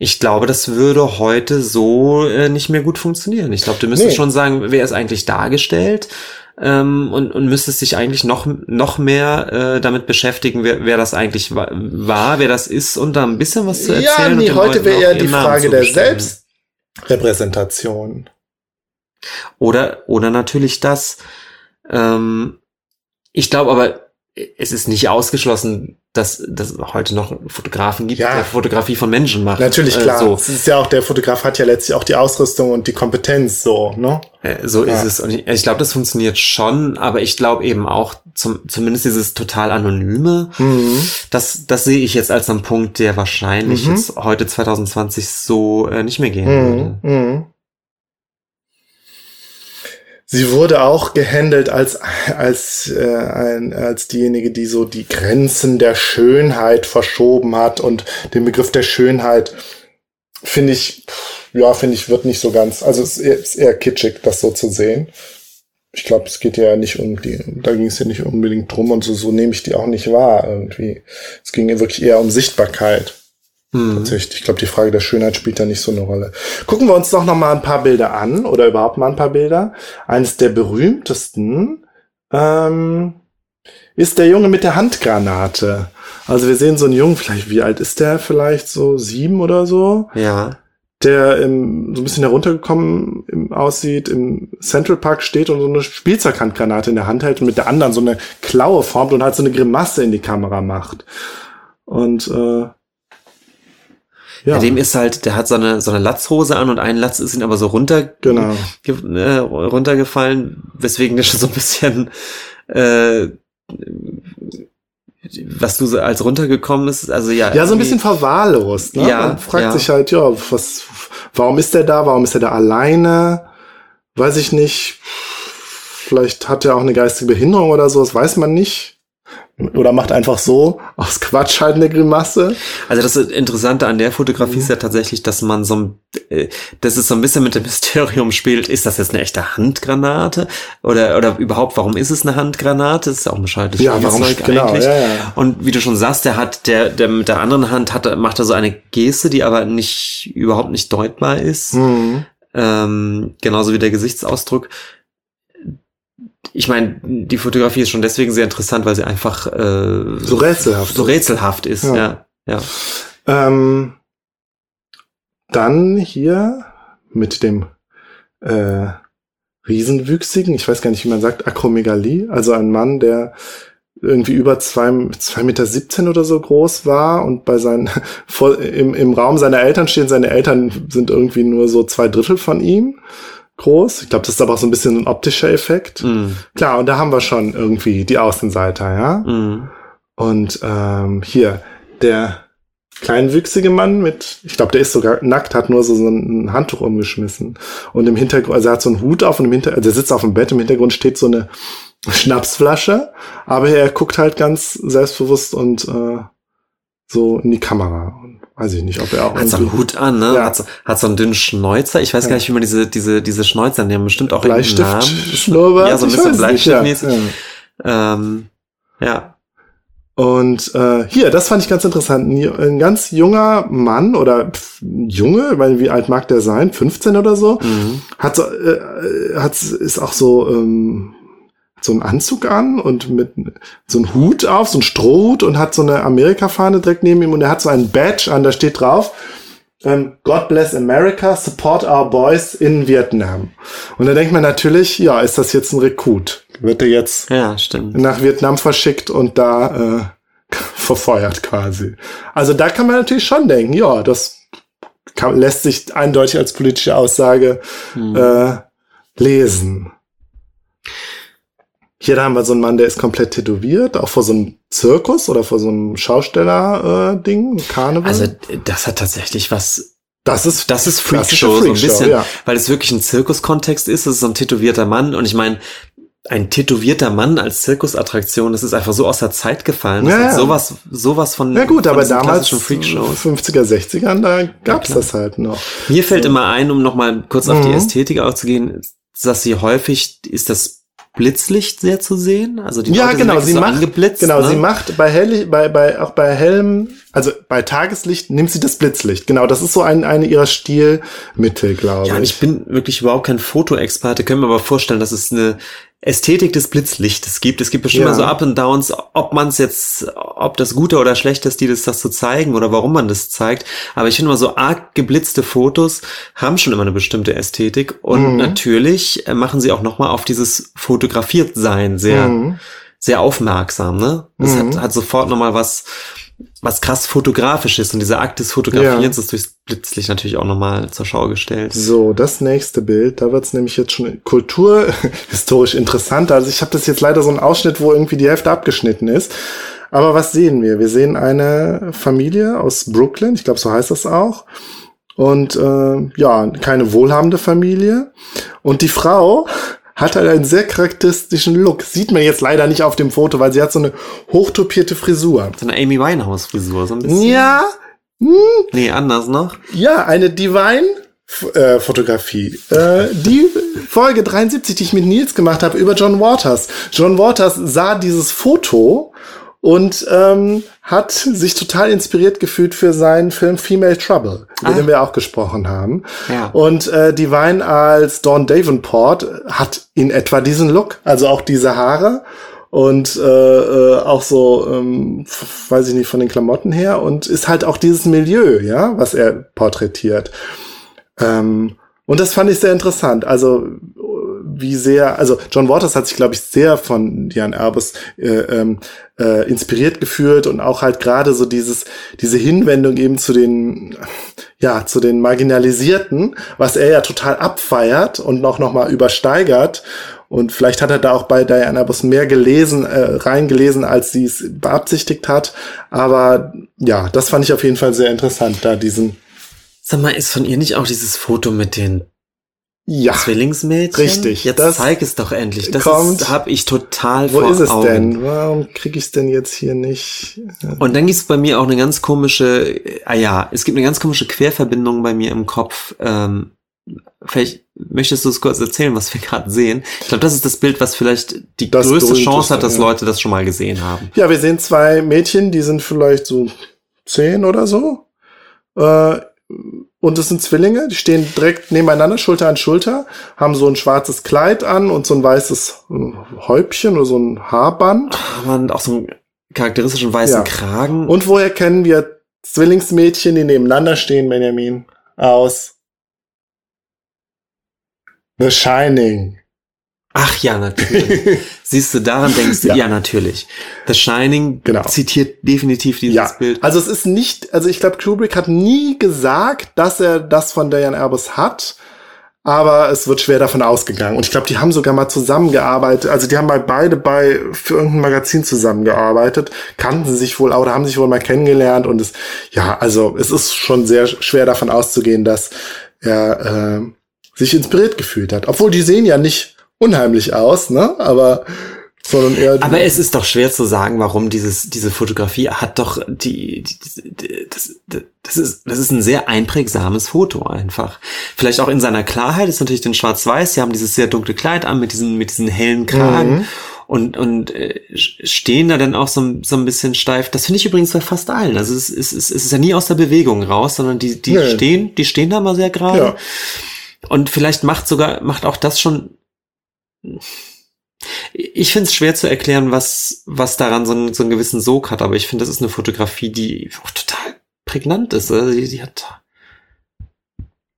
Speaker 3: Ich glaube, das würde heute so äh, nicht mehr gut funktionieren. Ich glaube, du müsstest nee. schon sagen, wer ist eigentlich dargestellt? Ähm, und, und müsstest dich eigentlich noch, noch mehr äh, damit beschäftigen, wer, wer das eigentlich war, wer das ist und da ein bisschen was zu erzählen.
Speaker 2: Ja, nee, heute wäre eher die Frage der Selbstrepräsentation.
Speaker 3: Oder, oder natürlich das. Ähm, ich glaube aber, es ist nicht ausgeschlossen, dass, dass es heute noch Fotografen gibt, ja. der Fotografie von Menschen macht.
Speaker 2: Natürlich, äh, klar. Äh, so. Es ist ja auch, der Fotograf hat ja letztlich auch die Ausrüstung und die Kompetenz, so, ne?
Speaker 3: Äh, so ja. ist es. Und ich, ich glaube, das funktioniert schon, aber ich glaube eben auch, zum, zumindest dieses total Anonyme, mhm. das, das sehe ich jetzt als einen Punkt, der wahrscheinlich mhm. jetzt heute 2020 so äh, nicht mehr gehen mhm. würde.
Speaker 2: Sie wurde auch gehandelt als, als, äh, ein, als diejenige, die so die Grenzen der Schönheit verschoben hat und den Begriff der Schönheit finde ich, ja, finde ich, wird nicht so ganz, also es ist eher, ist eher kitschig, das so zu sehen. Ich glaube, es geht ja nicht um die, da ging es ja nicht unbedingt drum und so, so nehme ich die auch nicht wahr irgendwie. Es ging ja wirklich eher um Sichtbarkeit. Mhm. Tatsächlich. Ich glaube, die Frage der Schönheit spielt da nicht so eine Rolle. Gucken wir uns doch noch mal ein paar Bilder an oder überhaupt mal ein paar Bilder. Eines der berühmtesten ähm, ist der Junge mit der Handgranate. Also wir sehen so einen Jungen, vielleicht, wie alt ist der? Vielleicht so sieben oder so?
Speaker 3: Ja.
Speaker 2: Der im, so ein bisschen heruntergekommen im, aussieht, im Central Park steht und so eine Spielzeughandgranate in der Hand hält und mit der anderen so eine Klaue formt und halt so eine Grimasse in die Kamera macht. Und äh,
Speaker 3: Ja. ja. dem ist halt, der hat so eine, so eine Latzhose an und ein Latz ist ihn aber so runter,
Speaker 2: genau.
Speaker 3: äh, runtergefallen, weswegen der schon so ein bisschen, äh, was du so als runtergekommen ist, also ja.
Speaker 2: Ja, so ein bisschen verwahrlost, ne?
Speaker 3: Ja.
Speaker 2: Man fragt
Speaker 3: ja.
Speaker 2: sich halt, ja, was, warum ist der da? Warum ist er da alleine? Weiß ich nicht. Vielleicht hat er auch eine geistige Behinderung oder so, das weiß man nicht. Oder macht einfach so aus Quatsch halt eine Grimasse.
Speaker 3: Also das Interessante an der Fotografie ist ja tatsächlich, dass man so ein, äh, dass es so ein bisschen mit dem Mysterium spielt. Ist das jetzt eine echte Handgranate? Oder, oder überhaupt, warum ist es eine Handgranate? Das ist ja auch ein bescheuertes
Speaker 2: ja, warum, genau, eigentlich. Ja, ja.
Speaker 3: Und wie du schon sagst, der hat, der, der mit der anderen Hand hat, macht er so eine Geste, die aber nicht, überhaupt nicht deutbar ist.
Speaker 2: Mhm.
Speaker 3: Ähm, genauso wie der Gesichtsausdruck ich meine, die Fotografie ist schon deswegen sehr interessant, weil sie einfach äh,
Speaker 2: so rätselhaft,
Speaker 3: so rätselhaft ist. Ja, ja. ja.
Speaker 2: Ähm, dann hier mit dem äh, Riesenwüchsigen, ich weiß gar nicht, wie man sagt, Akromegalie, also ein Mann, der irgendwie über zwei, zwei Meter siebzehn oder so groß war und bei seinen vor, im, im Raum seiner Eltern stehen, seine Eltern sind irgendwie nur so zwei Drittel von ihm groß. Ich glaube, das ist aber auch so ein bisschen ein optischer Effekt.
Speaker 3: Mm.
Speaker 2: Klar, und da haben wir schon irgendwie die Außenseiter, ja.
Speaker 3: Mm.
Speaker 2: Und ähm, hier, der kleinwüchsige Mann mit, ich glaube, der ist sogar nackt, hat nur so, so ein Handtuch umgeschmissen. Und im Hintergrund, also er hat so einen Hut auf und im Hintergrund, also er sitzt auf dem Bett, im Hintergrund steht so eine Schnapsflasche, aber er guckt halt ganz selbstbewusst und äh, so in die Kamera. Weiß ich nicht, ob er auch.
Speaker 3: Hat so einen Hut an, ne? Ja. Hat, so, hat so einen dünnen Schnäuzer. Ich weiß ja. gar nicht, wie man diese, diese, diese Schnäuzer, die haben bestimmt auch
Speaker 2: Bleistift
Speaker 3: einen Namen.
Speaker 2: Schnurrbart,
Speaker 3: ja, so ein bisschen Bleistiftmäßig. Ja. Ähm, ja.
Speaker 2: Und äh, hier, das fand ich ganz interessant. Ein, ganz junger Mann oder pff, Junge, weil wie alt mag der sein? 15 oder so,
Speaker 3: mhm.
Speaker 2: hat so, äh, hat ist auch so ähm, so einen Anzug an und mit so einen Hut auf, so einen Strohhut und hat so eine Amerika-Fahne direkt neben ihm und er hat so einen Badge an, da steht drauf, ähm, God bless America, support our boys in Vietnam. Und da denkt man natürlich, ja, ist das jetzt ein Rekrut? Wird er jetzt
Speaker 3: ja, stimmt.
Speaker 2: nach Vietnam verschickt und da äh, verfeuert quasi. Also da kann man natürlich schon denken, ja, das kann, lässt sich eindeutig als politische Aussage hm. äh, lesen. Hier da haben wir so einen Mann, der ist komplett tätowiert, auch vor so einem Zirkus oder vor so einem Schausteller-Ding, äh, Karneval.
Speaker 3: Also das hat tatsächlich was.
Speaker 2: Das ist
Speaker 3: das ist Freakshow, Freak so ein bisschen, ja. weil es wirklich ein Zirkuskontext ist. Es ist so ein tätowierter Mann und ich meine, ein tätowierter Mann als Zirkusattraktion, das ist einfach so aus der Zeit gefallen. Das
Speaker 2: ja, ja.
Speaker 3: sowas, sowas von.
Speaker 2: Ja gut, aber damals schon 50er, 60ern, da gab's ja, das halt noch.
Speaker 3: Mir fällt so. immer ein, um nochmal kurz auf mhm. die Ästhetik aufzugehen, dass sie häufig ist das Blitzlicht sehr zu sehen. Also die
Speaker 2: ja,
Speaker 3: Leute
Speaker 2: genau, sie
Speaker 3: so
Speaker 2: macht,
Speaker 3: angeblitzt,
Speaker 2: genau,
Speaker 3: ne?
Speaker 2: sie macht bei hell, bei, bei, auch bei hellem, also bei Tageslicht nimmt sie das Blitzlicht. Genau, das ist so ein, eine ihrer Stilmittel, glaube
Speaker 3: ja,
Speaker 2: ich.
Speaker 3: ich bin wirklich überhaupt kein Fotoexperte, können wir aber vorstellen, dass es eine Ästhetik des Blitzlichtes gibt. Es gibt bestimmt ja. mal so Up and Downs, ob man es jetzt, ob das gute oder schlechte Stil ist, das zu zeigen oder warum man das zeigt. Aber ich finde mal so arg geblitzte Fotos haben schon immer eine bestimmte Ästhetik und mhm. natürlich äh, machen sie auch nochmal auf dieses fotografiert sein sehr, mhm. sehr aufmerksam, ne? Das mhm. hat, hat sofort nochmal was, was krass fotografisch ist und dieser Akt des Fotografierens ja. ist durchs Blitzlicht natürlich auch nochmal zur Schau gestellt.
Speaker 2: So, das nächste Bild, da wird's nämlich jetzt schon kulturhistorisch interessant. Also ich habe das jetzt leider so einen Ausschnitt, wo irgendwie die Hälfte abgeschnitten ist. Aber was sehen wir? Wir sehen eine Familie aus Brooklyn, ich glaube, so heißt das auch. Und äh, ja, keine wohlhabende Familie. Und die Frau hat halt einen sehr charakteristischen Look. Sieht man jetzt leider nicht auf dem Foto, weil sie hat so eine hochtopierte Frisur.
Speaker 3: So eine Amy Winehouse-Frisur, so ein bisschen.
Speaker 2: Ja.
Speaker 3: Hm. Nee, anders noch.
Speaker 2: Ja, eine Divine äh, Fotografie. Äh, die Folge 73, die ich mit Nils gemacht habe über John Waters. John Waters sah dieses Foto und ähm, hat sich total inspiriert gefühlt für seinen Film Female Trouble, über ah. den wir auch gesprochen haben.
Speaker 3: Ja.
Speaker 2: Und äh, Divine als Dawn Davenport hat in etwa diesen Look, also auch diese Haare und äh, äh, auch so, ähm, weiß ich nicht, von den Klamotten her und ist halt auch dieses Milieu, ja, was er porträtiert. Ähm, und das fand ich sehr interessant. Also wie sehr, also John Waters hat sich, glaube ich, sehr von Jan Erbes äh, ähm, äh, inspiriert gefühlt und auch halt gerade so dieses, diese Hinwendung eben zu den, ja, zu den Marginalisierten, was er ja total abfeiert und noch, noch mal übersteigert. Und vielleicht hat er da auch bei Diana Bus mehr gelesen, äh, reingelesen, als sie es beabsichtigt hat. Aber ja, das fand ich auf jeden Fall sehr interessant, da diesen.
Speaker 3: Sag mal, ist von ihr nicht auch dieses Foto mit den
Speaker 2: ja,
Speaker 3: Zwillingsmädchen?
Speaker 2: richtig.
Speaker 3: Jetzt
Speaker 2: Das
Speaker 3: zeig es doch endlich. Das
Speaker 2: kommt-
Speaker 3: ist, hab ich total
Speaker 2: Wo
Speaker 3: vor
Speaker 2: ist es
Speaker 3: Augen.
Speaker 2: denn? Warum kriege ich es denn jetzt hier nicht?
Speaker 3: Und dann gibt es bei mir auch eine ganz komische, ah ja, es gibt eine ganz komische Querverbindung bei mir im Kopf. Ähm, vielleicht möchtest du es kurz erzählen, was wir gerade sehen. Ich glaube, das ist das Bild, was vielleicht die
Speaker 2: Das
Speaker 3: größte Chance hat, dass
Speaker 2: ja.
Speaker 3: Leute das schon mal gesehen haben.
Speaker 2: Ja, wir sehen zwei Mädchen, die sind vielleicht so zehn oder so. Äh, und es sind Zwillinge, die stehen direkt nebeneinander, Schulter an Schulter, haben so ein schwarzes Kleid an und so ein weißes äh, Häubchen oder so ein Haarband.
Speaker 3: Aber auch so einen charakteristischen weißen
Speaker 2: Ja.
Speaker 3: Kragen.
Speaker 2: Und woher kennen wir Zwillingsmädchen, die nebeneinander stehen, Benjamin? Aus The Shining.
Speaker 3: Ach ja, natürlich. Siehst du, daran denkst du, ja,
Speaker 2: Ja.
Speaker 3: natürlich. The Shining
Speaker 2: Genau.
Speaker 3: zitiert definitiv dieses
Speaker 2: ja,
Speaker 3: Bild.
Speaker 2: also es ist nicht, also ich glaube, Kubrick hat nie gesagt, dass er das von Diane Arbus hat, aber es wird schwer davon ausgegangen. Und ich glaube, die haben sogar mal zusammengearbeitet, also die haben mal beide bei für irgendein Magazin zusammengearbeitet, kannten sich wohl oder haben sich wohl mal kennengelernt und es, ja, also es ist schon sehr schwer davon auszugehen, dass er äh, sich inspiriert gefühlt hat. Obwohl die sehen ja nicht unheimlich aus, ne? Aber sondern eher
Speaker 3: Aber es ist doch schwer zu sagen, warum dieses, diese Fotografie hat doch die, die, die das, das ist, das ist ein sehr einprägsames Foto einfach. Vielleicht auch in seiner Klarheit ist natürlich den Schwarz-Weiß. Sie haben dieses sehr dunkle Kleid an mit diesen, mit diesen hellen Kragen.
Speaker 2: Mhm.
Speaker 3: Und, und äh, stehen da dann auch so, so ein bisschen steif. Das finde ich übrigens bei fast allen. Also es, ist- es, ist- es ist ja nie aus der Bewegung raus, sondern die, die
Speaker 2: Nee.
Speaker 3: stehen, die stehen da mal sehr gerade.
Speaker 2: Ja.
Speaker 3: Und vielleicht macht sogar, macht auch das schon. Ich finde es schwer zu erklären, was, was daran so, einen- so einen gewissen Sog hat, aber ich finde, das ist eine Fotografie, die auch total prägnant ist. Also hat.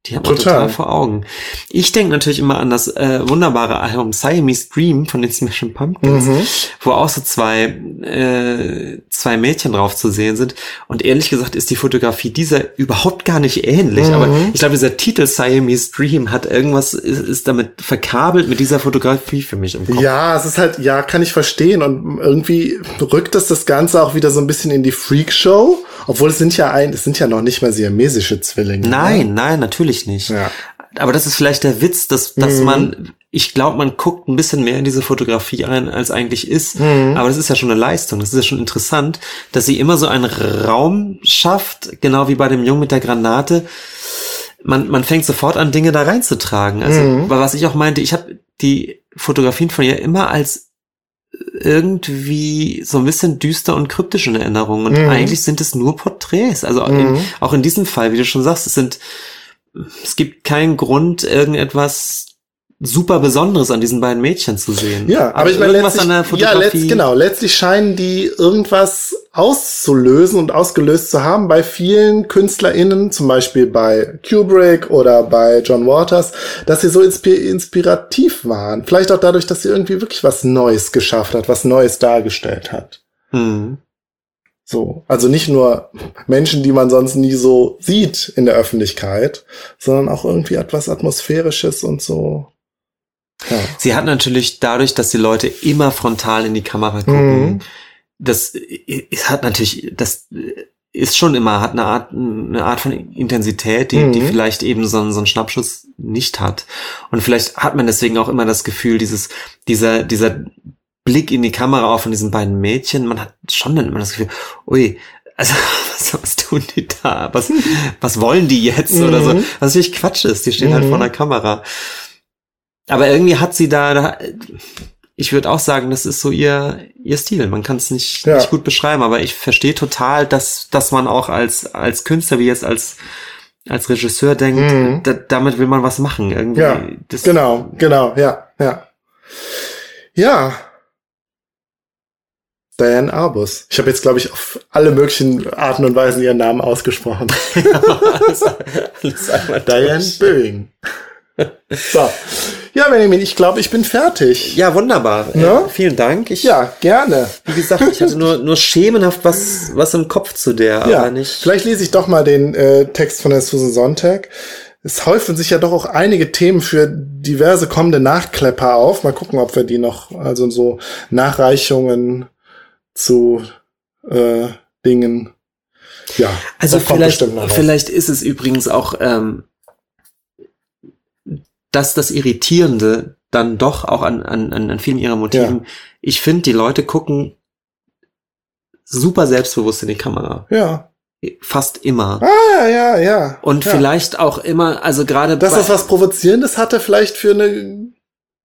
Speaker 3: Die hat man
Speaker 2: Total.
Speaker 3: total vor Augen. Ich denke natürlich immer an das äh, wunderbare Album Siamese Dream von den Smashing Pumpkins,
Speaker 2: Mhm.
Speaker 3: wo auch so zwei, äh, zwei Mädchen drauf zu sehen sind. Und ehrlich gesagt ist die Fotografie dieser überhaupt gar nicht ähnlich.
Speaker 2: Mhm.
Speaker 3: Aber ich glaube, dieser Titel Siamese Dream hat irgendwas, ist, ist damit verkabelt mit dieser Fotografie für mich im Kopf.
Speaker 2: Ja, es ist halt, ja, kann ich verstehen. Und irgendwie rückt es das Ganze auch wieder so ein bisschen in die Freakshow. Obwohl es sind ja ein, es sind ja noch nicht mal siamesische Zwillinge.
Speaker 3: Nein, nein, natürlich nicht.
Speaker 2: Ja.
Speaker 3: Aber das ist vielleicht der Witz, dass, dass
Speaker 2: Mhm.
Speaker 3: man, ich glaube, man guckt ein bisschen mehr in diese Fotografie ein, als eigentlich ist.
Speaker 2: Mhm.
Speaker 3: Aber das ist ja schon eine Leistung. Das ist ja schon interessant, dass sie immer so einen Raum schafft, genau wie bei dem Jungen mit der Granate. Man, man fängt sofort an, Dinge da reinzutragen. Also,
Speaker 2: Mhm.
Speaker 3: weil was ich auch meinte, ich habe die Fotografien von ihr immer als irgendwie so ein bisschen düster und kryptisch in Erinnerung. Und
Speaker 2: Mhm.
Speaker 3: eigentlich sind es nur Porträts. Also in,
Speaker 2: Mhm.
Speaker 3: auch in diesem Fall, wie du schon sagst, es sind, es gibt keinen Grund, irgendetwas super Besonderes an diesen beiden Mädchen zu sehen.
Speaker 2: Ja, aber ich meine,
Speaker 3: irgendwas
Speaker 2: letztlich,
Speaker 3: an der
Speaker 2: ja,
Speaker 3: Fotografie.
Speaker 2: letzt, genau, letztlich scheinen die irgendwas auszulösen und ausgelöst zu haben bei vielen KünstlerInnen, zum Beispiel bei Kubrick oder bei John Waters, dass sie so inspi inspirativ waren. Vielleicht auch dadurch, dass sie irgendwie wirklich was Neues geschafft hat, was Neues dargestellt hat.
Speaker 3: Hm.
Speaker 2: So. Also nicht nur Menschen, die man sonst nie so sieht in der Öffentlichkeit, sondern auch irgendwie etwas Atmosphärisches und so. Ja.
Speaker 3: Sie hat natürlich dadurch, dass die Leute immer frontal in die Kamera gucken,
Speaker 2: Mhm.
Speaker 3: das hat natürlich, das ist schon immer, hat eine Art, eine Art von Intensität, die,
Speaker 2: Mhm.
Speaker 3: die vielleicht eben so, ein- so ein Schnappschuss nicht hat. Und vielleicht hat man deswegen auch immer das Gefühl, dieses, dieser, dieser Blick in die Kamera auch von diesen beiden Mädchen, man hat schon dann immer das Gefühl, ui, also was, was tun die da? Was, was wollen die jetzt? Oder so.
Speaker 2: Mhm.
Speaker 3: Was natürlich Quatsch ist, die stehen halt
Speaker 2: Mhm.
Speaker 3: vor der Kamera. Aber irgendwie hat sie da, da ich würde auch sagen, das ist so ihr, ihr Stil. Man kann es nicht,
Speaker 2: Ja.
Speaker 3: nicht gut beschreiben, aber ich verstehe total, dass, dass man auch als, als Künstler, wie jetzt als, als Regisseur denkt,
Speaker 2: Mhm.
Speaker 3: da, damit will man was machen. Irgendwie.
Speaker 2: Ja, Genau, genau, ja, ja. Ja. Diane Arbus. Ich habe jetzt, glaube ich, auf alle möglichen Arten und Weisen ihren Namen ausgesprochen.
Speaker 3: alles, alles
Speaker 2: Diane. Böing. so. Ja, Benjamin, ich glaube, ich bin fertig.
Speaker 3: Ja, wunderbar.
Speaker 2: Ne?
Speaker 3: Äh, vielen Dank. Ich,
Speaker 2: Ja, gerne.
Speaker 3: Wie gesagt, ich hatte nur, nur schemenhaft was, was im Kopf zu der,
Speaker 2: Ja,
Speaker 3: aber nicht.
Speaker 2: vielleicht lese ich doch mal den äh, Text von der Susan Sonntag. Es häufen sich ja doch auch einige Themen für diverse kommende Nachklepper auf. Mal gucken, ob wir die noch, also so Nachreichungen zu äh, Dingen. Ja,
Speaker 3: Also vielleicht, vielleicht ist es übrigens auch, ähm, dass das Irritierende dann doch auch an, an, an vielen ihrer Motiven. Ich finde, die Leute gucken super selbstbewusst in die Kamera.
Speaker 2: Ja.
Speaker 3: Fast immer.
Speaker 2: Ah, ja, ja.
Speaker 3: Und
Speaker 2: ja.
Speaker 3: vielleicht auch immer, also gerade
Speaker 2: Dass das was Provozierendes hatte, vielleicht für eine.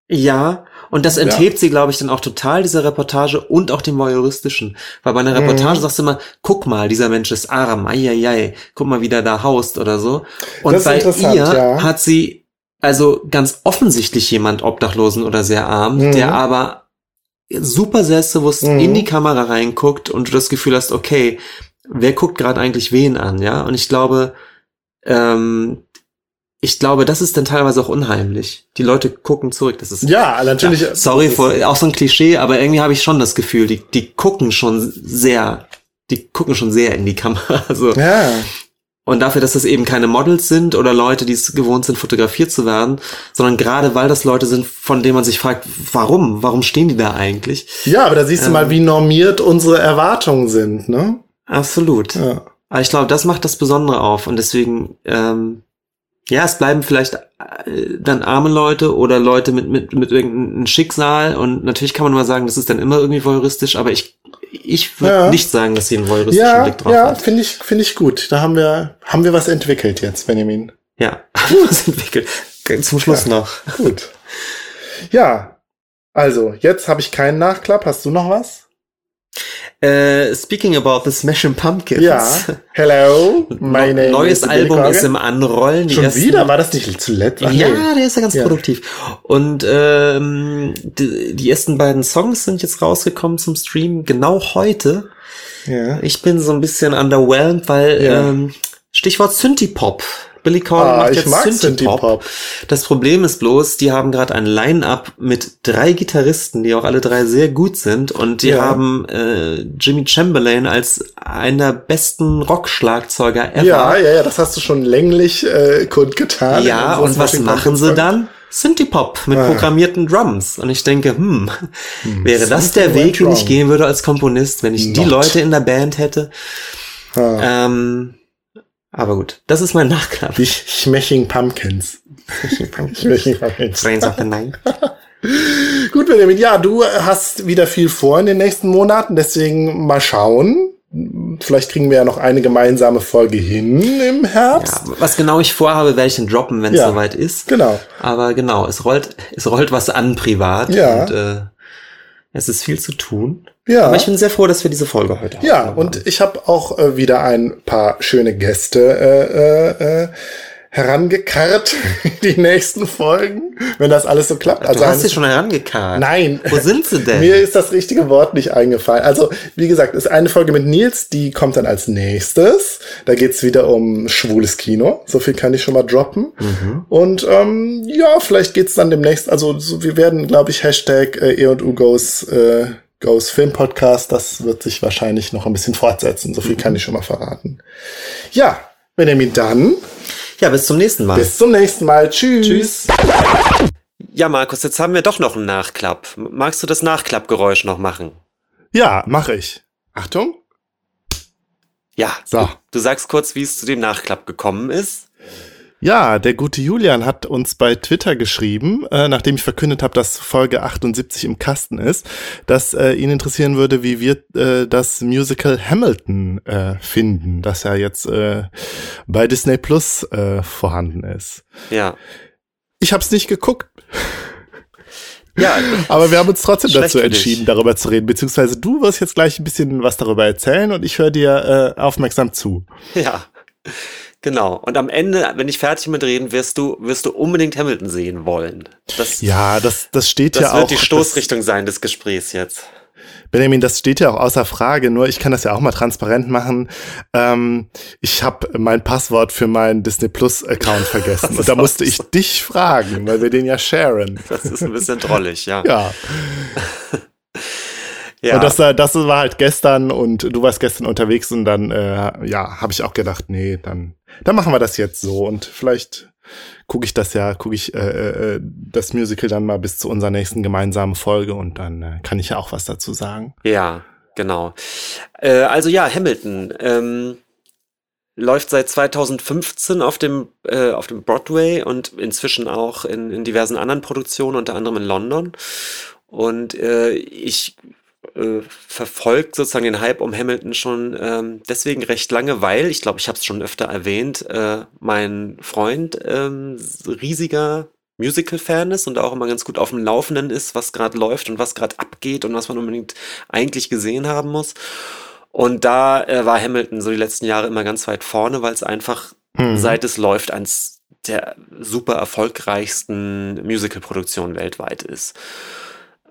Speaker 3: Ja, und das enthebt sie, glaube ich, dann auch total, dieser Reportage und auch dem Voyeuristischen. Weil bei einer
Speaker 2: Mhm.
Speaker 3: Reportage sagst du immer, guck mal, dieser Mensch ist arm, ei, guck mal, wie der da haust oder so. Und bei ihr
Speaker 2: ja.
Speaker 3: hat sie also ganz offensichtlich jemand Obdachlosen oder sehr arm,
Speaker 2: Mhm.
Speaker 3: der aber super selbstbewusst
Speaker 2: Mhm.
Speaker 3: in die Kamera reinguckt und du das Gefühl hast, okay, wer guckt gerade eigentlich wen an, ja? Und ich glaube, ähm, ich glaube, das ist dann teilweise auch unheimlich. Die Leute gucken zurück. Das ist
Speaker 2: Ja, natürlich.
Speaker 3: ja, sorry, vor, auch so ein Klischee, aber irgendwie habe ich schon das Gefühl, die, die gucken schon sehr, die gucken schon sehr in die Kamera. Also,
Speaker 2: Ja.
Speaker 3: und dafür, dass das eben keine Models sind oder Leute, die es gewohnt sind, fotografiert zu werden, sondern gerade weil das Leute sind, von denen man sich fragt, warum? Warum stehen die da eigentlich?
Speaker 2: Ja, aber da siehst du
Speaker 3: Ähm.
Speaker 2: mal, wie normiert unsere Erwartungen sind, ne?
Speaker 3: Absolut.
Speaker 2: Ja.
Speaker 3: Aber ich glaube, das macht das Besondere auf und deswegen, ähm, ja, es bleiben vielleicht äh, dann arme Leute oder Leute mit, mit, mit irgendeinem Schicksal und natürlich kann man mal sagen, das ist dann immer irgendwie voyeuristisch, aber ich, ich würde
Speaker 2: Ja.
Speaker 3: nicht sagen, dass sie einen voyeuristischen
Speaker 2: Ja,
Speaker 3: Blick drauf
Speaker 2: ja,
Speaker 3: hat.
Speaker 2: finde ich, finde ich gut. Da haben wir, haben wir was entwickelt jetzt, Benjamin.
Speaker 3: Ja, was entwickelt. Zum Schluss noch.
Speaker 2: Gut. Ja. Also, jetzt habe ich keinen Nachklapp. Hast du noch was?
Speaker 3: Äh, speaking about the Smashing Pumpkins.
Speaker 2: Ja. Hello, my name
Speaker 3: Neues
Speaker 2: is
Speaker 3: Album ist im Anrollen. Die
Speaker 2: Schon
Speaker 3: ersten-
Speaker 2: wieder? War das nicht zuletzt? Ach,
Speaker 3: ja,
Speaker 2: nee.
Speaker 3: der ist ja ganz
Speaker 2: Ja.
Speaker 3: produktiv. Und ähm, die, die ersten beiden Songs sind jetzt rausgekommen zum Stream genau heute.
Speaker 2: Ja.
Speaker 3: Ich bin so ein bisschen underwhelmed, weil
Speaker 2: Ja.
Speaker 3: ähm, Stichwort Synthie-Pop. Billy Corgan
Speaker 2: Ah,
Speaker 3: macht jetzt
Speaker 2: mag
Speaker 3: Synthie-Pop.
Speaker 2: Synthie-Pop.
Speaker 3: Das Problem ist bloß, die haben gerade ein Line-Up mit drei Gitarristen, die auch alle drei sehr gut sind. Und die
Speaker 2: Ja.
Speaker 3: haben äh, Jimmy Chamberlain als einer besten Rockschlagzeuger ever.
Speaker 2: Ja, ja, ja, das hast du schon länglich äh, kundgetan.
Speaker 3: Ja, und was machen sie dann? Synthie-Pop mit
Speaker 2: Ah.
Speaker 3: programmierten Drums. Und ich denke, hm, wäre das der Weg, den ich gehen würde als Komponist, wenn ich die
Speaker 2: Not.
Speaker 3: Leute in der Band hätte?
Speaker 2: Ah,
Speaker 3: Ähm, aber gut, das ist mein Nachklapp.
Speaker 2: die Smashing Pumpkins. Smashing Pumpkins.
Speaker 3: Brains of the Night.
Speaker 2: Gut, Benjamin, ja, du hast wieder viel vor in den nächsten Monaten, deswegen mal schauen. Vielleicht kriegen wir ja noch eine gemeinsame Folge hin im Herbst.
Speaker 3: Ja, was genau ich vorhabe, werde ich dann droppen, wenn es
Speaker 2: Ja.
Speaker 3: soweit ist.
Speaker 2: Genau.
Speaker 3: Aber genau, es rollt, es rollt was an privat
Speaker 2: Ja.
Speaker 3: und äh, es ist viel zu tun.
Speaker 2: Ja.
Speaker 3: Aber ich bin sehr froh, dass wir diese Folge heute
Speaker 2: Ja,
Speaker 3: aufgenommen
Speaker 2: und
Speaker 3: haben.
Speaker 2: ich habe auch äh, wieder ein paar schöne Gäste äh, äh, äh, herangekarrt die nächsten Folgen, wenn das alles so klappt.
Speaker 3: du hast sie schon herangekarrt.
Speaker 2: Nein.
Speaker 3: Wo sind sie denn?
Speaker 2: Mir ist das richtige Wort nicht eingefallen. Also, wie gesagt, ist eine Folge mit Nils, die kommt dann als nächstes. Da geht's wieder um schwules Kino. So viel kann ich schon mal droppen.
Speaker 3: Mhm.
Speaker 2: Und ähm, ja, vielleicht geht's dann demnächst. Also, so, wir werden, glaube ich, Hashtag äh, E und U goes, äh, goes Film Podcast. Das wird sich wahrscheinlich noch ein bisschen fortsetzen. So viel kann ich schon mal verraten. Ja, Benjamin, dann
Speaker 3: Ja, bis zum nächsten Mal.
Speaker 2: bis zum nächsten Mal. Tschüss.
Speaker 3: Tschüss. Ja, Markus, jetzt haben wir doch noch einen Nachklapp. Magst du das Nachklappgeräusch noch machen?
Speaker 2: Ja, mache ich. Achtung.
Speaker 3: Ja.
Speaker 2: So.
Speaker 3: Du, du sagst kurz, wie es zu dem Nachklapp gekommen ist.
Speaker 2: Ja, der gute Julian hat uns bei Twitter geschrieben, äh, nachdem ich verkündet habe, dass Folge 78 im Kasten ist, dass äh, ihn interessieren würde, wie wir äh, das Musical Hamilton äh, finden, das ja jetzt äh, bei Disney Plus äh, vorhanden ist.
Speaker 3: Ja.
Speaker 2: Ich habe es nicht geguckt,
Speaker 3: Ja,
Speaker 2: aber wir haben uns trotzdem dazu entschieden, darüber zu reden, beziehungsweise du wirst jetzt gleich ein bisschen was darüber erzählen und ich höre dir aufmerksam zu.
Speaker 3: ja. Genau. Und am Ende, wenn ich fertig mit reden, wirst du, wirst du unbedingt Hamilton sehen wollen. Das,
Speaker 2: Ja, das, das steht
Speaker 3: das
Speaker 2: ja
Speaker 3: wird
Speaker 2: auch.
Speaker 3: die Stoßrichtung sein des Gesprächs jetzt.
Speaker 2: Das, Benjamin, das steht ja auch außer Frage, nur ich kann das ja auch mal transparent machen. Ähm, ich habe mein Passwort für meinen Disney Plus Account vergessen und da musste ich dich fragen, weil wir den ja sharen.
Speaker 3: Das ist ein bisschen drollig, ja.
Speaker 2: Ja. ja. Und das, das war halt gestern und du warst gestern unterwegs und dann, äh, ja, habe ich auch gedacht, nee, dann, dann machen wir das jetzt so und vielleicht gucke ich das ja, gucke ich äh, äh, das Musical dann mal bis zu unserer nächsten gemeinsamen Folge und dann äh, kann ich ja auch was dazu sagen.
Speaker 3: Ja, genau. Äh, also ja, Hamilton ähm, läuft seit 2015 auf dem äh, auf dem Broadway und inzwischen auch in, in diversen anderen Produktionen, unter anderem in London. Und äh, ich äh, verfolgt sozusagen den Hype um Hamilton schon ähm, deswegen recht lange, weil, ich glaube, ich habe es schon öfter erwähnt, äh, mein Freund ähm, riesiger Musical-Fan ist und auch immer ganz gut auf dem Laufenden ist, was gerade läuft und was gerade abgeht und was man unbedingt eigentlich gesehen haben muss. Und da äh, war Hamilton so die letzten Jahre immer ganz weit vorne, weil es einfach, mhm. seit es läuft, eins der super erfolgreichsten Musical-Produktionen weltweit ist.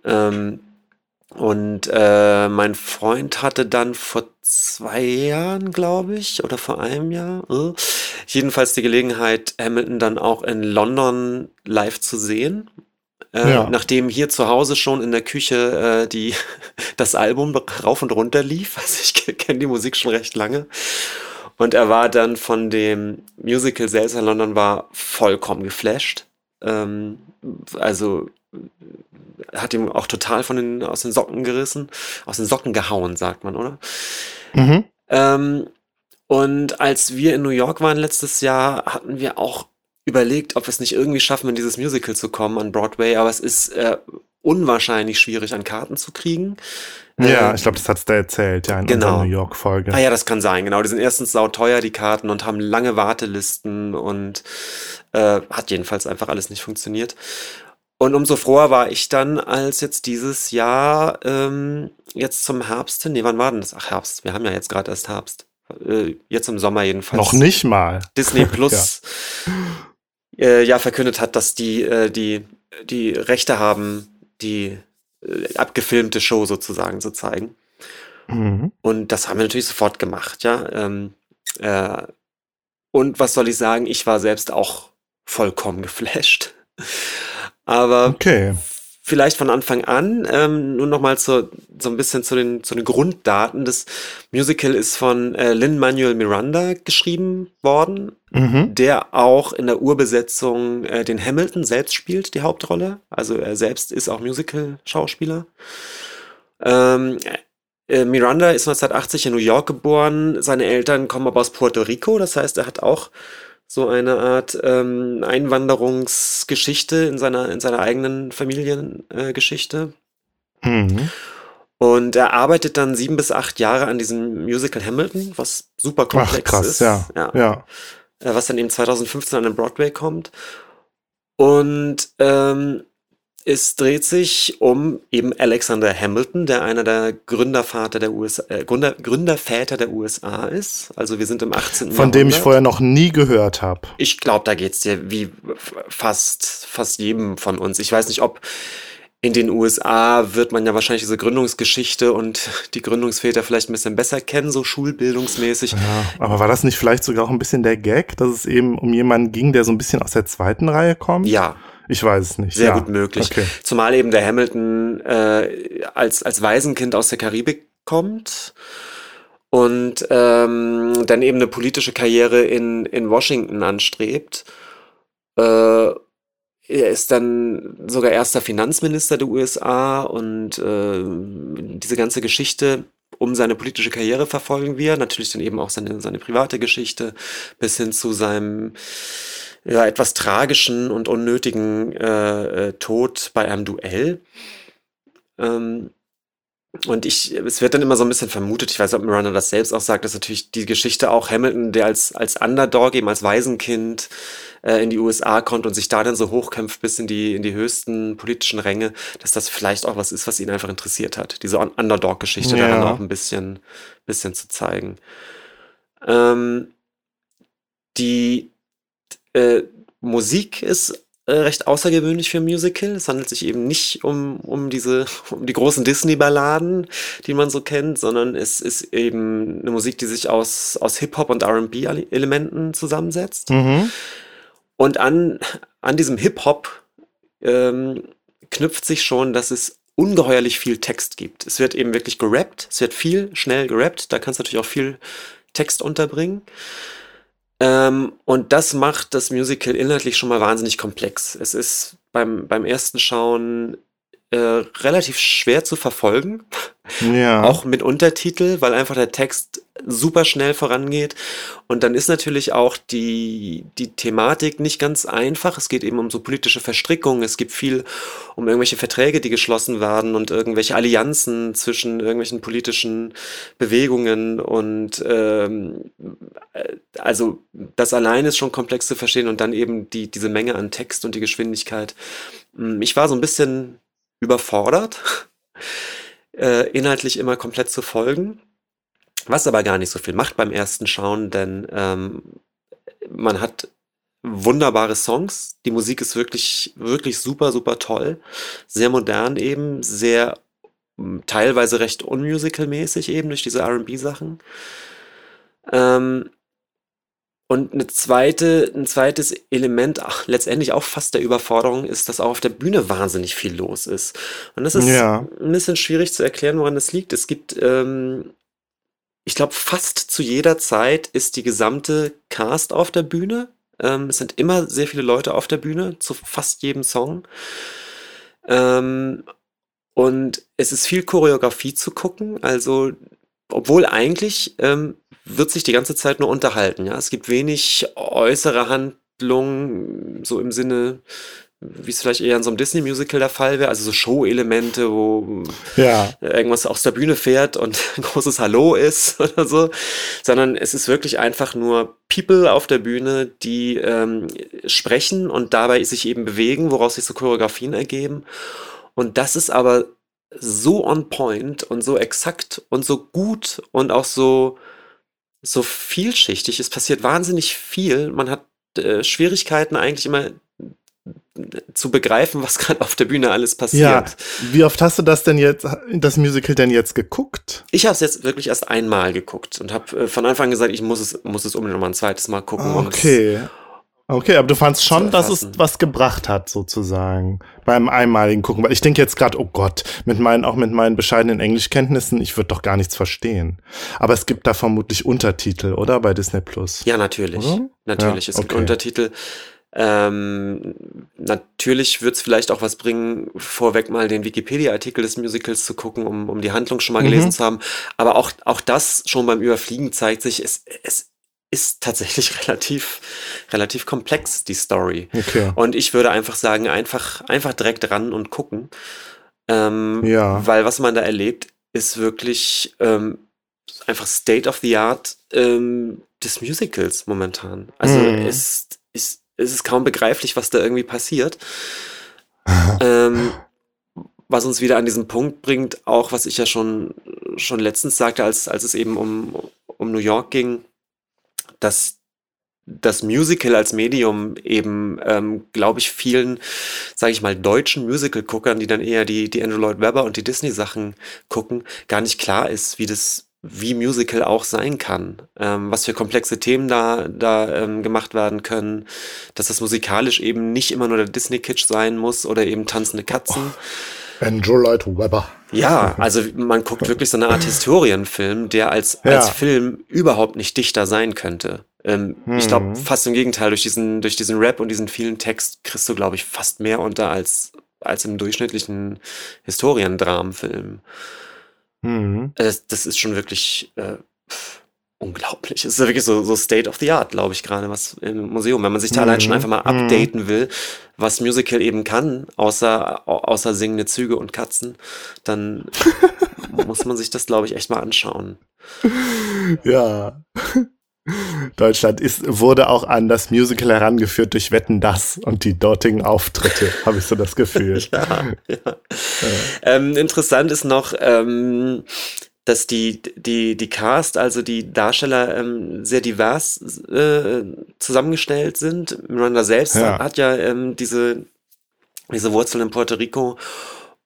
Speaker 3: Ähm, und äh, mein Freund hatte dann vor zwei Jahren, glaube ich, oder vor einem Jahr, äh, jedenfalls die Gelegenheit, Hamilton dann auch in London live zu sehen. Äh, ja. Nachdem hier zu Hause schon in der Küche äh, die, das Album rauf und runter lief. Also ich kenne die Musik schon recht lange. Und er war dann von dem Musical selbst in London war vollkommen geflasht. Ähm, also hat ihm auch total von den, aus den Socken gerissen, aus den Socken gehauen, sagt man, oder? Mhm. Ähm, und als wir in New York waren letztes Jahr, hatten wir auch überlegt, ob wir es nicht irgendwie schaffen, in dieses Musical zu kommen an Broadway, aber es ist äh, unwahrscheinlich schwierig, an Karten zu kriegen.
Speaker 2: Ja, ähm, ich glaube, das hat's da erzählt, ja, in genau. unserer New York-Folge.
Speaker 3: Ah ja, das kann sein, genau. Die sind erstens sauteuer, die Karten, und haben lange Wartelisten und äh, hat jedenfalls einfach alles nicht funktioniert. Und umso froher war ich dann, als jetzt dieses Jahr, ähm, jetzt zum Herbst hin, nee, wann war denn das? Ach, Herbst, wir haben ja jetzt gerade erst Herbst. Äh, jetzt im Sommer jedenfalls.
Speaker 2: Noch nicht mal.
Speaker 3: Disney Plus ja. Äh, ja verkündet hat, dass die, äh, die, die Rechte haben, die äh, abgefilmte Show sozusagen zu zeigen. Mhm. Und das haben wir natürlich sofort gemacht, ja. Ähm, äh, und was soll ich sagen, ich war selbst auch vollkommen geflasht. Aber okay. vielleicht von Anfang an, ähm, nur nochmal so, so ein bisschen zu den, zu den Grunddaten. Das Musical ist von äh, Lin-Manuel Miranda geschrieben worden, mhm. der auch in der Urbesetzung äh, den Hamilton selbst spielt, die Hauptrolle. Also er selbst ist auch Musical-Schauspieler. Ähm, äh, Miranda ist 1980 in New York geboren. Seine Eltern kommen aber aus Puerto Rico. Das heißt, er hat auch so eine Art ähm, Einwanderungsgeschichte in seiner, in seiner eigenen Familiengeschichte. Äh, mhm. Und er arbeitet dann sieben bis acht Jahre an diesem Musical Hamilton, was super komplex Ach, krass, ist.
Speaker 2: Ja, ja. ja.
Speaker 3: Äh, was dann eben 2015 an den Broadway kommt. Und ähm, es dreht sich um eben Alexander Hamilton, der einer der Gründervater der USA, äh, Gründer, Gründerväter der USA ist. Also wir sind im 18.
Speaker 2: Von Jahrhundert. dem ich vorher noch nie gehört habe.
Speaker 3: Ich glaube, da geht's dir wie fast, fast jedem von uns. Ich weiß nicht, ob in den USA wird man ja wahrscheinlich diese Gründungsgeschichte und die Gründungsväter vielleicht ein bisschen besser kennen, so schulbildungsmäßig. Ja,
Speaker 2: aber war das nicht vielleicht sogar auch ein bisschen der Gag, dass es eben um jemanden ging, der so ein bisschen aus der zweiten Reihe kommt?
Speaker 3: Ja,
Speaker 2: ich weiß es nicht.
Speaker 3: Sehr ja. gut möglich. Okay. Zumal eben der Hamilton äh, als, als Waisenkind aus der Karibik kommt und ähm, dann eben eine politische Karriere in, in Washington anstrebt. Äh, er ist dann sogar erster Finanzminister der USA und äh, diese ganze Geschichte um seine politische Karriere verfolgen wir. Natürlich dann eben auch seine, seine private Geschichte bis hin zu seinem ja, etwas tragischen und unnötigen äh, äh, Tod bei einem Duell. Ähm, und ich, es wird dann immer so ein bisschen vermutet, ich weiß nicht, ob Miranda das selbst auch sagt, dass natürlich die Geschichte auch Hamilton, der als, als Underdog, eben als Waisenkind äh, in die USA kommt und sich da dann so hochkämpft bis in die, in die höchsten politischen Ränge, dass das vielleicht auch was ist, was ihn einfach interessiert hat. Diese Underdog-Geschichte ja. daran auch ein bisschen, bisschen zu zeigen. Ähm, die äh, Musik ist äh, recht außergewöhnlich für ein Musical. Es handelt sich eben nicht um, um diese, um die großen Disney-Balladen, die man so kennt, sondern es ist eben eine Musik, die sich aus, aus Hip-Hop und RB-Elementen zusammensetzt.
Speaker 2: Mhm.
Speaker 3: Und an, an diesem Hip-Hop ähm, knüpft sich schon, dass es ungeheuerlich viel Text gibt. Es wird eben wirklich gerappt, es wird viel schnell gerappt, da kannst du natürlich auch viel Text unterbringen. Ähm, und das macht das Musical inhaltlich schon mal wahnsinnig komplex. Es ist beim, beim ersten Schauen äh, relativ schwer zu verfolgen.
Speaker 2: Ja.
Speaker 3: Auch mit Untertitel, weil einfach der Text super schnell vorangeht. Und dann ist natürlich auch die, die Thematik nicht ganz einfach. Es geht eben um so politische Verstrickungen. Es gibt viel um irgendwelche Verträge, die geschlossen werden und irgendwelche Allianzen zwischen irgendwelchen politischen Bewegungen. Und ähm, äh, also das allein ist schon komplex zu verstehen und dann eben die, diese Menge an Text und die Geschwindigkeit. Hm, ich war so ein bisschen überfordert, äh, inhaltlich immer komplett zu folgen. Was aber gar nicht so viel macht beim ersten Schauen, denn ähm, man hat wunderbare Songs. Die Musik ist wirklich, wirklich super, super toll. Sehr modern eben, sehr teilweise recht unmusicalmäßig eben durch diese RB-Sachen. Ähm, und eine zweite, ein zweites Element, ach, letztendlich auch fast der Überforderung, ist, dass auch auf der Bühne wahnsinnig viel los ist. Und das ist
Speaker 2: Ja.
Speaker 3: ein bisschen schwierig zu erklären, woran das liegt. Es gibt, ähm, ich glaube, fast zu jeder Zeit ist die gesamte Cast auf der Bühne. Ähm, es sind immer sehr viele Leute auf der Bühne, zu fast jedem Song. Ähm, und es ist viel Choreografie zu gucken. Also, obwohl eigentlich ähm, wird sich die ganze Zeit nur unterhalten. Ja, es gibt wenig äußere Handlungen, so im Sinne, wie es vielleicht eher in so einem Disney-Musical der Fall wäre. Also so Show-Elemente, wo
Speaker 2: Ja.
Speaker 3: irgendwas aus der Bühne fährt und ein großes Hallo ist oder so, sondern es ist wirklich einfach nur People auf der Bühne, die ähm, sprechen und dabei sich eben bewegen, woraus sich so Choreografien ergeben. Und das ist aber so on point und so exakt und so gut und auch so, so vielschichtig. Es passiert wahnsinnig viel. Man hat äh, Schwierigkeiten eigentlich immer zu begreifen, was gerade auf der Bühne alles passiert.
Speaker 2: Ja. Wie oft hast du das denn jetzt, das Musical denn jetzt geguckt?
Speaker 3: Ich habe es jetzt wirklich erst einmal geguckt und habe äh, von Anfang an gesagt, ich muss es, muss es unbedingt noch mal ein zweites Mal gucken. um es-
Speaker 2: Okay. Aber du fandst schon, dass es was gebracht hat, sozusagen, beim einmaligen Gucken. Weil ich denke jetzt gerade, oh Gott, mit meinen, auch mit meinen bescheidenen Englischkenntnissen, ich würde doch gar nichts verstehen. Aber es gibt da vermutlich Untertitel, oder? Bei Disney Plus.
Speaker 3: Ja, natürlich.
Speaker 2: Oder?
Speaker 3: Natürlich.
Speaker 2: Ja,
Speaker 3: es gibt
Speaker 2: okay.
Speaker 3: Untertitel. Ähm, natürlich wird es vielleicht auch was bringen, vorweg mal den Wikipedia-Artikel des Musicals zu gucken, um, um die Handlung schon mal
Speaker 2: Mhm.
Speaker 3: gelesen zu haben. Aber auch, auch das schon beim Überfliegen zeigt sich, es, es ist tatsächlich relativ, relativ komplex, die Story.
Speaker 2: Okay.
Speaker 3: Und ich würde einfach sagen, einfach, einfach direkt ran und gucken. Ähm,
Speaker 2: Ja.
Speaker 3: Weil was man da erlebt, ist wirklich ähm, einfach State of the Art ähm, des Musicals momentan. Also
Speaker 2: Mhm.
Speaker 3: es, es, es ist kaum begreiflich, was da irgendwie passiert. ähm, was uns wieder an diesen Punkt bringt, auch was ich ja schon, schon letztens sagte, als, als es eben um, um New York ging, dass das Musical als Medium eben, ähm, glaube ich, vielen, sage ich mal, deutschen Musical-Guckern, die dann eher die, die Andrew Lloyd Webber und die Disney-Sachen gucken, gar nicht klar ist, wie das, wie Musical auch sein kann. Ähm, was für komplexe Themen da, da ähm, gemacht werden können, dass das musikalisch eben nicht immer nur der Disney-Kitsch sein muss oder eben tanzende Katzen.
Speaker 2: Andrew Lloyd Webber.
Speaker 3: Ja, also man guckt wirklich so eine Art Historienfilm, der als,
Speaker 2: Ja.
Speaker 3: als Film überhaupt nicht dichter sein könnte. Ähm, Ich glaube,
Speaker 2: Mhm.
Speaker 3: fast im Gegenteil, durch diesen, durch diesen Rap und diesen vielen Text kriegst du, glaube ich, fast mehr unter als, als im durchschnittlichen Historiendramenfilm.
Speaker 2: Mhm.
Speaker 3: Das, das ist schon wirklich äh, unglaublich. Es ist wirklich so, so State of the Art, glaube ich, gerade was im Museum. Wenn man sich da allein schon
Speaker 2: Mhm.
Speaker 3: einfach mal
Speaker 2: Mhm.
Speaker 3: updaten will, was Musical eben kann, außer, au- außer singende Züge und Katzen, dann muss man sich das, glaube ich, echt mal anschauen.
Speaker 2: Ja. Deutschland ist, wurde auch an das Musical herangeführt durch Wetten das und die dortigen Auftritte, habe ich so das Gefühl.
Speaker 3: Ja, ja. Ähm, interessant ist noch, ähm, dass die, die, die Cast, also die Darsteller, ähm, sehr divers äh, zusammengestellt sind. Miranda selbst
Speaker 2: Ja.
Speaker 3: hat ja ähm, diese, diese Wurzeln in Puerto Rico.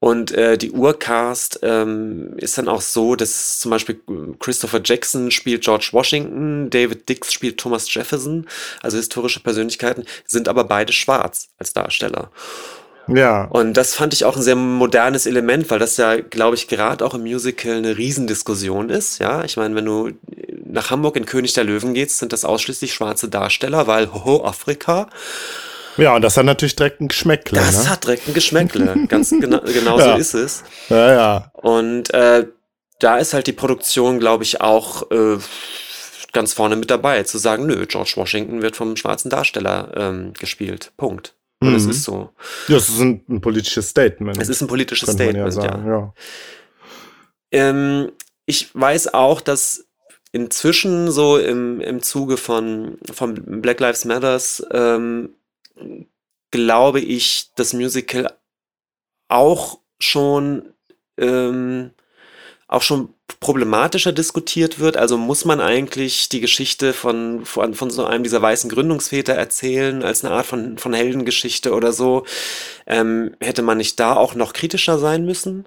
Speaker 3: Und äh, die Urcast ähm, ist dann auch so, dass zum Beispiel Christopher Jackson spielt George Washington, David Dix spielt Thomas Jefferson, also historische Persönlichkeiten, sind aber beide schwarz als Darsteller.
Speaker 2: Ja.
Speaker 3: Und das fand ich auch ein sehr modernes Element, weil das ja, glaube ich, gerade auch im Musical eine Riesendiskussion ist. Ja, ich meine, wenn du nach Hamburg in König der Löwen gehst, sind das ausschließlich schwarze Darsteller, weil, hoho, Afrika.
Speaker 2: Ja, und das hat natürlich direkt ein Geschmäckle.
Speaker 3: Das
Speaker 2: ne?
Speaker 3: hat direkt ein Geschmäckle. Ganz genau, genau
Speaker 2: Ja.
Speaker 3: so ist es.
Speaker 2: Ja, ja.
Speaker 3: Und äh, da ist halt die Produktion, glaube ich, auch äh, ganz vorne mit dabei, zu sagen, nö, George Washington wird vom schwarzen Darsteller ähm, gespielt. Punkt. Und es
Speaker 2: Mhm.
Speaker 3: ist so.
Speaker 2: Ja, das ist ein, ein politisches Statement.
Speaker 3: Es ist ein politisches Statement,
Speaker 2: ja
Speaker 3: ja.
Speaker 2: Ja.
Speaker 3: Ähm, ich weiß auch, dass inzwischen so im, im Zuge von, von Black Lives Matters, ähm, glaube ich, das Musical auch schon, ähm, auch schon problematischer diskutiert wird. Also muss man eigentlich die Geschichte von, von, von so einem dieser weißen Gründungsväter erzählen, als eine Art von, von Heldengeschichte oder so? Ähm, hätte man nicht da auch noch kritischer sein müssen?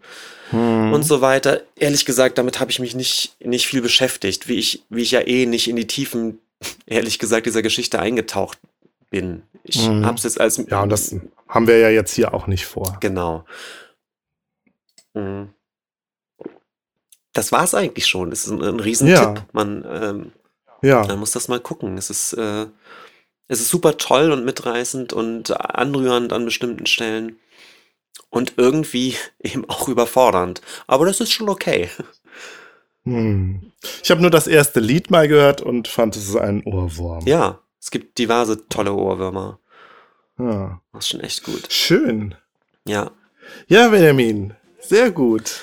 Speaker 2: Hm.
Speaker 3: und so weiter. Ehrlich gesagt, damit habe ich mich nicht, nicht viel beschäftigt, wie ich, wie ich ja eh nicht in die Tiefen, ehrlich gesagt, dieser Geschichte eingetaucht bin. Ich
Speaker 2: Mhm.
Speaker 3: habe es jetzt als.
Speaker 2: ja, und das haben wir ja jetzt hier auch nicht vor.
Speaker 3: Genau. Mhm. Das war es eigentlich schon. Es ist ein, ein Riesentipp.
Speaker 2: Ja.
Speaker 3: Man, ähm,
Speaker 2: Ja.
Speaker 3: man muss das mal gucken. Es ist, äh, es ist super toll und mitreißend und anrührend an bestimmten Stellen. Und irgendwie eben auch überfordernd. Aber das ist schon okay.
Speaker 2: Hm. Ich habe nur das erste Lied mal gehört und fand es ist ein Ohrwurm.
Speaker 3: Ja, es gibt diverse tolle Ohrwürmer.
Speaker 2: Ja.
Speaker 3: Das ist schon echt gut.
Speaker 2: Schön.
Speaker 3: Ja.
Speaker 2: Ja, Benjamin. Sehr gut.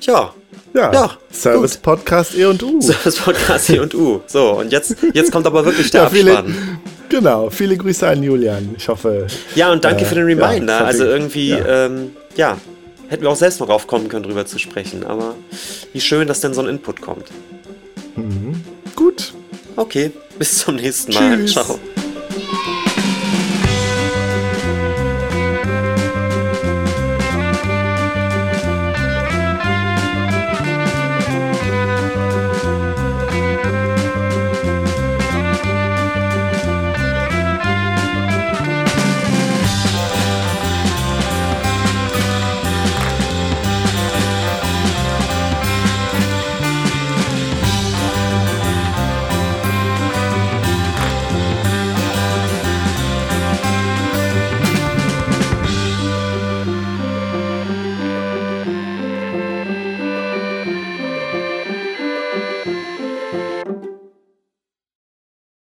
Speaker 3: Ja,
Speaker 2: Ja.
Speaker 3: Ja,
Speaker 2: Service Podcast E und U.
Speaker 3: das Podcast hier und U. So, und jetzt, jetzt kommt aber wirklich der
Speaker 2: Ja, viele-
Speaker 3: Abspann.
Speaker 2: Genau. Viele Grüße an Julian. Ich hoffe.
Speaker 3: Ja, und danke
Speaker 2: Äh,
Speaker 3: für den
Speaker 2: ja,
Speaker 3: Reminder.
Speaker 2: fand
Speaker 3: also irgendwie,
Speaker 2: ja.
Speaker 3: ähm, ja, hätten wir auch selbst mal drauf kommen können, drüber zu sprechen. Aber wie schön, dass denn so ein Input kommt.
Speaker 2: Mhm. Gut.
Speaker 3: Okay, bis zum nächsten Mal.
Speaker 2: Tschüss.
Speaker 3: Ciao.